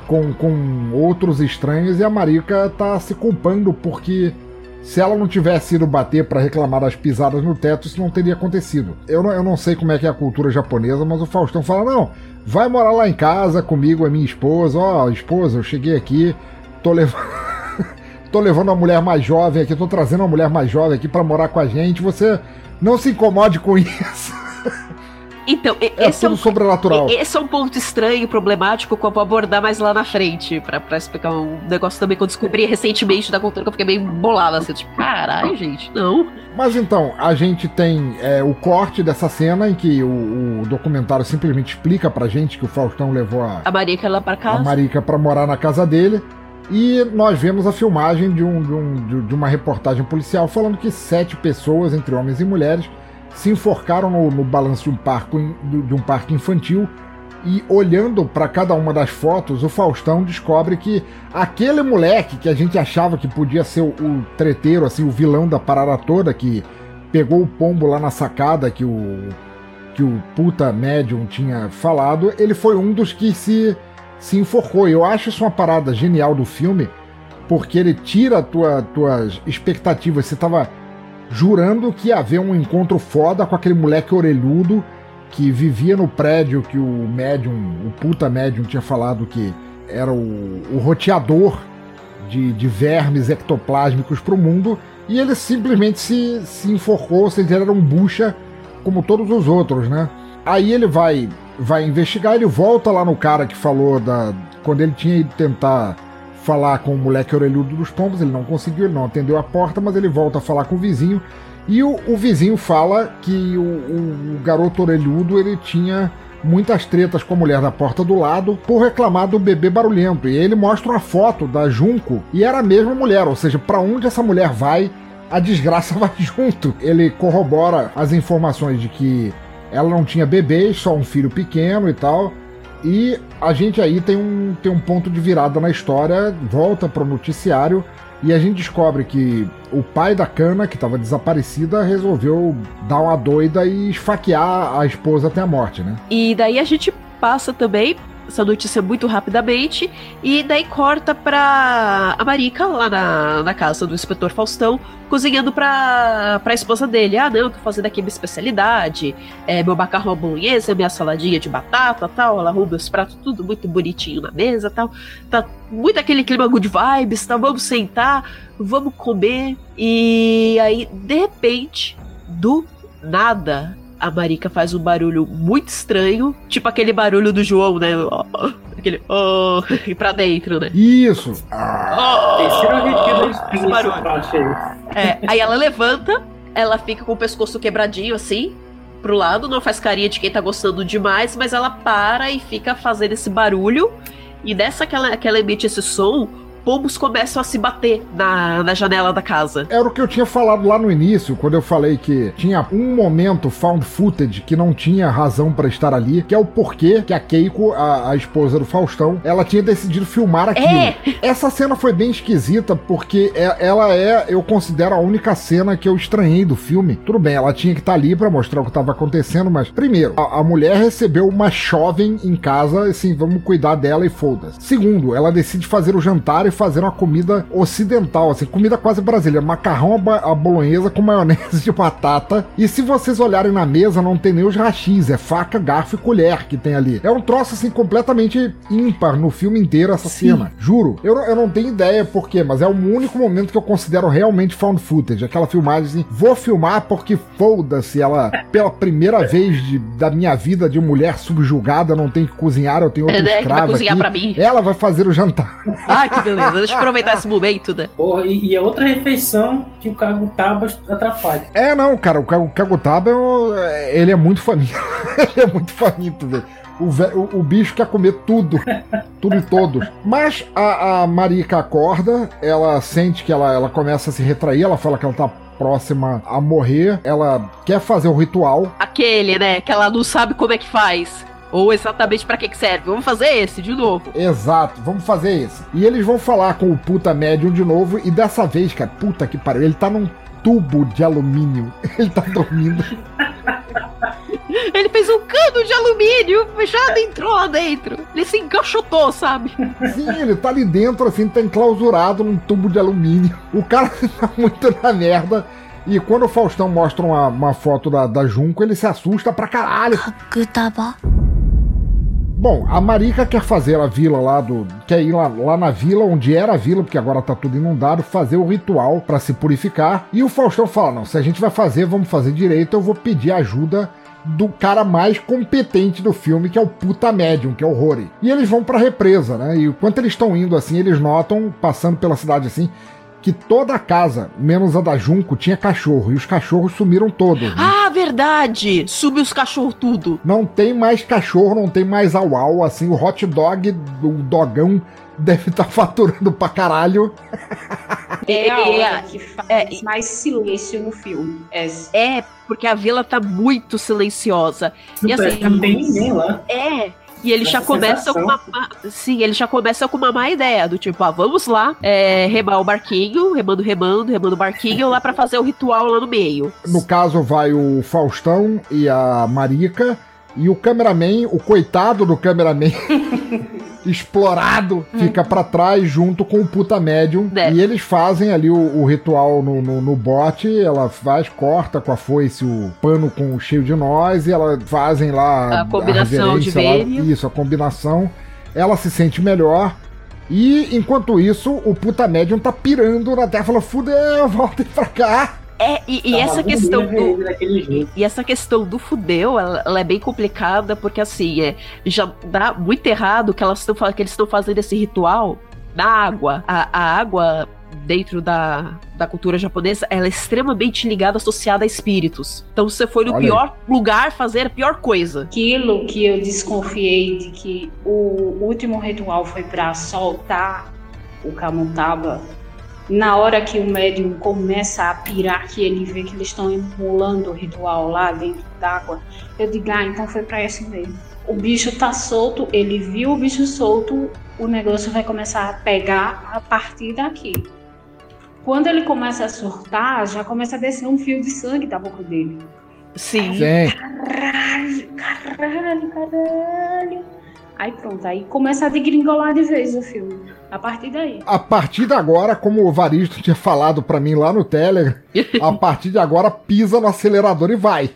Speaker 2: com, com outros estranhos e a Marica tá se culpando porque se ela não tivesse ido bater pra reclamar das pisadas no teto, isso não teria acontecido. Eu não, eu não sei como é que é a cultura japonesa, mas o Faustão fala: não, vai morar lá em casa comigo, a minha esposa. Ó, esposa, eu cheguei aqui, [laughs] tô levando. tô levando uma mulher mais jovem aqui, tô trazendo uma mulher mais jovem aqui pra morar com a gente. Você não se incomode com [laughs] isso.
Speaker 7: Então,
Speaker 2: É
Speaker 7: esse é um
Speaker 2: sobrenatural.
Speaker 7: Esse é um ponto estranho e problemático que eu vou abordar mais lá na frente, pra, pra explicar um negócio também que eu descobri recentemente da cultura que eu fiquei meio bolada, assim, tipo, caralho, gente, não.
Speaker 2: Mas então, a gente tem é, o corte dessa cena em que o, o documentário simplesmente explica pra gente que o Faustão levou a,
Speaker 7: A que ela pra
Speaker 2: a
Speaker 7: casa.
Speaker 2: Marica pra morar na casa dele. E nós vemos a filmagem de, um, de, um- de- uma reportagem policial falando que sete pessoas, entre homens e mulheres, se enforcaram no, no balanço de um, parque, de um parque infantil E olhando para cada uma das fotos, o Faustão descobre que aquele moleque que a gente achava que podia ser o, o treteiro, assim, o vilão da parada toda, que pegou o pombo lá na sacada que o que o puta médium tinha falado, ele foi um dos que se se enforcou. Eu acho isso uma parada genial do filme, porque ele tira tua, tuas expectativas. Você tava jurando que ia haver um encontro foda com aquele moleque orelhudo que vivia no prédio que o médium, o puta médium tinha falado que era o, o roteador de, de vermes ectoplásmicos para o mundo, e ele simplesmente se, se enforcou, ou seja, ele era um bucha como todos os outros, né? Aí ele vai vai investigar, ele volta lá no cara que falou da quando ele tinha ido tentar falar com o moleque orelhudo dos pombos, ele não conseguiu, ele não atendeu a porta, mas ele volta a falar com o vizinho e o, o vizinho fala que o, o, o, garoto orelhudo ele tinha muitas tretas com a mulher da porta do lado por reclamar do bebê barulhento. E ele mostra uma foto da Junco e era a mesma mulher, ou seja, para onde essa mulher vai, a desgraça [laughs] vai junto. Ele corrobora as informações de que ela não tinha bebê, só um filho pequeno e tal. E a gente aí tem um, tem um ponto de virada na história, volta pro noticiário e a gente descobre que o pai da Cana, que estava desaparecida, resolveu dar uma doida e esfaquear a esposa até a morte, né?
Speaker 7: E daí a gente passa também essa notícia muito rapidamente e daí corta pra a Marica lá na, na casa do inspetor Faustão cozinhando pra, pra esposa dele. Ah, não, tô fazendo aqui minha especialidade, é, meu macarrão à bolonhesa, minha saladinha de batata tal. Ela arruma os pratos tudo muito bonitinho na mesa tal. Tá muito aquele clima good vibes, tá? Vamos sentar, vamos comer. E aí, de repente, do nada, a Marica faz um barulho muito estranho, tipo aquele barulho do João, né? Aquele oh, [laughs] e pra dentro, né?
Speaker 2: Isso!
Speaker 8: Oh,
Speaker 7: barulho. É, aí ela levanta, ela fica com o pescoço quebradinho assim, pro lado, não faz carinha de quem tá gostando demais, mas ela para e fica fazendo esse barulho. E dessa que ela, que ela emite esse som, pombos começam a se bater na, na janela da casa.
Speaker 2: Era o que eu tinha falado lá no início, quando eu falei que tinha um momento found footage que não tinha razão para estar ali, que é o porquê que a Keiko, a, a esposa do Faustão, ela tinha decidido filmar aquilo. É. Essa cena foi bem esquisita porque é, ela é, eu considero a única cena que eu estranhei do filme. Tudo bem, ela tinha que estar tá ali para mostrar o que estava acontecendo, mas primeiro, a, a mulher recebeu uma jovem em casa, assim, vamos cuidar dela e foda-se. Segundo, ela decide fazer o jantar e fazer uma comida ocidental, assim, comida quase brasileira, macarrão à bolonhesa com maionese [laughs] de batata. E se vocês olharem na mesa, não tem nem os rachis, é faca, garfo e colher que tem ali. É um troço, assim, completamente ímpar no filme inteiro essa Sim. cena. Juro. Eu, eu não tenho ideia por quê, mas é o único momento que eu considero realmente found footage. Aquela filmagem assim, vou filmar porque foda-se, ela, pela primeira vez de, da minha vida de mulher subjugada, não tem que cozinhar, eu tenho outro é, escravo vai cozinhar aqui. Pra mim. Ela vai fazer o jantar.
Speaker 7: Ai, que beleza. Deixa eu aproveitar esse momento, né?
Speaker 8: Porra, e, e é outra refeição que o Kagutaba atrapalha.
Speaker 2: É, não, cara, o Kagutaba é, ele é muito faminto. [laughs] ele é muito faminto, velho. O, o, o, bicho quer comer tudo, tudo e todos. Mas a, a Marika acorda, ela sente que ela, ela começa a se retrair, ela fala que ela tá próxima a morrer, ela quer fazer o ritual.
Speaker 7: Aquele, né? Que ela não sabe como é que faz. Ou exatamente para que, que serve. Vamos fazer esse de novo.
Speaker 2: Exato, vamos fazer esse. E eles vão falar com o puta médium de novo. E dessa vez, cara, puta que pariu, ele tá num tubo de alumínio. [laughs] Ele tá dormindo. [laughs]
Speaker 7: Ele fez um cano de alumínio fechado entrou lá dentro. Ele se encaixotou, sabe?
Speaker 2: Sim, ele tá ali dentro, assim, tá enclausurado num tubo de alumínio. O cara [laughs] tá muito na merda. E quando o Faustão mostra uma, uma foto da, da Junco, ele se assusta pra caralho. Bom, a Marica quer fazer a vila lá do. Quer ir lá, lá na vila, onde era a vila, porque agora tá tudo inundado, fazer o ritual para se purificar. E o Faustão fala: não, se a gente vai fazer, vamos fazer direito, eu vou pedir ajuda do cara mais competente do filme, que é o puta médium, que é o Rory. E eles vão pra represa, né? E enquanto eles estão indo assim, eles notam, passando pela cidade assim, que toda a casa, menos a da Junco, tinha cachorro. E os cachorros sumiram todos. Né?
Speaker 7: Ah, verdade! Subiu os cachorros tudo.
Speaker 2: Não tem mais cachorro, não tem mais au-au. Assim, o hot dog, o dogão, [laughs] deve estar tá faturando pra caralho. [laughs]
Speaker 9: É a hora é, que faz é, mais silêncio no filme.
Speaker 7: É. é, porque a vila tá muito silenciosa.
Speaker 8: Não, e assim, não tem ninguém lá.
Speaker 7: É. E ele já começa com uma. Sim, ele já começa com uma má ideia, do tipo, ah, vamos lá, é, remar o barquinho, remando, remando, remando o barquinho lá pra fazer o ritual lá no meio.
Speaker 2: No caso, vai o Faustão e a Marica. E o cameraman, o coitado do cameraman, [laughs] explorado, fica pra trás junto com o puta médium.
Speaker 7: É.
Speaker 2: E eles fazem ali o, o ritual no, no, no bote. Ela faz, corta com a foice o pano com cheio de nós. E ela fazem lá
Speaker 7: A combinação de
Speaker 2: reverência lá.
Speaker 7: vênia.
Speaker 2: Isso, a combinação. Ela se sente melhor. E enquanto isso, o puta médium tá pirando na terra, falando: fudeu, [laughs] voltem pra cá.
Speaker 7: É, e, e
Speaker 8: Tava
Speaker 7: essa questão
Speaker 8: ver
Speaker 7: do. E essa questão do fudeu, ela, ela é bem complicada, porque assim, é, já dá muito errado que, elas tão, que eles estão fazendo esse ritual na água. A, a água, dentro da, da cultura japonesa, ela é extremamente ligada, associada a espíritos. Então você foi no
Speaker 2: Olha aí.
Speaker 7: pior lugar fazer a pior coisa.
Speaker 9: Aquilo que eu desconfiei de que o último ritual foi para soltar o Kamutaba, na hora que o médium começa a pirar, que ele vê que eles estão emulando o ritual lá dentro d'água, eu digo, ah, então foi para esse mesmo. O bicho tá solto, ele viu o bicho solto, o negócio vai começar a pegar a partir daqui. Quando ele começa a surtar, já começa a descer um fio de sangue da boca dele.
Speaker 7: Sim.
Speaker 2: Sim.
Speaker 9: Caralho, caralho, caralho. Aí pronto, aí começa a degringolar de vez o filme. A partir daí.
Speaker 2: A partir de agora, como o Varisto tinha falado pra mim lá no Telegram, a [laughs] partir de agora pisa no acelerador e vai.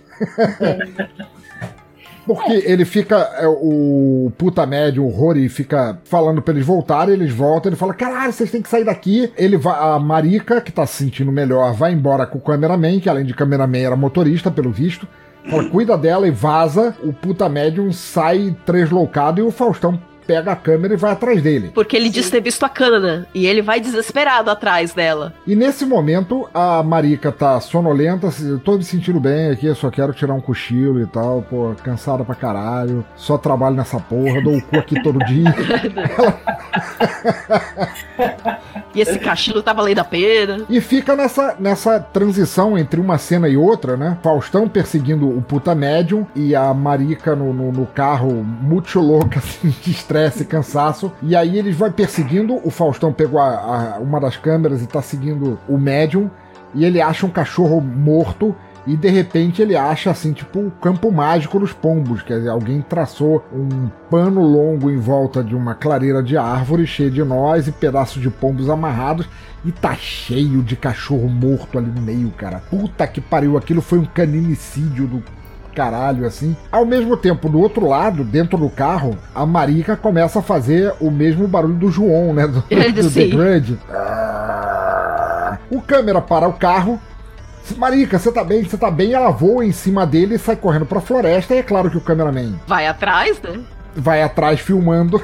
Speaker 2: Porque ele fica, é, o puta médio, o Rory, fica falando pra eles voltarem, eles voltam, ele fala, caralho, vocês têm que sair daqui. Ele vai, a Marika, que tá se sentindo melhor, vai embora com o cameraman, que além de cameraman era motorista, pelo visto. Fala, cuida dela e vaza. O puta médium sai tresloucado e o Faustão pega a câmera e vai atrás dele.
Speaker 7: Porque ele diz ter visto a cana. E ele vai desesperado atrás dela.
Speaker 2: E nesse momento, a Marica tá sonolenta, tô me sentindo bem aqui, eu só quero tirar um cochilo e tal, pô, cansada pra caralho, só trabalho nessa porra, dou o cu aqui todo dia. [laughs] [laughs]
Speaker 7: E esse cachilo tá valendo a pena.
Speaker 2: E fica nessa, nessa transição entre uma cena e outra, né? Faustão perseguindo o puta médium e a Marica no, no, no carro, muito louca, [laughs] assim, de estresse e cansaço. E aí eles vão perseguindo, o Faustão pegou a- a- uma das câmeras e tá seguindo o médium, e ele acha um cachorro morto. E de repente ele acha assim, tipo, o campo mágico dos pombos. Quer dizer, alguém traçou um pano longo em volta de uma clareira de árvore cheia de nós e pedaços de pombos amarrados. E tá cheio de cachorro morto ali no meio, cara. Puta que pariu, aquilo foi um caninicídio do caralho, assim. Ao mesmo tempo, do outro lado, dentro do carro, a Marica começa a fazer o mesmo barulho do João, né? Do, [laughs] do The. Grudge. O câmera para o carro. Marica, você tá bem? Você tá bem? Ela voa em cima dele e sai correndo pra floresta. E é claro que o cameraman
Speaker 7: Vai atrás, né?
Speaker 2: vai atrás filmando.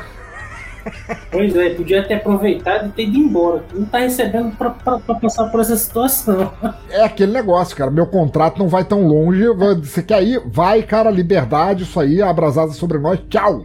Speaker 8: Pois é, podia ter aproveitado e ter ido embora. Não tá recebendo pra, pra, pra passar por essa situação.
Speaker 2: É aquele negócio, cara. Meu contrato não vai tão longe. Você quer ir? Vai, cara. Liberdade, isso aí. Abra as asas sobre nós. Tchau.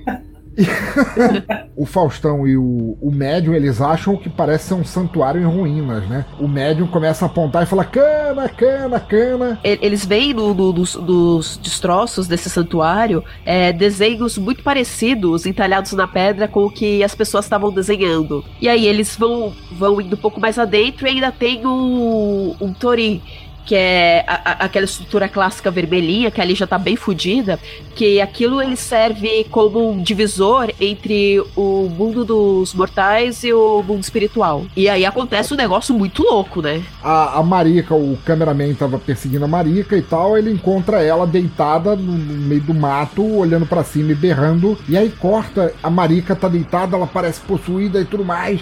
Speaker 2: [laughs] o Faustão e o, o médium, eles acham que parece ser um santuário em ruínas, né? O médium começa a apontar e fala: cana, cana, cana.
Speaker 7: Eles veem dos, dos destroços desse santuário é, desenhos muito parecidos entalhados na pedra com o que as pessoas estavam desenhando. E aí eles vão, vão indo um pouco mais adentro e ainda tem o, um tori. Que é a- a- aquela estrutura clássica vermelhinha, que ali já tá bem fodida, que aquilo ele serve como um divisor entre o mundo dos mortais e o mundo espiritual. E aí acontece um negócio muito louco, né?
Speaker 2: A, a Marica, o cameraman tava perseguindo a Marica e tal. Ele encontra ela deitada no, no meio do mato, olhando pra cima e berrando. E aí corta, a Marica tá deitada, ela parece possuída e tudo mais.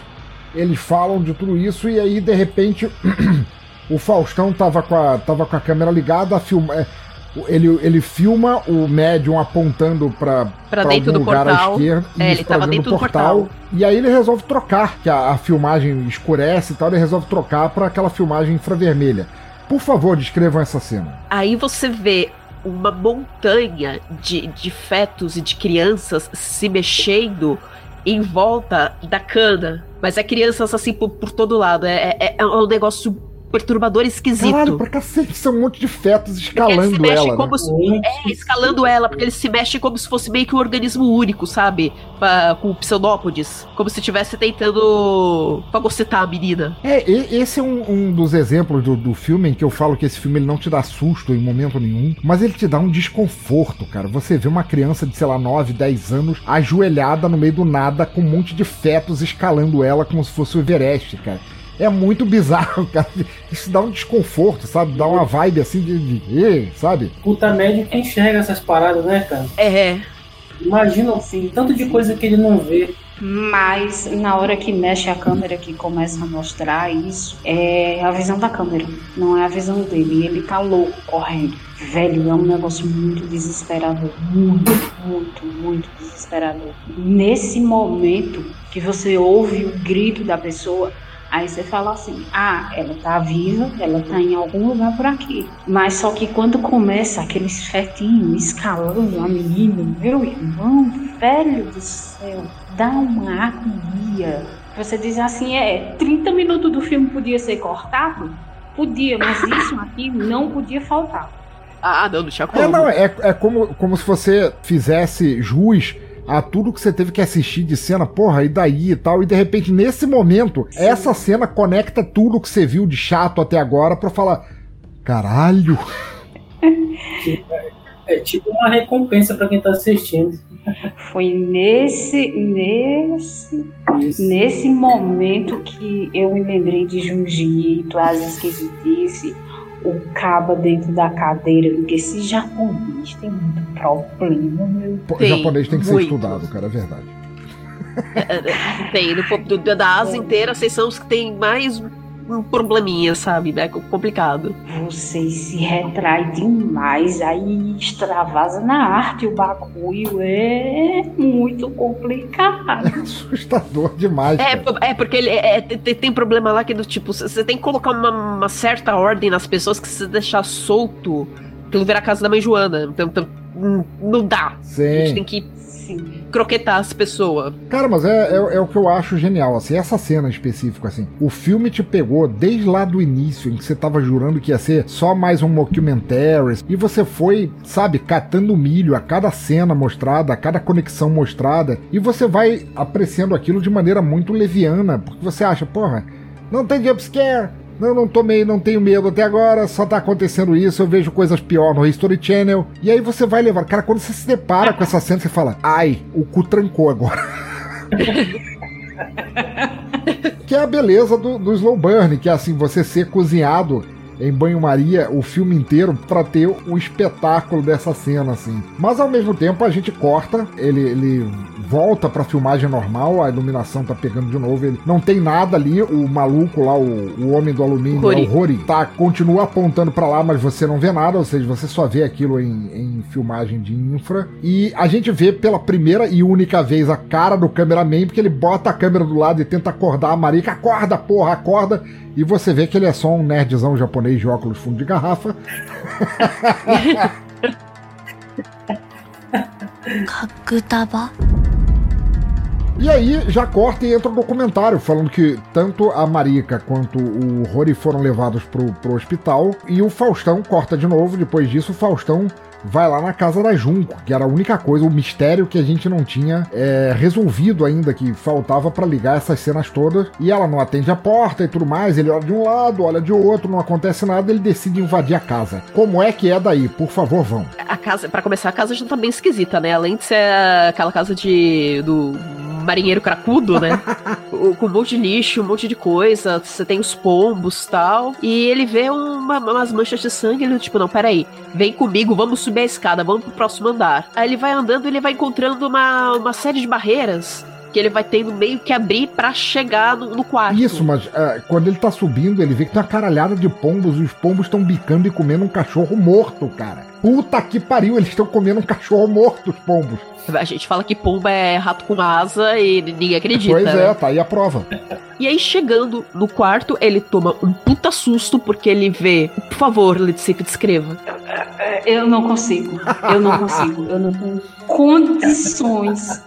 Speaker 2: Eles falam de tudo isso e aí de repente [clears throat] o Faustão tava com a, tava com a câmera ligada, a filma, é, ele, ele filma o médium apontando
Speaker 7: dentro
Speaker 2: algum
Speaker 7: do
Speaker 2: lugar à
Speaker 7: portal.
Speaker 2: esquerda.
Speaker 7: É, ele tava dentro do portal.
Speaker 2: E aí ele resolve trocar, que a, a filmagem escurece e tal, ele resolve trocar pra aquela filmagem infravermelha. Por favor, descrevam essa cena.
Speaker 7: Aí você vê uma montanha de, de fetos e de crianças se mexendo em volta da cana. Mas é crianças assim por, por todo lado. É, é, é um negócio perturbador esquisito.
Speaker 2: Caralho, pra cacete, são um monte de fetos escalando ela.
Speaker 7: como
Speaker 2: né?
Speaker 7: se, é, escalando ela, porque eles se mexem como se fosse meio que um organismo único, sabe? Pa- com pseudópodes. Como se estivesse tentando fagocitar a menina.
Speaker 2: É, esse é um, um dos exemplos do, do filme em que eu falo que esse filme ele não te dá susto em momento nenhum, mas ele te dá um desconforto, cara. Você vê uma criança de, sei lá, 9, 10 anos ajoelhada no meio do nada com um monte de fetos escalando ela como se fosse o Everest, cara. É muito bizarro, [laughs] cara. Isso dá um desconforto, sabe? Dá uma vibe assim de. de sabe?
Speaker 8: Puta médio que enxerga essas paradas, né, cara?
Speaker 7: É.
Speaker 8: Imagina assim, tanto de coisa que ele não vê.
Speaker 9: Mas na hora que mexe a câmera, que começa a mostrar isso, é a visão da câmera, não é a visão dele. E ele tá louco correndo. Velho, é um negócio muito desesperador. Muito, muito, muito desesperador. Nesse momento que você ouve o grito da pessoa, aí você fala assim: ah, ela tá viva, ela tá em algum lugar por aqui. Mas só que quando começa aqueles fetinhos escalando a menina, meu irmão, velho do céu, dá uma agonia. Você diz assim: é, 30 minutos do filme podia ser cortado? Podia, mas isso aqui não podia faltar.
Speaker 7: Ah, não, não tinha como.
Speaker 2: É, não, é, é como, como se você fizesse jus a tudo que você teve que assistir de cena, porra, e daí e tal, e de repente, nesse momento, essa cena conecta tudo que você viu de chato até agora pra falar. Caralho!
Speaker 8: É tipo uma recompensa pra quem tá assistindo.
Speaker 9: Foi nesse, nesse, nesse momento que eu me lembrei de Junjito, as esquisitice, o caba dentro da cadeira, porque esse japonês tem muito problema, meu
Speaker 7: Tem,
Speaker 2: japonês tem que ser
Speaker 7: muito.
Speaker 2: estudado, cara, é verdade. [laughs]
Speaker 7: Tem, do, do- da Ásia inteira, vocês são os que tem mais um probleminha, sabe? É complicado.
Speaker 9: Você se retrai demais, aí extravasa na arte o bagulho. É muito complicado.
Speaker 2: Assustador demais.
Speaker 7: É, é porque ele é, tem, tem problema lá que do tipo, você tem que colocar uma, uma certa ordem nas pessoas que se você deixar solto, aquilo vira a casa da mãe Joana. Então, então, hum, não dá. A gente
Speaker 2: Sim.
Speaker 7: tem que
Speaker 9: Sim.
Speaker 7: croquetar as pessoas.
Speaker 2: Cara, mas é, é, é o que eu acho genial, assim, essa cena em específico, assim. O filme te pegou desde lá do início, em que você tava jurando que ia ser só mais um mockumentary, e você foi, sabe, catando milho a cada cena mostrada, a cada conexão mostrada, e você vai apreciando aquilo de maneira muito leviana, porque você acha, porra, não tem jumpscare, não, não tomei, não tenho medo até agora, só tá acontecendo isso, eu vejo coisas pior no History Channel. E aí você vai levar. Cara, quando você se depara com essa cena, você fala, ai, o cu trancou agora. [laughs] que é a beleza do, do slow burn, que é assim, você ser cozinhado em banho-maria o filme inteiro pra ter o espetáculo dessa cena, assim. Mas ao mesmo tempo a gente corta, ele, ele volta pra filmagem normal, a iluminação tá pegando de novo, ele não tem nada ali, o maluco lá, o, o homem do alumínio, é o Rory, tá, continua apontando pra lá, mas você não vê nada, ou seja, você só vê aquilo em, em filmagem de infra. E a gente vê pela primeira e única vez a cara do cameraman, porque ele bota a câmera do lado e tenta acordar a Marika, acorda, porra, acorda. E você vê que ele é só um nerdzão japonês de óculos fundo de garrafa. E aí já corta e entra o documentário falando que tanto a Marika quanto o Rory foram levados pro, pro hospital e o Faustão corta de novo. Depois disso, o Faustão vai lá na casa da Junco, que era a única coisa, o mistério que a gente não tinha é, resolvido ainda, que faltava pra ligar essas cenas todas. E ela não atende a porta e tudo mais. Ele olha de um lado, olha de outro, não acontece nada. Ele decide invadir a casa. Como é que é daí? Por favor, vão.
Speaker 7: A casa, para começar, a casa já tá bem esquisita, né? Além de ser aquela casa de do marinheiro cracudo, né? [laughs] O- Com um monte de lixo, um monte de coisa, você tem os pombos tal. E ele vê uma- umas manchas de sangue, ele tipo, não, peraí, vem comigo, vamos subir a escada, vamos pro próximo andar. Aí ele vai andando e ele vai encontrando uma, uma série de barreiras que ele vai tendo meio que abrir pra chegar no, no quarto.
Speaker 2: Isso, mas é, quando ele tá subindo, ele vê que tem uma caralhada de pombos e os pombos estão bicando e comendo um cachorro morto, cara. Puta que pariu, eles estão comendo um cachorro morto, os pombos.
Speaker 7: A gente fala que pomba é rato com asa e ninguém acredita.
Speaker 2: pois
Speaker 7: né?
Speaker 2: é, tá aí a prova.
Speaker 7: E aí, chegando no quarto, ele toma um puta susto porque ele vê. Por favor, Letícia, descreva.
Speaker 9: Eu não consigo. Eu não consigo. [laughs] Eu não tenho condições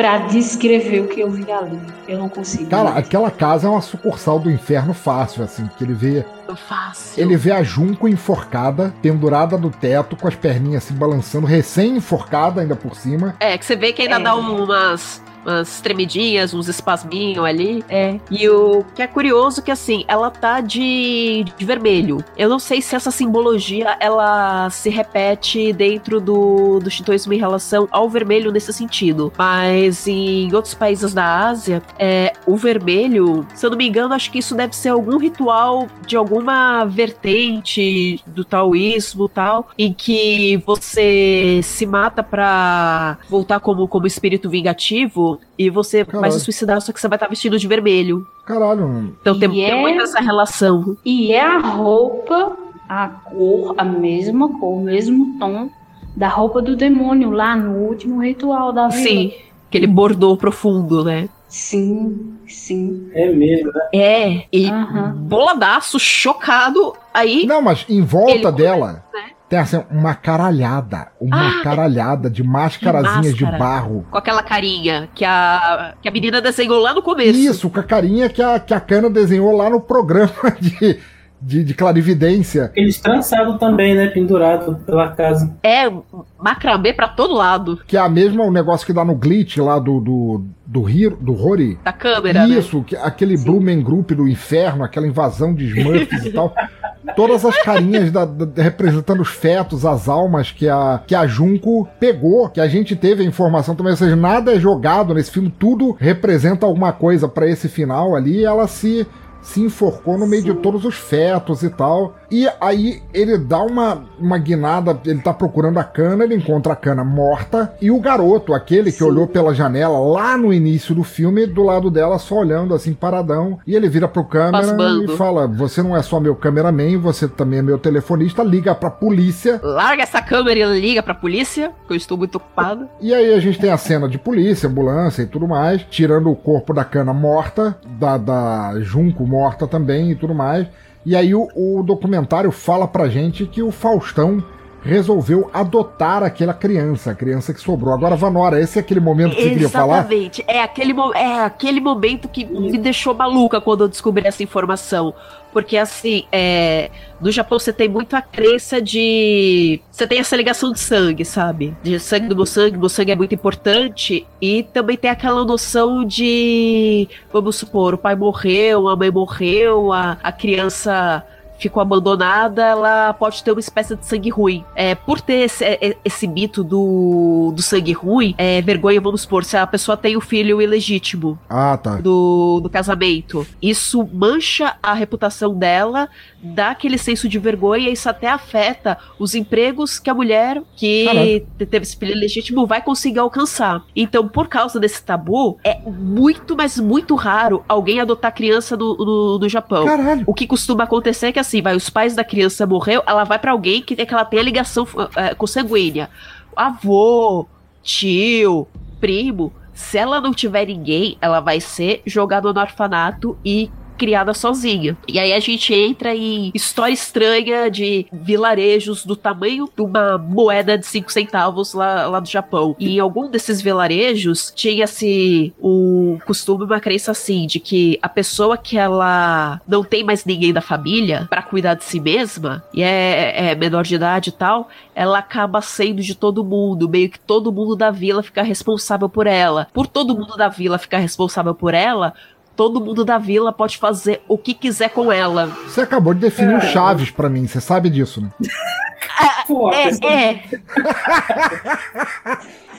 Speaker 9: pra descrever o que eu vi ali. Eu não consigo.
Speaker 2: Cara, aquela casa é uma sucursal do inferno fácil, assim, que ele vê
Speaker 7: Fácil.
Speaker 2: Ele vê a Junco enforcada, pendurada no teto, com as perninhas se balançando, recém-enforcada ainda por cima.
Speaker 7: É, que você vê que ainda
Speaker 9: É.
Speaker 7: dá umas, umas tremidinhas, uns espasminhos ali. É. E o que é curioso que, assim, ela tá de, de vermelho. Eu não sei se essa simbologia, ela se repete dentro do, do shintoísmo em relação ao vermelho nesse sentido. Mas em outros países da Ásia, é, o vermelho, se eu não me engano, acho que isso deve ser algum ritual de alguma vertente do taoísmo e tal, em que você se mata pra voltar como, como espírito vingativo e você vai
Speaker 2: Caralho.
Speaker 7: se suicidar, só que você vai estar vestido de vermelho.
Speaker 2: Caralho,
Speaker 7: Então tem, tem
Speaker 9: é-
Speaker 7: muito essa relação.
Speaker 9: E é a roupa, a cor, a mesma cor, o mesmo tom da roupa do demônio lá no último ritual da vida.
Speaker 7: Sim, aquele bordô profundo, né?
Speaker 9: Sim, sim.
Speaker 8: É mesmo, né?
Speaker 7: É, e
Speaker 9: Aham.
Speaker 7: boladaço, chocado, aí...
Speaker 2: Não, mas em volta dela
Speaker 7: né?
Speaker 2: Tem assim, uma caralhada. Uma
Speaker 7: Ah,
Speaker 2: caralhada de máscarazinhas de
Speaker 7: máscara.
Speaker 2: barro.
Speaker 7: Com aquela carinha que a, que a menina desenhou lá no começo.
Speaker 2: Isso, com a carinha que a, que a Cana desenhou lá no programa [laughs] de, de, de clarividência.
Speaker 8: Aqueles trançados também, né? Pendurado pela casa.
Speaker 7: É macramê pra todo lado
Speaker 2: Que é a mesma o negócio que dá no glitch lá do, do, do, Hiro, do Rory.
Speaker 7: da câmera, né?
Speaker 2: Isso, que, aquele Blumen Group do inferno, aquela invasão de Smurfs e tal. [laughs] Todas as carinhas da- da- representando os fetos, as almas que a, que a Junko pegou, que a gente teve a informação também. Ou seja, nada é jogado nesse filme, tudo representa alguma coisa pra esse final ali. Ela se, se enforcou no meio de todos os fetos e tal. E aí ele dá uma, uma guinada, ele tá procurando a cana, ele encontra a cana morta. E o garoto, aquele que
Speaker 9: Sim.
Speaker 2: olhou pela janela lá no início do filme, do lado dela, só olhando assim, paradão. E ele vira pro câmera e fala: Você não é só meu cameraman, você também é meu telefonista, liga pra polícia.
Speaker 7: Larga essa câmera e liga pra polícia, que eu estou muito ocupado.
Speaker 2: E aí a gente tem a cena de polícia, ambulância e tudo mais, tirando o corpo da cana morta, da, da Junco morta também e tudo mais. E aí o, o documentário fala pra gente que o Faustão resolveu adotar aquela criança, a criança que sobrou. Agora, Vanora, esse é aquele momento que você queria falar?
Speaker 7: Exatamente. É aquele, é aquele momento que me deixou maluca quando eu descobri essa informação. Porque, assim, é, no Japão você tem muito a crença de. Você tem essa ligação de sangue, sabe? De sangue do meu sangue, meu sangue é muito importante. E também tem aquela noção de. Vamos supor, o pai morreu, a mãe morreu, a, a criança ficou abandonada, ela pode ter uma espécie de sangue ruim. É, por ter esse, é, esse mito do, do sangue ruim, é vergonha, vamos supor, se a pessoa tem o filho ilegítimo
Speaker 2: Ah, tá.
Speaker 7: do, do casamento, isso mancha a reputação dela, dá aquele senso de vergonha, isso até afeta os empregos que a mulher que teve esse filho ilegítimo vai conseguir alcançar. Então, por causa desse tabu, é muito, mas muito raro alguém adotar criança no, no, no Japão.
Speaker 2: Caralho.
Speaker 7: O que costuma acontecer é que assim, vai, os pais da criança morreu, ela vai pra alguém que, que ela tem a ligação eh, consanguínea. Avô, tio, primo. Se ela não tiver ninguém, ela vai ser jogada no orfanato e criada sozinha. E aí a gente entra em história estranha de vilarejos do tamanho de uma moeda de 5 centavos lá, lá do Japão. E em algum desses vilarejos tinha-se um costume, uma crença assim, de que a pessoa que ela não tem mais ninguém da família pra cuidar de si mesma, e é, é menor de idade e tal, ela acaba sendo de todo mundo, meio que todo mundo da vila fica responsável por ela. Por todo mundo da vila ficar responsável por ela, todo mundo da vila pode fazer o que quiser com ela.
Speaker 2: Você acabou de definir o Chaves pra mim, você sabe disso, né? [laughs]
Speaker 8: Pô,
Speaker 7: É, é. [laughs]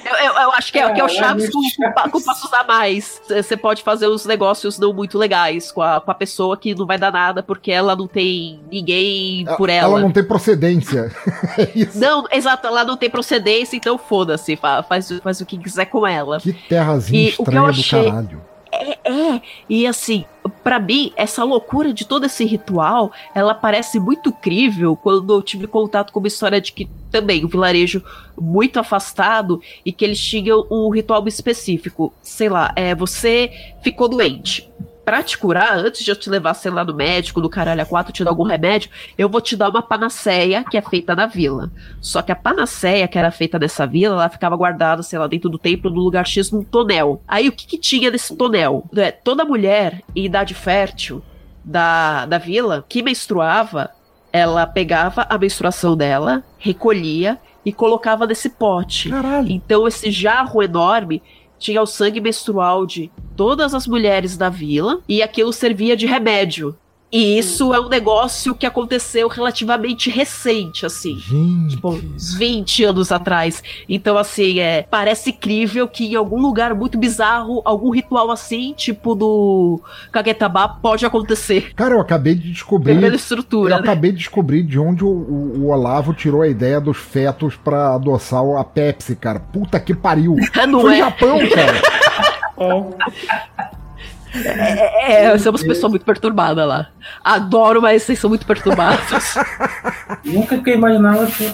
Speaker 7: Eu, eu- eu acho que é, que é o Chaves com, com, pa- com passos a mais. Você pode fazer uns negócios não muito legais com a, com a pessoa que não vai dar nada porque ela não tem ninguém por ela.
Speaker 2: Ela não tem procedência. [laughs] é isso.
Speaker 7: Não, exato, ela não tem procedência, então foda-se, fa- faz, faz o que quiser com ela.
Speaker 2: Que terrazinha
Speaker 7: E o que eu
Speaker 2: estranha do
Speaker 7: achei-
Speaker 2: caralho.
Speaker 7: É, é, e assim, pra mim, essa loucura de todo esse ritual, ela parece muito crível quando eu tive contato com uma história de que também um vilarejo muito afastado e que eles tinham um ritual específico. Sei lá, é, você ficou doente. Pra te curar, antes de eu te levar, sei lá, no médico, no caralho a quatro, te dar algum remédio, eu vou te dar uma panaceia que é feita na vila. Só que a panaceia que era feita nessa vila, ela ficava guardada, sei lá, dentro do templo, no lugar X, num tonel. Aí o que, que tinha nesse tonel? É, toda mulher em idade fértil da, da vila que menstruava, ela pegava a menstruação dela, recolhia e colocava nesse pote.
Speaker 2: Caralho.
Speaker 7: Então esse jarro enorme tinha o sangue menstrual de todas as mulheres da vila e aquilo servia de remédio. E isso é um negócio que aconteceu relativamente recente, assim.
Speaker 2: Gente.
Speaker 7: Tipo, uns 20 anos atrás. Então, assim, é, parece crível que em algum lugar muito bizarro, algum ritual assim, tipo do Kagetaba, pode acontecer.
Speaker 2: Cara, eu acabei de descobrir.
Speaker 7: Pela
Speaker 2: Eu
Speaker 7: estrutura, né?
Speaker 2: acabei de descobrir de onde o, o- o Olavo tirou a ideia dos fetos pra adoçar a Pepsi, cara. Puta que pariu. [laughs]
Speaker 7: Não
Speaker 2: Foi
Speaker 7: é?
Speaker 2: Japão, cara. [laughs] [laughs]
Speaker 7: É, é, somos pessoas muito perturbadas lá. Adoro, mas vocês são muito perturbados. [laughs]
Speaker 8: Nunca que eu imaginava que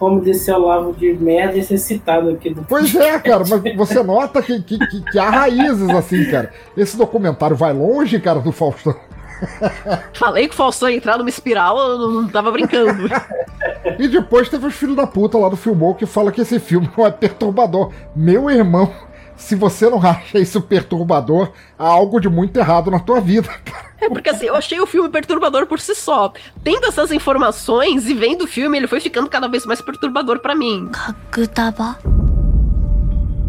Speaker 8: o nome desse Olavo de merda ia ser citado aqui. Do...
Speaker 2: Pois é, cara, mas você nota que, que, que- que há raízes, assim, cara. Esse documentário vai longe, cara, do Faustão.
Speaker 7: Falei que o Faustão ia entrar numa espiral, eu não, não tava brincando.
Speaker 2: E depois teve os filhos da puta lá do Filmou que fala que esse filme não é perturbador. Meu irmão, se você não acha isso perturbador, há algo de muito errado na tua vida, [laughs] cara.
Speaker 7: É porque assim, eu achei o filme perturbador por si só. Tendo essas informações e vendo o filme, ele foi ficando cada vez mais perturbador pra mim.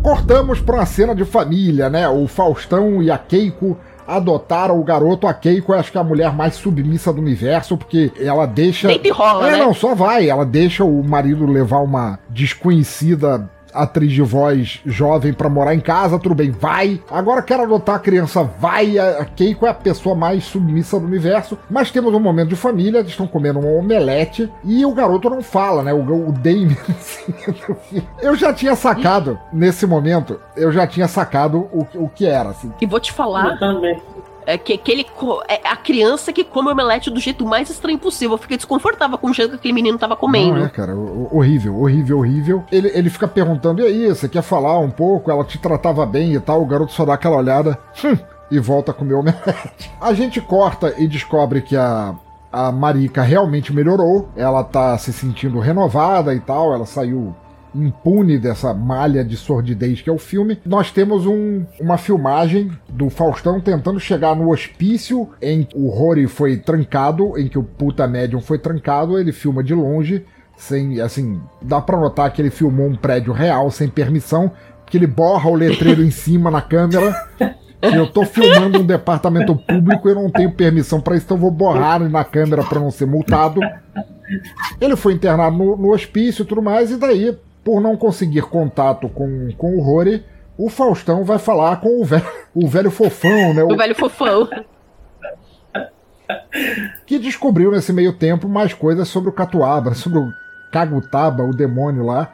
Speaker 2: Cortamos pra uma cena de família, né? O Faustão e a Keiko adotaram o garoto. A Keiko é acho que a mulher mais submissa do universo, porque ela deixa.
Speaker 7: Deita e rola,
Speaker 2: é,
Speaker 7: né?
Speaker 2: não, só vai. Ela deixa o marido levar uma desconhecida atriz de voz jovem pra morar em casa, tudo bem, vai. Agora quero adotar a criança, vai. A Keiko é a pessoa mais submissa do universo. Mas temos um momento de família, eles estão comendo um omelete e o garoto não fala, né? O, o Damien. [laughs] assim, eu já tinha sacado, nesse momento, eu já tinha sacado o, o que era, assim.
Speaker 7: E vou te falar
Speaker 8: Eu também.
Speaker 7: É que, que ele é a criança que come omelete do jeito mais estranho possível. Eu fiquei desconfortável com o jeito que aquele menino tava comendo.
Speaker 2: Não, é, cara, horrível, horrível, horrível. Ele, ele fica perguntando, e aí, você quer falar um pouco? Ela te tratava bem e tal, o garoto só dá aquela olhada, hum, e volta a comer omelete. [laughs] A gente corta e descobre que a, a Marika realmente melhorou, ela tá se sentindo renovada e tal, ela saiu impune dessa malha de sordidez que é o filme. Nós temos um- uma filmagem do Faustão tentando chegar no hospício em que o Rory foi trancado, em que o puta médium foi trancado, ele filma de longe, sem, assim, dá pra notar que ele filmou um prédio real, sem permissão, que ele borra o letreiro em cima na câmera. Eu tô filmando um departamento público, eu não tenho permissão pra isso, então vou borrar na câmera pra não ser multado. Ele foi internado no, no hospício e tudo mais, e daí, por não conseguir contato com, com o Rory, o Faustão vai falar com o velho, [laughs] o velho fofão, né?
Speaker 7: O
Speaker 2: O,
Speaker 7: velho fofão.
Speaker 2: que descobriu nesse meio tempo mais coisas sobre o Catuaba, sobre o Cagutaba, o demônio lá,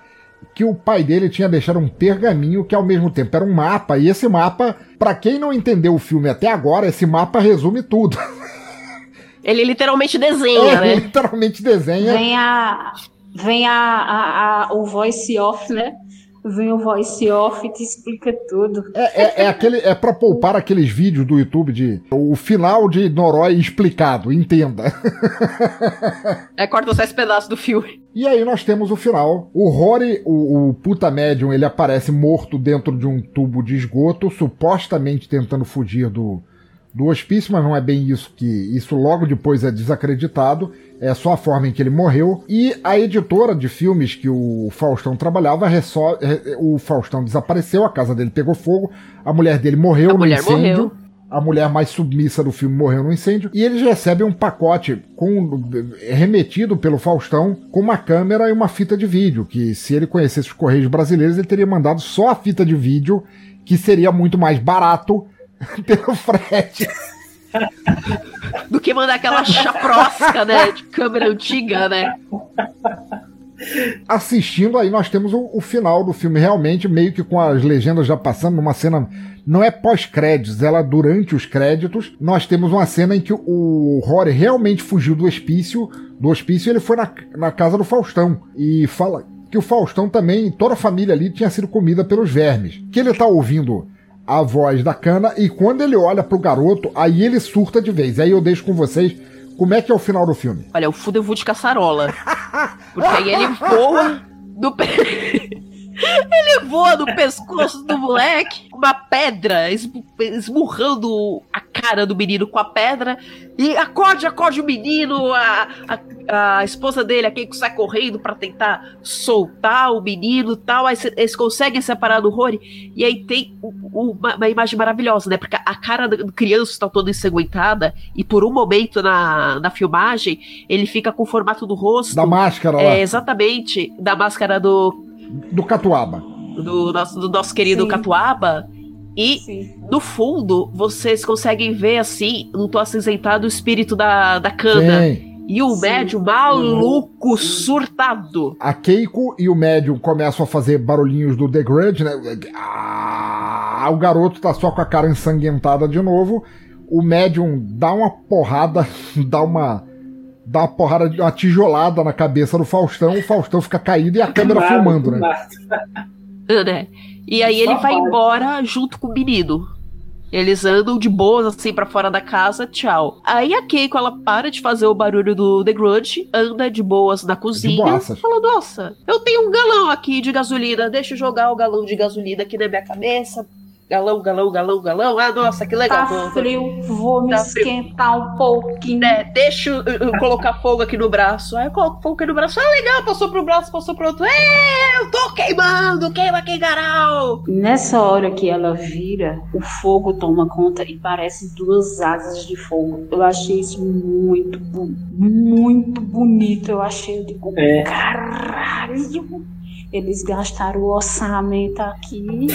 Speaker 2: que o pai dele tinha deixado um pergaminho que ao mesmo tempo era um mapa, e esse mapa, pra quem não entendeu o filme até agora, esse mapa resume tudo. [laughs]
Speaker 7: Ele literalmente desenha,
Speaker 2: É,
Speaker 7: né?
Speaker 2: literalmente desenha.
Speaker 9: Vem a. Vem a, a, a- o voice off, né? Vem o voice off e te explica tudo.
Speaker 2: É, é, é aquele, é pra poupar aqueles vídeos do YouTube de o final de Norói explicado, entenda. [laughs]
Speaker 7: É, corta só esse pedaço do filme.
Speaker 2: E aí nós temos o final. O Rory, o, o puta médium, ele aparece morto dentro de um tubo de esgoto, supostamente tentando fugir do, do hospício, mas não é bem isso que. Isso logo depois é desacreditado. É só a forma em que ele morreu. E a editora de filmes que o Faustão trabalhava, ressó- re- o Faustão desapareceu, a casa dele pegou fogo, a mulher dele morreu
Speaker 7: A
Speaker 2: no incêndio.
Speaker 7: morreu.
Speaker 2: A mulher mais submissa do filme morreu no incêndio. E eles recebem um pacote com, remetido pelo Faustão com uma câmera e uma fita de vídeo. Que se ele conhecesse os Correios brasileiros, ele teria mandado só a fita de vídeo, que seria muito mais barato [laughs] pelo frete.
Speaker 7: Do que mandar aquela chaprosca, né? De câmera antiga, né?
Speaker 2: Assistindo, aí nós temos o, o final do filme, realmente, meio que com as legendas já passando, numa cena. Não é pós-créditos, ela durante os créditos. Nós temos uma cena em que o Rory realmente fugiu do hospício. Do hospício, ele foi na, na casa do Faustão. E fala que o Faustão também, toda a família ali tinha sido comida pelos vermes. Que ele tá ouvindo a voz da cana e quando ele olha pro garoto, aí ele surta de vez. Aí eu deixo com vocês como é que é o final do filme.
Speaker 7: Olha, o Fudevu de caçarola. Porque aí ele voa do. [laughs] Ele voa no pescoço do moleque uma pedra esmu- esmurrando a cara do menino com a pedra. E acorde, acorde o menino, a, a, a esposa dele, a Keiko sai correndo para tentar soltar o menino tal, aí eles conseguem separar do Rory, e aí tem uma, uma imagem maravilhosa, né, porque a cara da criança está toda ensanguentada, e por um momento na, na filmagem, ele fica com o formato do rosto,
Speaker 2: Da máscara lá.
Speaker 7: é, exatamente, da máscara do,
Speaker 2: Do Catuaba.
Speaker 7: do, nosso, do nosso querido
Speaker 9: Sim.
Speaker 7: Catuaba, e
Speaker 9: Sim.
Speaker 7: no fundo, vocês conseguem ver assim, no tom acinzentado, o espírito da, da cana.
Speaker 2: Sim.
Speaker 7: E o
Speaker 9: Sim.
Speaker 7: médium maluco, surtado.
Speaker 2: A Keiko e o médium começam a fazer barulhinhos do The Grudge, né? Ah, o garoto tá só com a cara ensanguentada de novo. O médium dá uma porrada, [laughs] dá uma. Dá uma porrada, uma tijolada na cabeça do Faustão, o Faustão fica caído e a câmera filmando, né?
Speaker 8: nada.
Speaker 7: Né? E aí ele vai embora junto com o menino. Eles andam de boas, assim, pra fora da casa, tchau. Aí a Keiko, ela para de fazer o barulho do The Grudge, anda de boas na cozinha,
Speaker 2: boaças.
Speaker 7: fala, nossa, eu tenho um galão aqui de gasolina, deixa eu jogar o galão de gasolina aqui na minha cabeça. Galão, galão, galão, galão. Ah, nossa, que legal.
Speaker 9: Tá
Speaker 7: Vou-
Speaker 9: frio, vou me
Speaker 7: Tá frio.
Speaker 9: esquentar um pouquinho.
Speaker 7: né, deixa eu, eu colocar fogo aqui no braço. Aí eu coloco fogo aqui no braço. Ah, legal, passou pro braço, passou pro outro. É, eu tô queimando, queima queimaral.
Speaker 9: Nessa hora que ela vira, o fogo toma conta e parece duas asas de fogo. Eu achei isso muito, muito bonito. Eu achei, eu digo,
Speaker 8: É.
Speaker 9: caralho. Eles gastaram o orçamento aqui.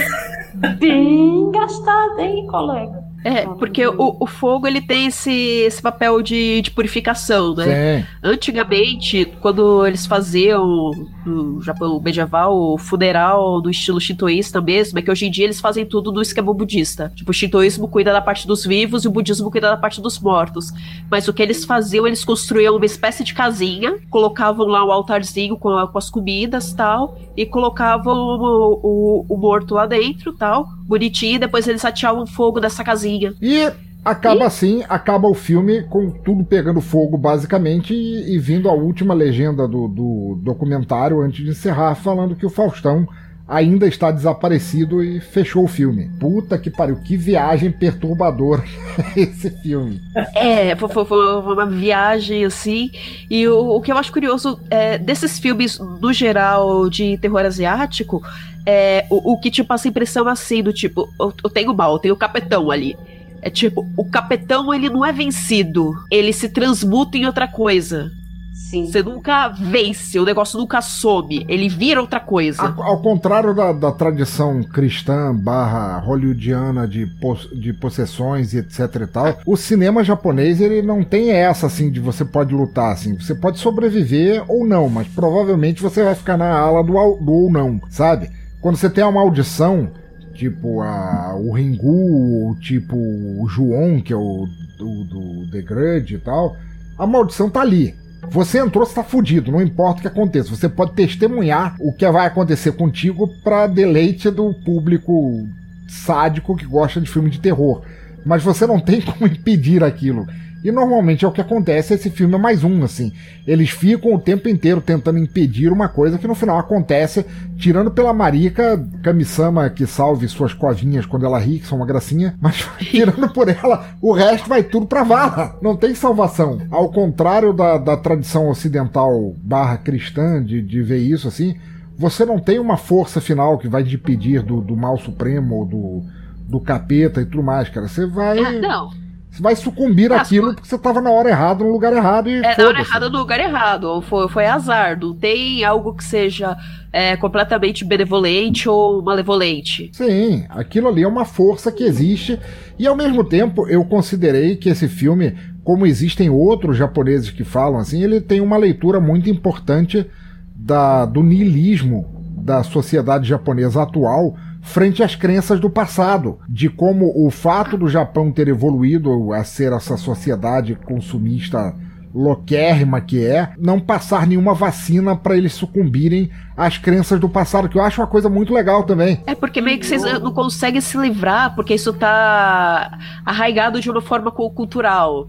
Speaker 9: Bem gastado, hein, colega?
Speaker 7: É, porque o, o fogo ele tem esse, esse papel de, de purificação, né?
Speaker 2: Sim.
Speaker 7: Antigamente, quando eles faziam no Japão medieval o funeral do estilo shintoísta mesmo, é que hoje em dia eles fazem tudo no esquema budista. Tipo, o shintoísmo cuida da parte dos vivos e o budismo cuida da parte dos mortos. Mas o que eles faziam, eles construíam uma espécie de casinha, colocavam lá um altarzinho com, a- com as comidas tal, e colocavam o, o- o morto lá dentro tal, bonitinho, e depois eles ateavam fogo dessa casinha.
Speaker 2: E acaba assim, acaba o filme com tudo pegando fogo, basicamente, e, e vindo a última legenda do, do documentário antes de encerrar, falando que o Faustão ainda está desaparecido e fechou o filme. Puta que pariu, que viagem perturbadora [laughs] esse filme.
Speaker 7: É, foi, foi- foi uma viagem assim. E o, o que eu acho curioso é, desses filmes, no geral, de terror asiático, é o, o que te passa a impressão assim, do tipo, eu, eu tenho mal, eu tenho o capetão ali. É tipo, o capetão ele não é vencido, ele se transmuta em outra coisa.
Speaker 9: Sim.
Speaker 7: Você nunca vence, o negócio nunca some, ele vira outra coisa.
Speaker 2: A- ao contrário da, da tradição cristã barra hollywoodiana de, pos- de possessões e etc e tal, o cinema japonês ele não tem essa assim de você pode lutar assim, você pode sobreviver ou não, mas provavelmente você vai ficar na ala do, do ou não, sabe? Quando você tem uma maldição, tipo a, o Ringu, ou tipo o Juon, que é o do, do The Grudge e tal, a maldição tá ali. Você entrou, você tá fudido, não importa o que aconteça. Você pode testemunhar o que vai acontecer contigo pra deleite do público sádico que gosta de filme de terror. Mas você não tem [laughs] como impedir aquilo. E normalmente é o que acontece, esse filme é mais um, assim. Eles ficam o tempo inteiro tentando impedir uma coisa que no final acontece, tirando pela Marika, Kamisama que salve suas covinhas quando ela ri, que são uma gracinha, mas [laughs] tirando por ela, o resto vai tudo pra vala. Não tem salvação. Ao contrário da, da tradição ocidental barra cristã de, de ver isso assim, você não tem uma força final que vai te impedir do, do mal supremo, do, do capeta e tudo mais, cara. Você vai.
Speaker 7: Ah, não.
Speaker 2: Você vai sucumbir
Speaker 7: As
Speaker 2: àquilo porque você tava na hora errada, no lugar errado e.
Speaker 7: É na hora errada no lugar errado. Ou foi, foi azar. Não tem algo que seja é, completamente benevolente ou malevolente.
Speaker 2: Sim, aquilo ali é uma força que existe. E ao mesmo tempo, eu considerei que esse filme, como existem outros japoneses que falam assim, ele tem uma leitura muito importante da, do niilismo da sociedade japonesa atual frente às crenças do passado, de como o fato do Japão ter evoluído a ser essa sociedade consumista loquérrima que é, não passar nenhuma vacina para eles sucumbirem às crenças do passado, que eu acho uma coisa muito legal também.
Speaker 7: É porque meio que vocês não conseguem se livrar, porque isso tá arraigado de uma forma cu- cultural.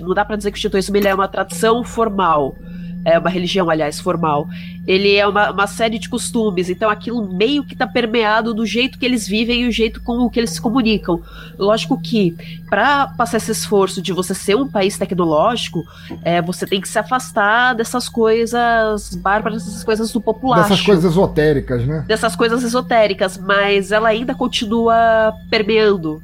Speaker 7: Não, dá pra dizer que o shintoísmo é uma tradição formal. É uma religião, aliás, formal. Ele é uma, uma série de costumes, então aquilo meio que está permeado do jeito que eles vivem e o jeito com o que eles se comunicam. Lógico que, para passar esse esforço de você ser um país tecnológico, é, você tem que se afastar dessas coisas bárbaras, dessas coisas do popular.
Speaker 2: Dessas coisas esotéricas, né?
Speaker 7: Dessas coisas esotéricas, mas ela ainda continua permeando.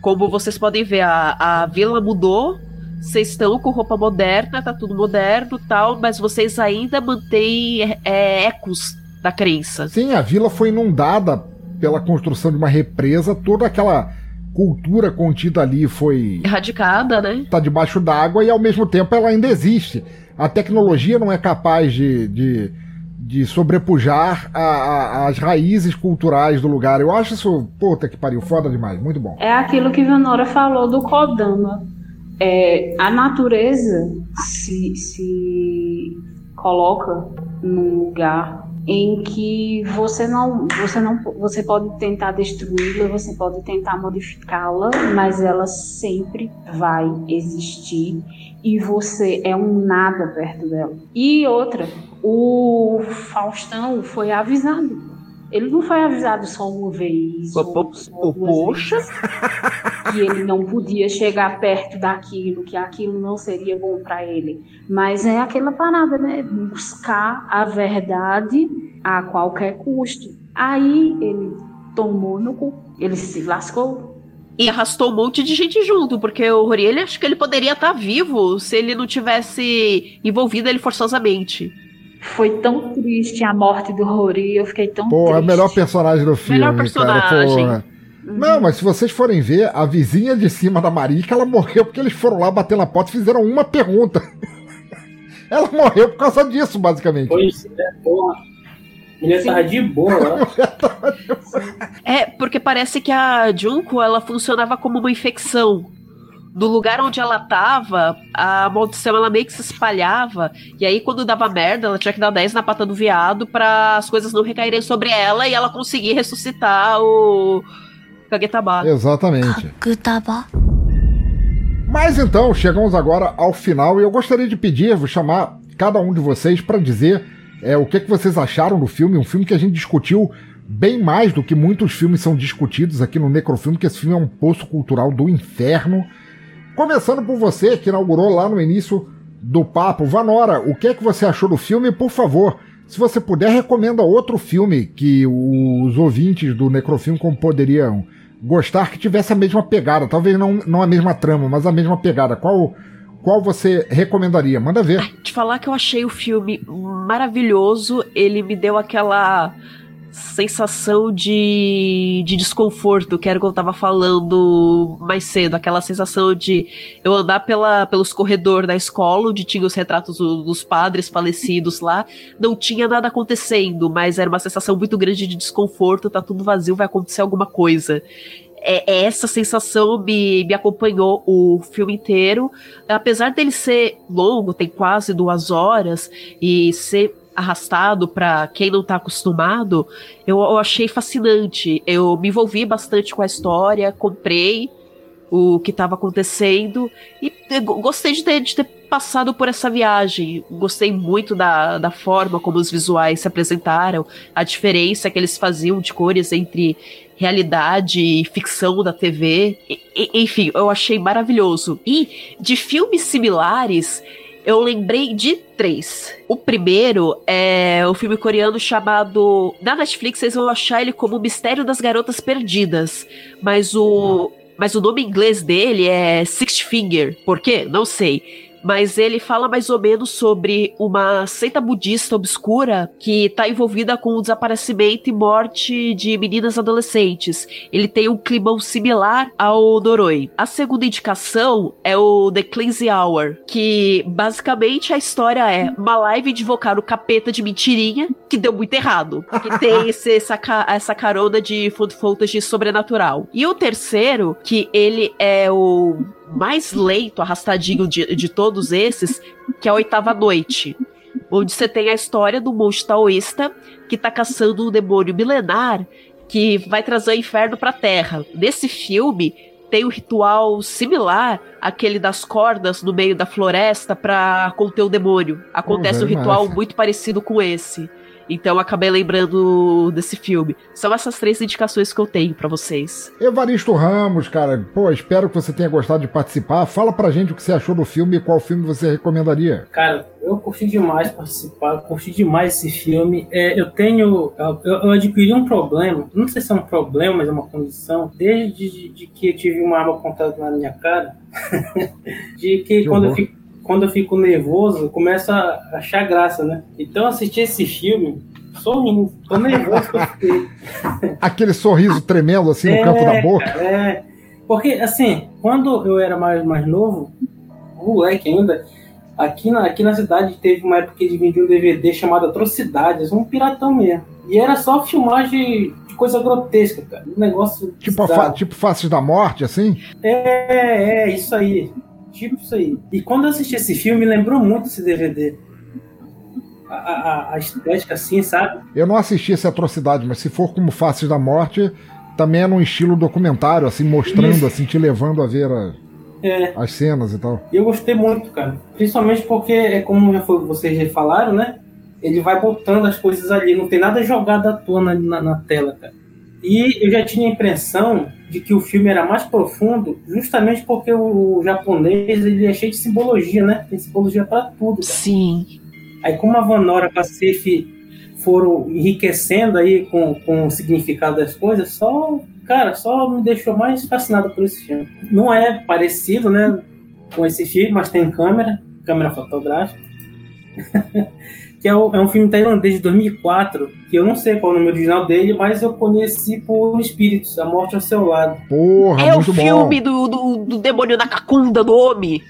Speaker 7: Como vocês podem ver, a, a vila mudou, vocês estão com roupa moderna, tá tudo moderno tal, mas vocês ainda mantêm é, ecos da crença.
Speaker 2: Sim, a vila foi inundada pela construção de uma represa, toda aquela cultura contida ali foi.
Speaker 7: Erradicada, né?
Speaker 2: Tá debaixo d'água e ao mesmo tempo ela ainda existe. A tecnologia não é capaz de, de, de sobrepujar a, a, as raízes culturais do lugar. Eu acho isso, puta que pariu, foda demais, muito bom.
Speaker 9: É aquilo que Vanora falou do Kodama é, a natureza se, se coloca num lugar em que você não, você não, você pode tentar destruí-la, você pode tentar modificá-la, mas ela sempre vai existir e você é um nada perto dela. E outra, o Faustão foi avisado ele não foi avisado só uma vez.
Speaker 7: ou, ou poxa!
Speaker 9: Vezes, que ele não podia chegar perto daquilo, que aquilo não seria bom para ele. Mas é aquela parada, né? Buscar a verdade a qualquer custo. Aí ele tomou no cu, ele se lascou.
Speaker 7: E arrastou um monte de gente junto, porque o Rory, ele acho que ele poderia estar vivo se ele não tivesse envolvido ele forçosamente.
Speaker 9: Foi tão triste a morte do Rory, eu fiquei tão
Speaker 2: Pô,
Speaker 9: triste.
Speaker 2: é o melhor personagem do filme,
Speaker 7: Melhor personagem.
Speaker 2: cara. Uhum. Não, mas se vocês forem ver, a vizinha de cima da Marica, ela morreu porque eles foram lá bater na porta e fizeram uma pergunta. [laughs] ela morreu por causa disso, basicamente.
Speaker 8: Pois é, porra. Ele [laughs] tava de boa.
Speaker 7: é, porque parece que a Junko, ela funcionava como uma infecção do lugar onde ela tava, a maldição ela meio que se espalhava. E aí, quando dava merda, ela tinha que dar 10 na pata do viado para as coisas não recaírem sobre ela e ela conseguir ressuscitar o Kagetaba.
Speaker 2: Exatamente. Kagetaba. Mas então, chegamos agora ao final e eu gostaria de pedir, vou chamar cada um de vocês para dizer é, o que, que vocês acharam do filme. Um filme que a gente discutiu bem mais do que muitos filmes são discutidos aqui no Necrofilme, que esse filme é um poço cultural do inferno. Começando por você, que inaugurou lá no início do papo. Vanora, o que é que você achou do filme? Por favor, se você puder, recomenda outro filme que os ouvintes do Necrofilme poderiam gostar, que tivesse a mesma pegada. Talvez não, não a mesma trama, mas a mesma pegada. Qual, qual você recomendaria? Manda ver.
Speaker 7: Te falar que eu achei o filme maravilhoso. Ele me deu aquela sensação de, de desconforto, que era o que eu tava falando mais cedo, aquela sensação de eu andar pela, pelos corredores da escola, onde tinha os retratos do, dos padres falecidos lá, não tinha nada acontecendo, mas era uma sensação muito grande de desconforto, tá tudo vazio, vai acontecer alguma coisa. É, é essa sensação me, me acompanhou o filme inteiro. Apesar dele ser longo, tem quase duas horas, e ser arrastado para quem não tá acostumado, eu, eu, achei fascinante. Eu me envolvi bastante com a história, comprei o que estava acontecendo e gostei de ter, de ter, passado por essa viagem. Gostei muito da, da forma como os visuais se apresentaram, a diferença que eles faziam de cores entre realidade e ficção da TV. E, enfim, eu achei maravilhoso. E de filmes similares eu lembrei de três. O primeiro é o filme coreano chamado. Na Netflix vocês vão achar ele como O Mistério das Garotas Perdidas. Mas o. Mas o nome inglês dele é Six Finger. Por quê? Não sei mas ele fala mais ou menos sobre uma seita budista obscura que está envolvida com o desaparecimento e morte de meninas adolescentes. Ele tem um climão similar ao Noroi. A segunda indicação é o The Cleansing Hour, que basicamente a história é uma live de invocar o capeta de mentirinha que deu muito errado, que tem [laughs] esse, essa, essa carona de food de sobrenatural. E o terceiro, que ele é o mais lento, arrastadinho de, de todos esses, que é a oitava noite. Onde você tem a história do monge taoísta que tá caçando um demônio milenar que vai trazer o inferno pra terra. Nesse filme, tem um ritual similar àquele das cordas no meio da floresta para conter o demônio. Acontece
Speaker 2: Pô,
Speaker 7: um
Speaker 2: velho,
Speaker 7: ritual
Speaker 2: massa.
Speaker 7: muito parecido com esse. Então eu acabei lembrando desse filme. São essas três indicações que eu tenho pra vocês.
Speaker 2: Evaristo Ramos, cara, pô, espero que você tenha gostado de participar. Fala pra gente o que você achou do filme e qual filme você recomendaria.
Speaker 8: Cara, eu curti demais participar, curti demais esse filme. É, eu tenho. Eu, eu adquiri um problema, não sei se é um problema, mas é uma condição, desde de, de que eu tive uma arma apontada na minha cara, [laughs] de que,
Speaker 2: Que
Speaker 8: quando, eu
Speaker 2: horror.
Speaker 8: fico, quando eu fico nervoso, começo a achar graça, né? Então eu assisti esse filme sorrindo, tô nervoso que eu fiquei. [laughs]
Speaker 2: Aquele sorriso tremendo assim no
Speaker 8: É,
Speaker 2: canto da boca.
Speaker 8: é. Porque, assim, quando eu era mais, mais novo, moleque ainda, aqui na, aqui na cidade teve uma época que vendiam um DVD chamado Atrocidades, um piratão mesmo. E era só filmagem de coisa grotesca, cara. Um negócio.
Speaker 2: Tipo, fa- tipo Faces da Morte, assim?
Speaker 8: É, é, isso aí. Tipo isso aí. E quando eu assisti esse filme, me lembrou muito esse DVD. A, a, a estética assim, sabe?
Speaker 2: Eu não assisti essa atrocidade, mas se for como Faces da Morte, também é num estilo documentário, assim, mostrando,
Speaker 8: Isso.
Speaker 2: assim, te levando a ver a-
Speaker 8: É.
Speaker 2: as cenas e tal.
Speaker 8: E eu gostei muito, cara. Principalmente porque, é como já foi, vocês já falaram, né? Ele vai botando as coisas ali, não tem nada jogado à toa na, na, na tela, cara. E eu já tinha a impressão de que o filme era mais profundo, justamente porque o, japonês ele é cheio de simbologia, né? Tem simbologia pra tudo. Cara.
Speaker 7: Sim.
Speaker 8: Aí como a Vanora a Safe foram enriquecendo aí com, com o significado das coisas, só, cara, só me deixou mais fascinado por esse filme. Não é parecido, né, com esse filme, mas tem câmera, câmera fotográfica. [laughs] que é, o- é um filme tailandês de 2004, que eu não sei qual é o nome original dele, mas eu conheci por Espíritos, A Morte ao Seu Lado.
Speaker 2: Porra,
Speaker 7: é o filme do, do, do demônio na cacunda do homem.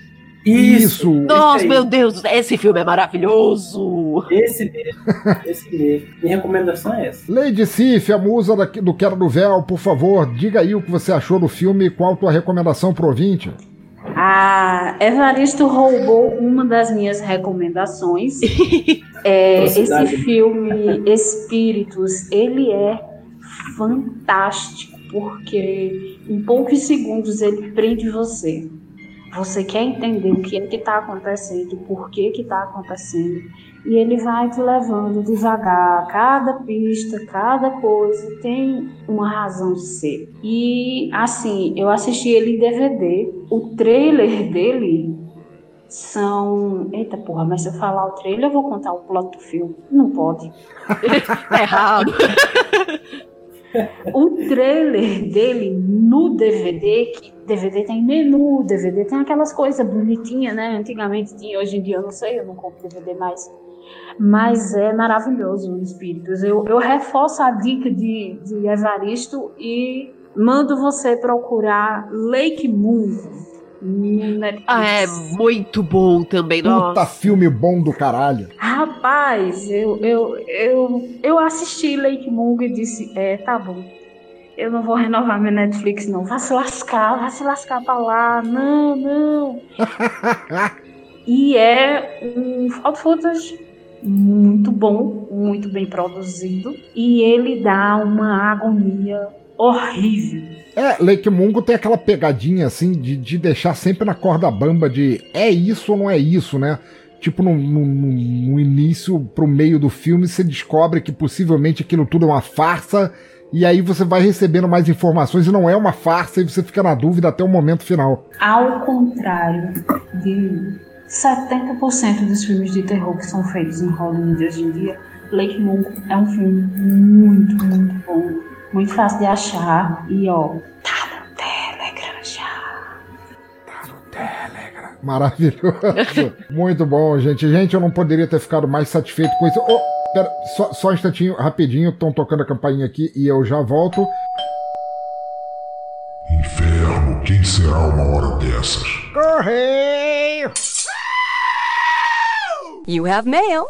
Speaker 2: Isso.
Speaker 7: Nossa, meu Deus, esse filme é maravilhoso.
Speaker 8: Esse mesmo, esse mesmo. Minha recomendação é essa.
Speaker 2: Lady Sif, a musa do Quero do Véu, por favor, diga aí o que você achou do filme e qual a tua recomendação pro ouvinte.
Speaker 9: A Evaristo roubou uma das minhas recomendações. [laughs] É, esse filme Espíritos, ele é fantástico porque em poucos segundos ele prende você. Você quer entender o que é que está acontecendo, por que que está acontecendo, e ele vai te levando devagar. Cada pista, cada coisa tem uma razão de ser. E assim, eu assisti ele em DVD. O trailer dele são. Eita porra, mas se eu falar o trailer, eu vou contar o plot do filme. Não pode.
Speaker 7: Tá [laughs] errado.
Speaker 9: O trailer dele no DVD, que DVD tem menu, DVD tem aquelas coisas bonitinhas, né? Antigamente tinha, hoje em dia eu não sei, eu não compro DVD mais. Mas é maravilhoso o Espíritos. Eu, eu reforço a dica de, de Evaristo e mando você procurar Lake Moon Netflix.
Speaker 7: Ah, é muito bom também,
Speaker 2: Puta
Speaker 7: nossa.
Speaker 2: filme bom do caralho.
Speaker 9: Rapaz, eu, eu, eu, eu assisti Lake Moon e disse, é, tá bom. Eu não vou renovar meu Netflix, não. Vai se lascar, vai se lascar pra lá. Não, não. [laughs] e é um found footage muito bom, muito bem produzido. E ele dá uma agonia horrível.
Speaker 2: É, Lake Mungo tem aquela pegadinha assim de, de deixar sempre na corda bamba de é isso ou não é isso, né? Tipo, no, no- no- no início, pro meio do filme, você descobre que possivelmente aquilo tudo é uma farsa, e aí você vai recebendo mais informações e não é uma farsa, e você fica na dúvida até o momento final.
Speaker 9: Ao contrário de 70% dos filmes de terror que são feitos em Hollywood hoje em dia, Lake Moon é um filme muito, muito bom, muito fácil de achar e ó, tá no Telegram já.
Speaker 2: Maravilhoso. [laughs] Muito bom, gente. Gente, eu não poderia ter ficado mais satisfeito com isso. Oh, pera, só, só um instantinho, rapidinho. Estão tocando a campainha aqui e eu já volto.
Speaker 1: Inferno, quem será uma hora dessas?
Speaker 2: Correio!
Speaker 10: You have mail.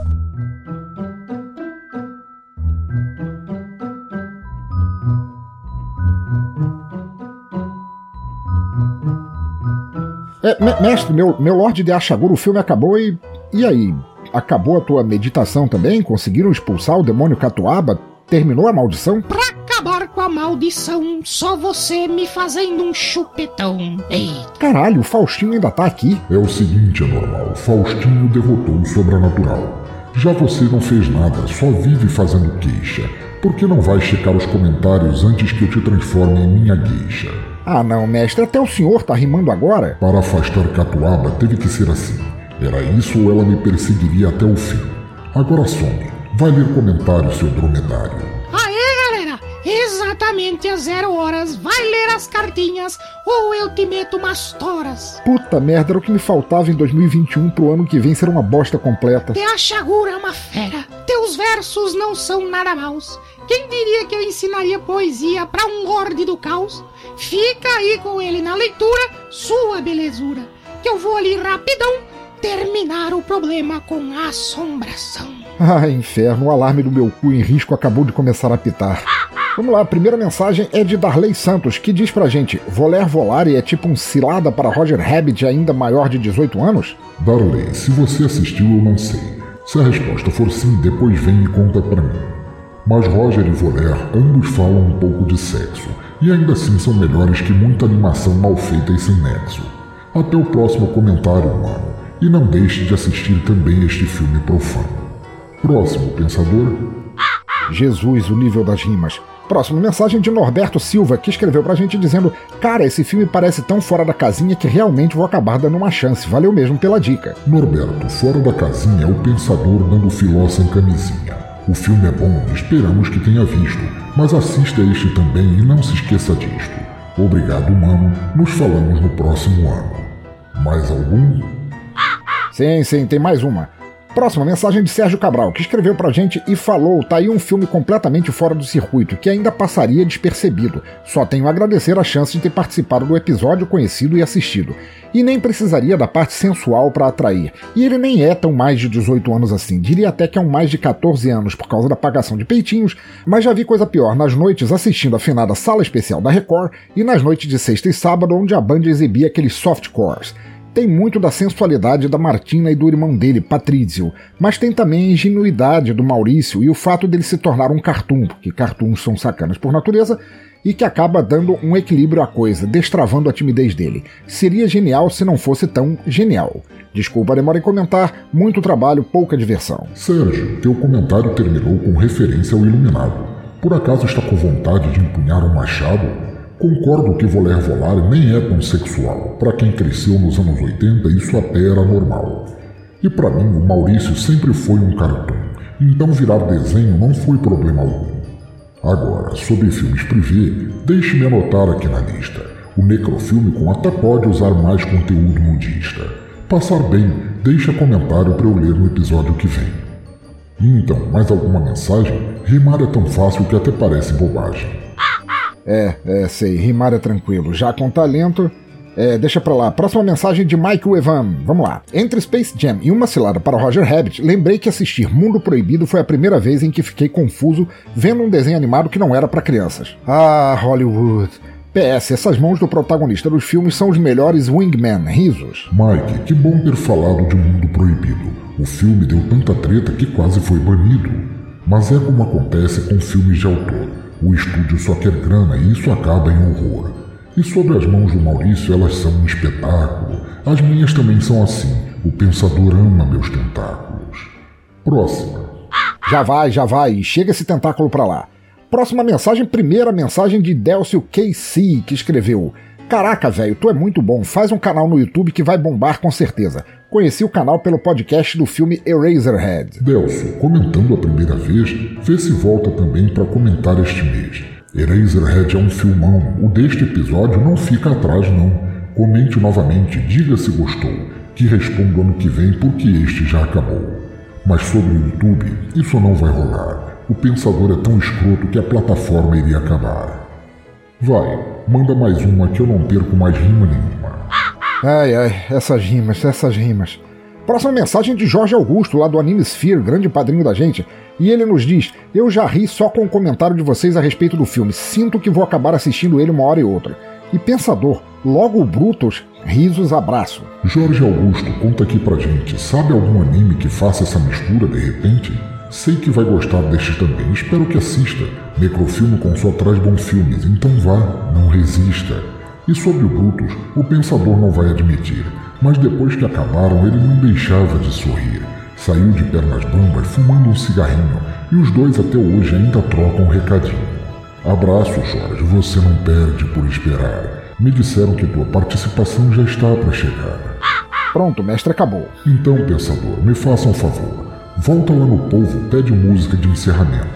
Speaker 2: É, me- mestre, meu, meu Lorde de Ashaguro, o filme acabou e. E aí? Acabou a tua meditação também? Conseguiram expulsar o demônio Catuaba? Terminou a maldição?
Speaker 5: Pra com a maldição, só você me fazendo um chupetão. Ei,
Speaker 2: Caralho, o Faustinho ainda tá aqui.
Speaker 1: É o seguinte, anormal. Faustinho derrotou o sobrenatural. Já você não fez nada, só vive fazendo queixa. Por que não vai checar os comentários antes que eu te transforme em minha gueixa?
Speaker 2: Ah não, mestre, até o senhor tá rimando agora?
Speaker 1: Para afastar Catuaba teve que ser assim. Era isso ou ela me perseguiria até o fim. Agora some. Vai ler comentários, seu dromedário.
Speaker 5: Exatamente às zero horas, vai ler as cartinhas ou eu te meto umas toras.
Speaker 2: Puta merda, era o que me faltava em 2021 pro ano que vem ser uma bosta completa.
Speaker 5: Te achagura é uma fera. Teus versos não são nada maus. Quem diria que eu ensinaria poesia pra um lorde do caos? Fica aí com ele na leitura, sua belezura. Que eu vou ali rapidão terminar o problema com assombração.
Speaker 2: Ah, inferno, o alarme do meu cu em risco acabou de começar a apitar. [laughs] Vamos lá, a primeira mensagem é de Darley Santos, que diz pra gente: Voler Volare é tipo um cilada para Roger Rabbit ainda maior de 18 anos?
Speaker 1: Darley, se você assistiu, eu não sei. Se a resposta for sim, depois vem e conta pra mim. Mas Roger e Voler ambos falam um pouco de sexo, e ainda assim são melhores que muita animação mal feita e sem nexo. Até o próximo comentário, mano, e não deixe de assistir também este filme profano. Próximo, pensador.
Speaker 2: Jesus, o nível das rimas. Próxima mensagem de Norberto Silva, que escreveu pra gente dizendo: Cara, esse filme parece tão fora da casinha que realmente vou acabar dando uma chance. Valeu mesmo pela dica.
Speaker 1: Norberto, fora da casinha é o pensador dando filó sem camisinha. O filme é bom, esperamos que tenha visto, mas assista este também e não se esqueça disto. Obrigado, mano. Nos falamos no próximo ano. Mais algum?
Speaker 2: Sim, sim, tem mais uma. Próxima mensagem de Sérgio Cabral, que escreveu pra gente e falou: tá aí um filme completamente fora do circuito, que ainda passaria despercebido. Só tenho a agradecer a chance de ter participado do episódio conhecido e assistido. E nem precisaria da parte sensual para atrair. E ele nem é tão mais de 18 anos assim, diria até que é um mais de 14 anos por causa da pagação de peitinhos, mas já vi coisa pior nas noites assistindo a finada sala especial da Record e nas noites de sexta e sábado onde a Band exibia aqueles softcores tem muito da sensualidade da Martina e do irmão dele, Patrício, mas tem também a ingenuidade do Maurício e o fato dele se tornar um cartoon, porque cartoons são sacanas por natureza, e que acaba dando um equilíbrio à coisa, destravando a timidez dele. Seria genial se não fosse tão genial. Desculpa a demora em comentar, muito trabalho, pouca diversão.
Speaker 1: Sérgio, teu comentário terminou com referência ao Iluminado. Por acaso está com vontade de empunhar um machado? Concordo que voler volar nem é tão sexual. Para quem cresceu nos anos 80, isso até era normal. E para mim, o Maurício sempre foi um cartoon, então virar desenho não foi problema algum. Agora, sobre filmes privê, deixe-me anotar aqui na lista. O Necrofilmicon até pode usar mais conteúdo nudista. Passar bem, deixa comentário para eu ler no episódio que vem. Então, mais alguma mensagem? Rimar é tão fácil que até parece bobagem.
Speaker 2: É, é, sei, rimar é tranquilo. Já com talento, é, deixa pra lá. Próxima mensagem de Michael Evan. Vamos lá. Entre Space Jam e uma cilada para Roger Rabbit, lembrei que assistir Mundo Proibido foi a primeira vez em que fiquei confuso vendo um desenho animado que não era para crianças. Ah, Hollywood. PS, essas mãos do protagonista dos filmes são os melhores wingman, risos.
Speaker 1: Mike, que bom ter falado de Mundo Proibido. O filme deu tanta treta que quase foi banido. Mas é como acontece com filmes de autor. O estúdio só quer grana e isso acaba em horror. E sobre as mãos do Maurício, elas são um espetáculo. As minhas também são assim. O pensador ama meus tentáculos. Próxima.
Speaker 2: Já vai, já vai, chega esse tentáculo pra lá. Próxima mensagem, primeira mensagem de Delcio KC, que escreveu: Caraca, velho, tu é muito bom. Faz um canal no YouTube que vai bombar com certeza. Conheci o canal pelo podcast do filme Eraserhead.
Speaker 1: Delcio, comentando a primeira vez, vê se volta também para comentar este mês. Eraserhead é um filmão. O deste episódio não fica atrás, não. Comente novamente, diga se gostou, que respondo ano que vem porque este já acabou. Mas sobre o YouTube, isso não vai rolar. O pensador é tão escroto que a plataforma iria acabar. Vai, manda mais uma que eu não perco mais rima nenhuma.
Speaker 2: Ai, ai, essas rimas, essas rimas. Próxima mensagem de Jorge Augusto, lá do Anime Sphere, grande padrinho da gente. E ele nos diz: Eu já ri só com o comentário de vocês a respeito do filme. Sinto que vou acabar assistindo ele uma hora e outra. E pensador, logo Brutus, risos, abraço.
Speaker 1: Jorge Augusto, conta aqui pra gente, sabe algum anime que faça essa mistura de repente? Sei que vai gostar deste também, espero que assista. Necrofilme com só traz bons filmes, então vá, não resista. E sobre o Brutus, o pensador não vai admitir, mas depois que acabaram ele não deixava de sorrir. Saiu de pernas bambas fumando um cigarrinho e os dois até hoje ainda trocam um recadinho. Abraço, Jorge, você não perde por esperar. Me disseram que tua participação já está para chegar.
Speaker 2: Pronto, mestre, acabou.
Speaker 1: Então, pensador, me faça um favor. Volta lá no povo, pede música de encerramento.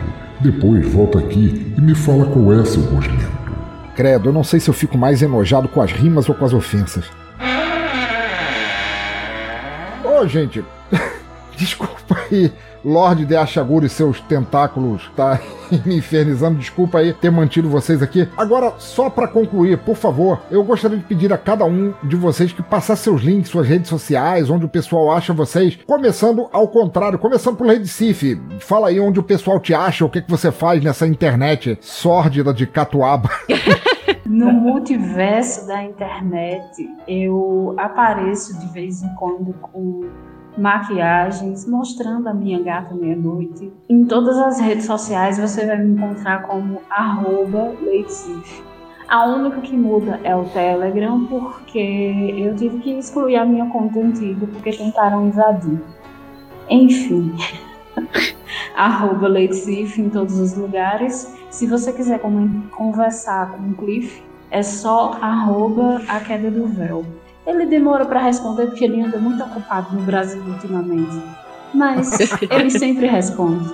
Speaker 1: Depois volta aqui e me fala qual é seu gosmento.
Speaker 2: Credo, eu não sei se eu fico mais enojado com as rimas ou com as ofensas. Ô, gente, [laughs] desculpa aí. Lorde de Ashaguri e seus tentáculos tá [laughs] me infernizando. Desculpa aí ter mantido vocês aqui. Agora, só para concluir, por favor, eu gostaria de pedir a cada um de vocês que passasse seus links, suas redes sociais, onde o pessoal acha vocês. Começando ao contrário, começando por Recife. Fala aí onde o pessoal te acha, o que, que você faz nessa internet sórdida de catuaba. [laughs]
Speaker 9: No multiverso da internet, eu apareço de vez em quando com maquiagens, mostrando a minha gata meia-noite. Em todas as redes sociais você vai me encontrar como arroba A única que muda é o Telegram, porque eu tive que excluir a minha conta antiga, porque tentaram invadir. Enfim, [laughs] arroba em todos os lugares. Se você quiser conversar com o Cliff, é só arroba a queda do véu. Ele demora para responder porque ele anda muito ocupado no Brasil ultimamente. Mas [laughs] ele sempre responde.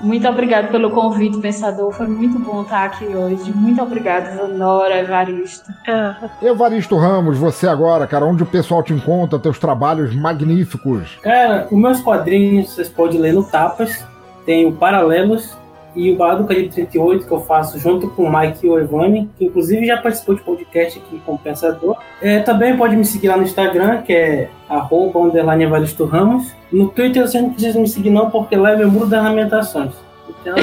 Speaker 9: Muito obrigado pelo convite, pensador. Foi muito bom estar aqui hoje. Muito obrigado, Vanora, Evaristo.
Speaker 2: Ah. Evaristo Ramos, você agora, cara, onde o pessoal te encontra, teus trabalhos magníficos?
Speaker 8: Cara, os meus quadrinhos vocês podem ler no Tapas. Tem o Paralelos, e o Bar do Caribe 38, que eu faço junto com o Mike e o Evani, que inclusive já participou de podcast aqui com o Pensador. É, também pode me seguir lá no Instagram, que é arroba underline Evaristo Ramos. No Twitter você não precisa me seguir não, porque lá é meu muro das lamentações. Então,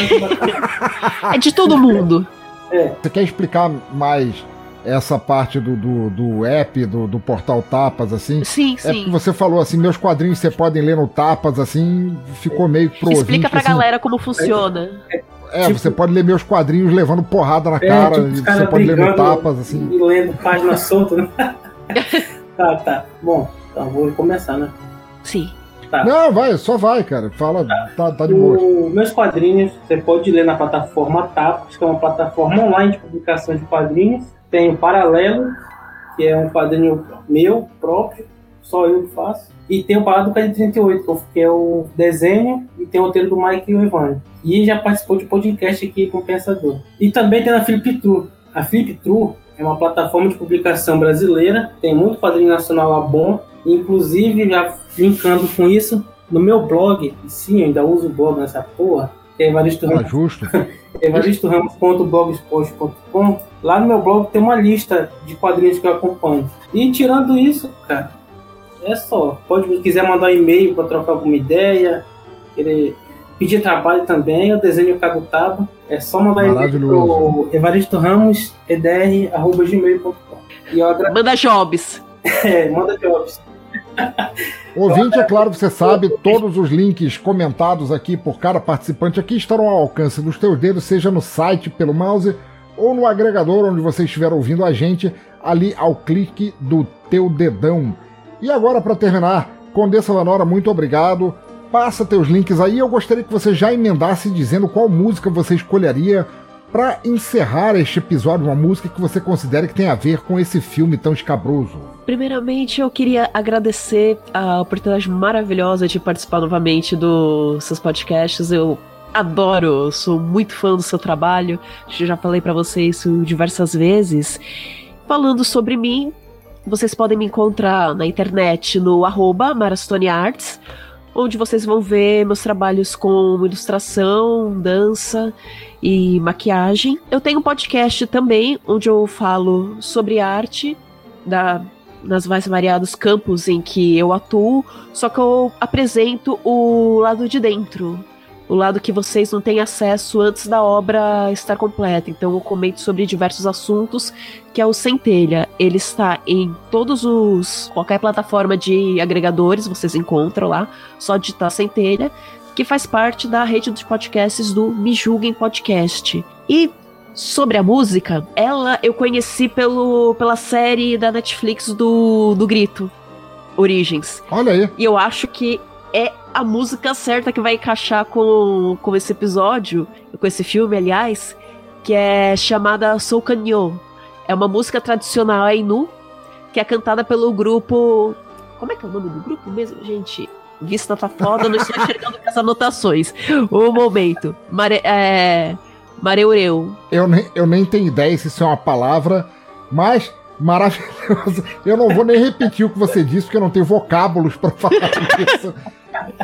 Speaker 7: é [laughs] de todo mundo.
Speaker 2: É. Você quer explicar mais essa parte do, do, do app, do, do, portal Tapas, assim.
Speaker 7: Sim,
Speaker 2: é sim. você falou assim, meus quadrinhos você podem ler no Tapas, assim, ficou meio pro
Speaker 7: Explica pra
Speaker 2: assim,
Speaker 7: galera como funciona.
Speaker 2: É, tipo, você pode ler meus quadrinhos levando porrada na é, cara, tipo, você pode ler no Tapas, assim.
Speaker 8: E lendo página solta, né? [laughs] tá, tá. Bom, então vou começar, né?
Speaker 7: Sim.
Speaker 2: Tá. Não, vai, só vai, cara. Fala, tá, tá, tá de boa.
Speaker 8: Meus quadrinhos, você pode ler na plataforma Tapas, que é uma plataforma online de publicação de quadrinhos tem o Paralelo, que é um quadrinho meu próprio, só eu que faço. E tem o Parado do 38, que é o desenho, e tem o roteiro do Mike e o Ivan. E já participou de podcast aqui com o Pensador. E também tem a Flip True. A Flip True é uma plataforma de publicação brasileira, tem muito quadrinho nacional lá bom. Inclusive, já linkando com isso, no meu blog, sim, eu ainda uso o blog nessa porra, que é Evaristo
Speaker 2: Ramos. Ah, justo. [laughs]
Speaker 8: evaristoramos.blogspot.com. Lá no meu blog tem uma lista de quadrinhos que eu acompanho. E tirando isso, cara, é só. Pode, se quiser mandar um e-mail para trocar alguma ideia, querer pedir trabalho também, eu desenho Cagutaba. É só mandar e-mail pro Evaristo Ramos, edr.gmail.com.
Speaker 7: Agra... Manda jobs. [laughs]
Speaker 8: é, manda jobs. [laughs]
Speaker 2: Ouvinte, é claro, você sabe, todos os links comentados aqui por cada participante aqui estarão ao alcance dos teus dedos, seja no site, pelo mouse ou no agregador onde você estiver ouvindo a gente, ali ao clique do teu dedão. E agora, para terminar, Condessa Lanora, muito obrigado. Passa teus links aí. Eu gostaria que você já emendasse dizendo qual música você escolheria para encerrar este episódio, uma música que você considere que tem a ver com esse filme tão escabroso.
Speaker 7: Primeiramente, eu queria agradecer a oportunidade maravilhosa de participar novamente dos seus podcasts. Eu adoro, sou muito fã do seu trabalho. Já falei para vocês isso diversas vezes. Falando sobre mim, vocês podem me encontrar na internet no arroba onde vocês vão ver meus trabalhos com ilustração, dança e maquiagem. Eu tenho um podcast também, onde eu falo sobre arte da nas mais variados campos em que eu atuo, só que eu apresento o lado de dentro, o lado que vocês não têm acesso antes da obra estar completa. Então eu comento sobre diversos assuntos, que é o Centelha. Ele está em todos os. qualquer plataforma de agregadores, vocês encontram lá, só digitar Centelha. Que faz parte da rede dos podcasts do Me Julguem Podcast. E sobre a música, ela eu conheci pelo, pela série da Netflix do, do Grito, Origens.
Speaker 11: Olha aí.
Speaker 7: E eu acho que é a música certa que vai encaixar com, com esse episódio, com esse filme, aliás, que é chamada Sou Canyon. É uma música tradicional Ainu, que é cantada pelo grupo. Como é que é o nome do grupo mesmo, gente? Vista tá foda, não estou enxergando com as anotações. O momento. Mare, é, Mareureu.
Speaker 11: Eu nem, eu nem tenho ideia se isso é uma palavra, mas maravilhoso. Eu não vou nem repetir o que você disse, porque eu não tenho vocábulos para falar isso.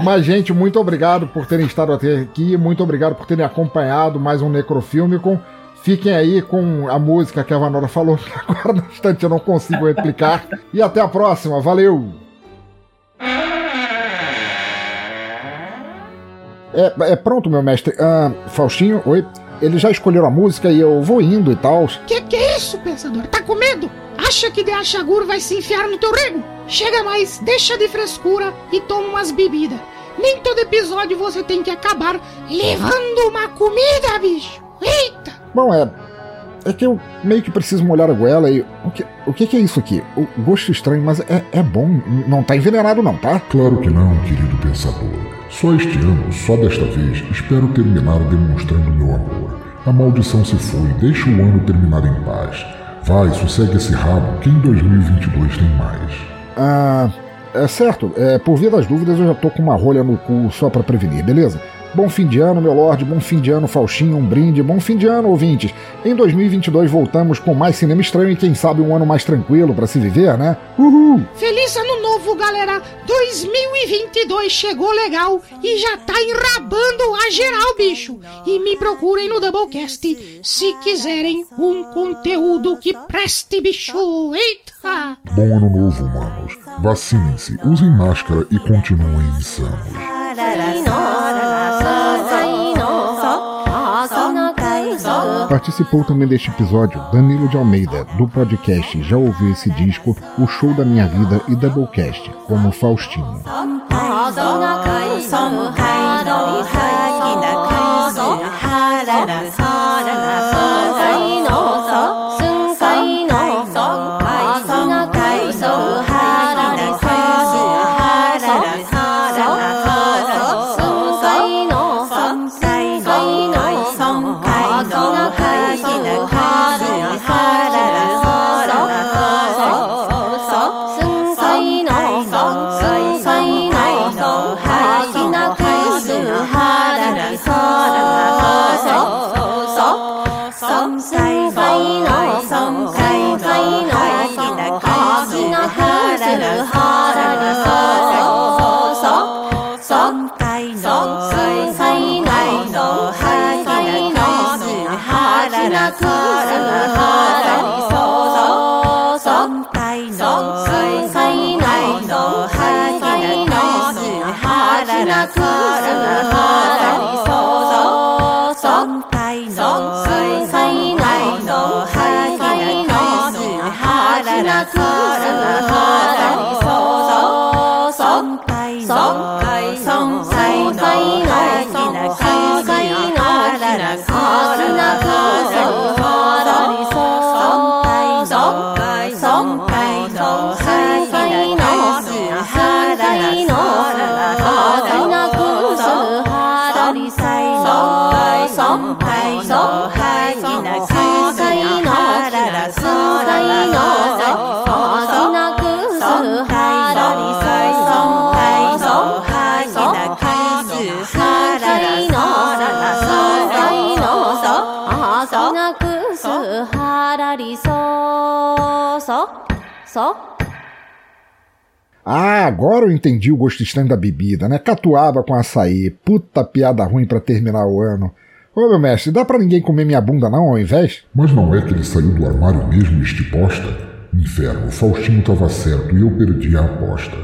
Speaker 11: Mas, gente, muito obrigado por terem estado até aqui. Muito obrigado por terem acompanhado mais um Necrofilmicon. Fiquem aí com a música que a Vanora falou, que [laughs] agora no instante eu não consigo replicar. E até a próxima. Valeu! É, é pronto, meu mestre. Ah, Faustinho, oi. Eles já escolheram a música e eu vou indo e tal.
Speaker 5: Que que é isso, pensador? Tá com medo? Acha que De Chagur vai se enfiar no teu rego? Chega mais, deixa de frescura e toma umas bebidas. Nem todo episódio você tem que acabar levando uma comida, bicho. Eita!
Speaker 11: Bom, é. É que eu meio que preciso molhar a goela e. O que, o que, que é isso aqui? O gosto estranho, mas é, é bom. Não tá envenenado, não, tá?
Speaker 1: Claro que não, querido pensador. Só este ano, só desta vez, espero terminar demonstrando meu amor. A maldição se foi, deixa o ano terminar em paz. Vai, sossegue esse rabo, que em 2022 tem mais.
Speaker 11: Ah. É certo, é, por via das dúvidas eu já tô com uma rolha no cu só pra prevenir, beleza? Bom fim de ano, meu Lorde, bom fim de ano, Faustinho, um brinde, bom fim de ano, ouvintes. Em 2022 voltamos com mais cinema estranho e quem sabe um ano mais tranquilo para se viver, né? Uhul!
Speaker 5: Feliz ano novo, galera! 2022 chegou legal e já tá enrabando a geral, bicho! E me procurem no Doublecast se quiserem um conteúdo que preste, bicho! Eita!
Speaker 1: Bom ano novo, humanos. Vacinem-se, usem máscara e continuem insanos.
Speaker 11: Participou também deste episódio Danilo de Almeida, do podcast Já Ouviu Esse Disco, O Show da Minha Vida e Doublecast, como Faustinho. Agora eu entendi o gosto estranho da bebida, né? Catuaba com açaí. Puta piada ruim para terminar o ano. Ô meu mestre, dá para ninguém comer minha bunda não ao invés?
Speaker 1: Mas não é que ele saiu do armário mesmo este posta? Inferno, Faustinho tava certo e eu perdi a aposta.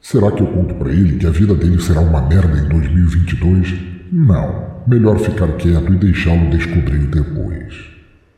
Speaker 1: Será que eu conto para ele que a vida dele será uma merda em 2022? Não. Melhor ficar quieto e deixá-lo descobrir depois.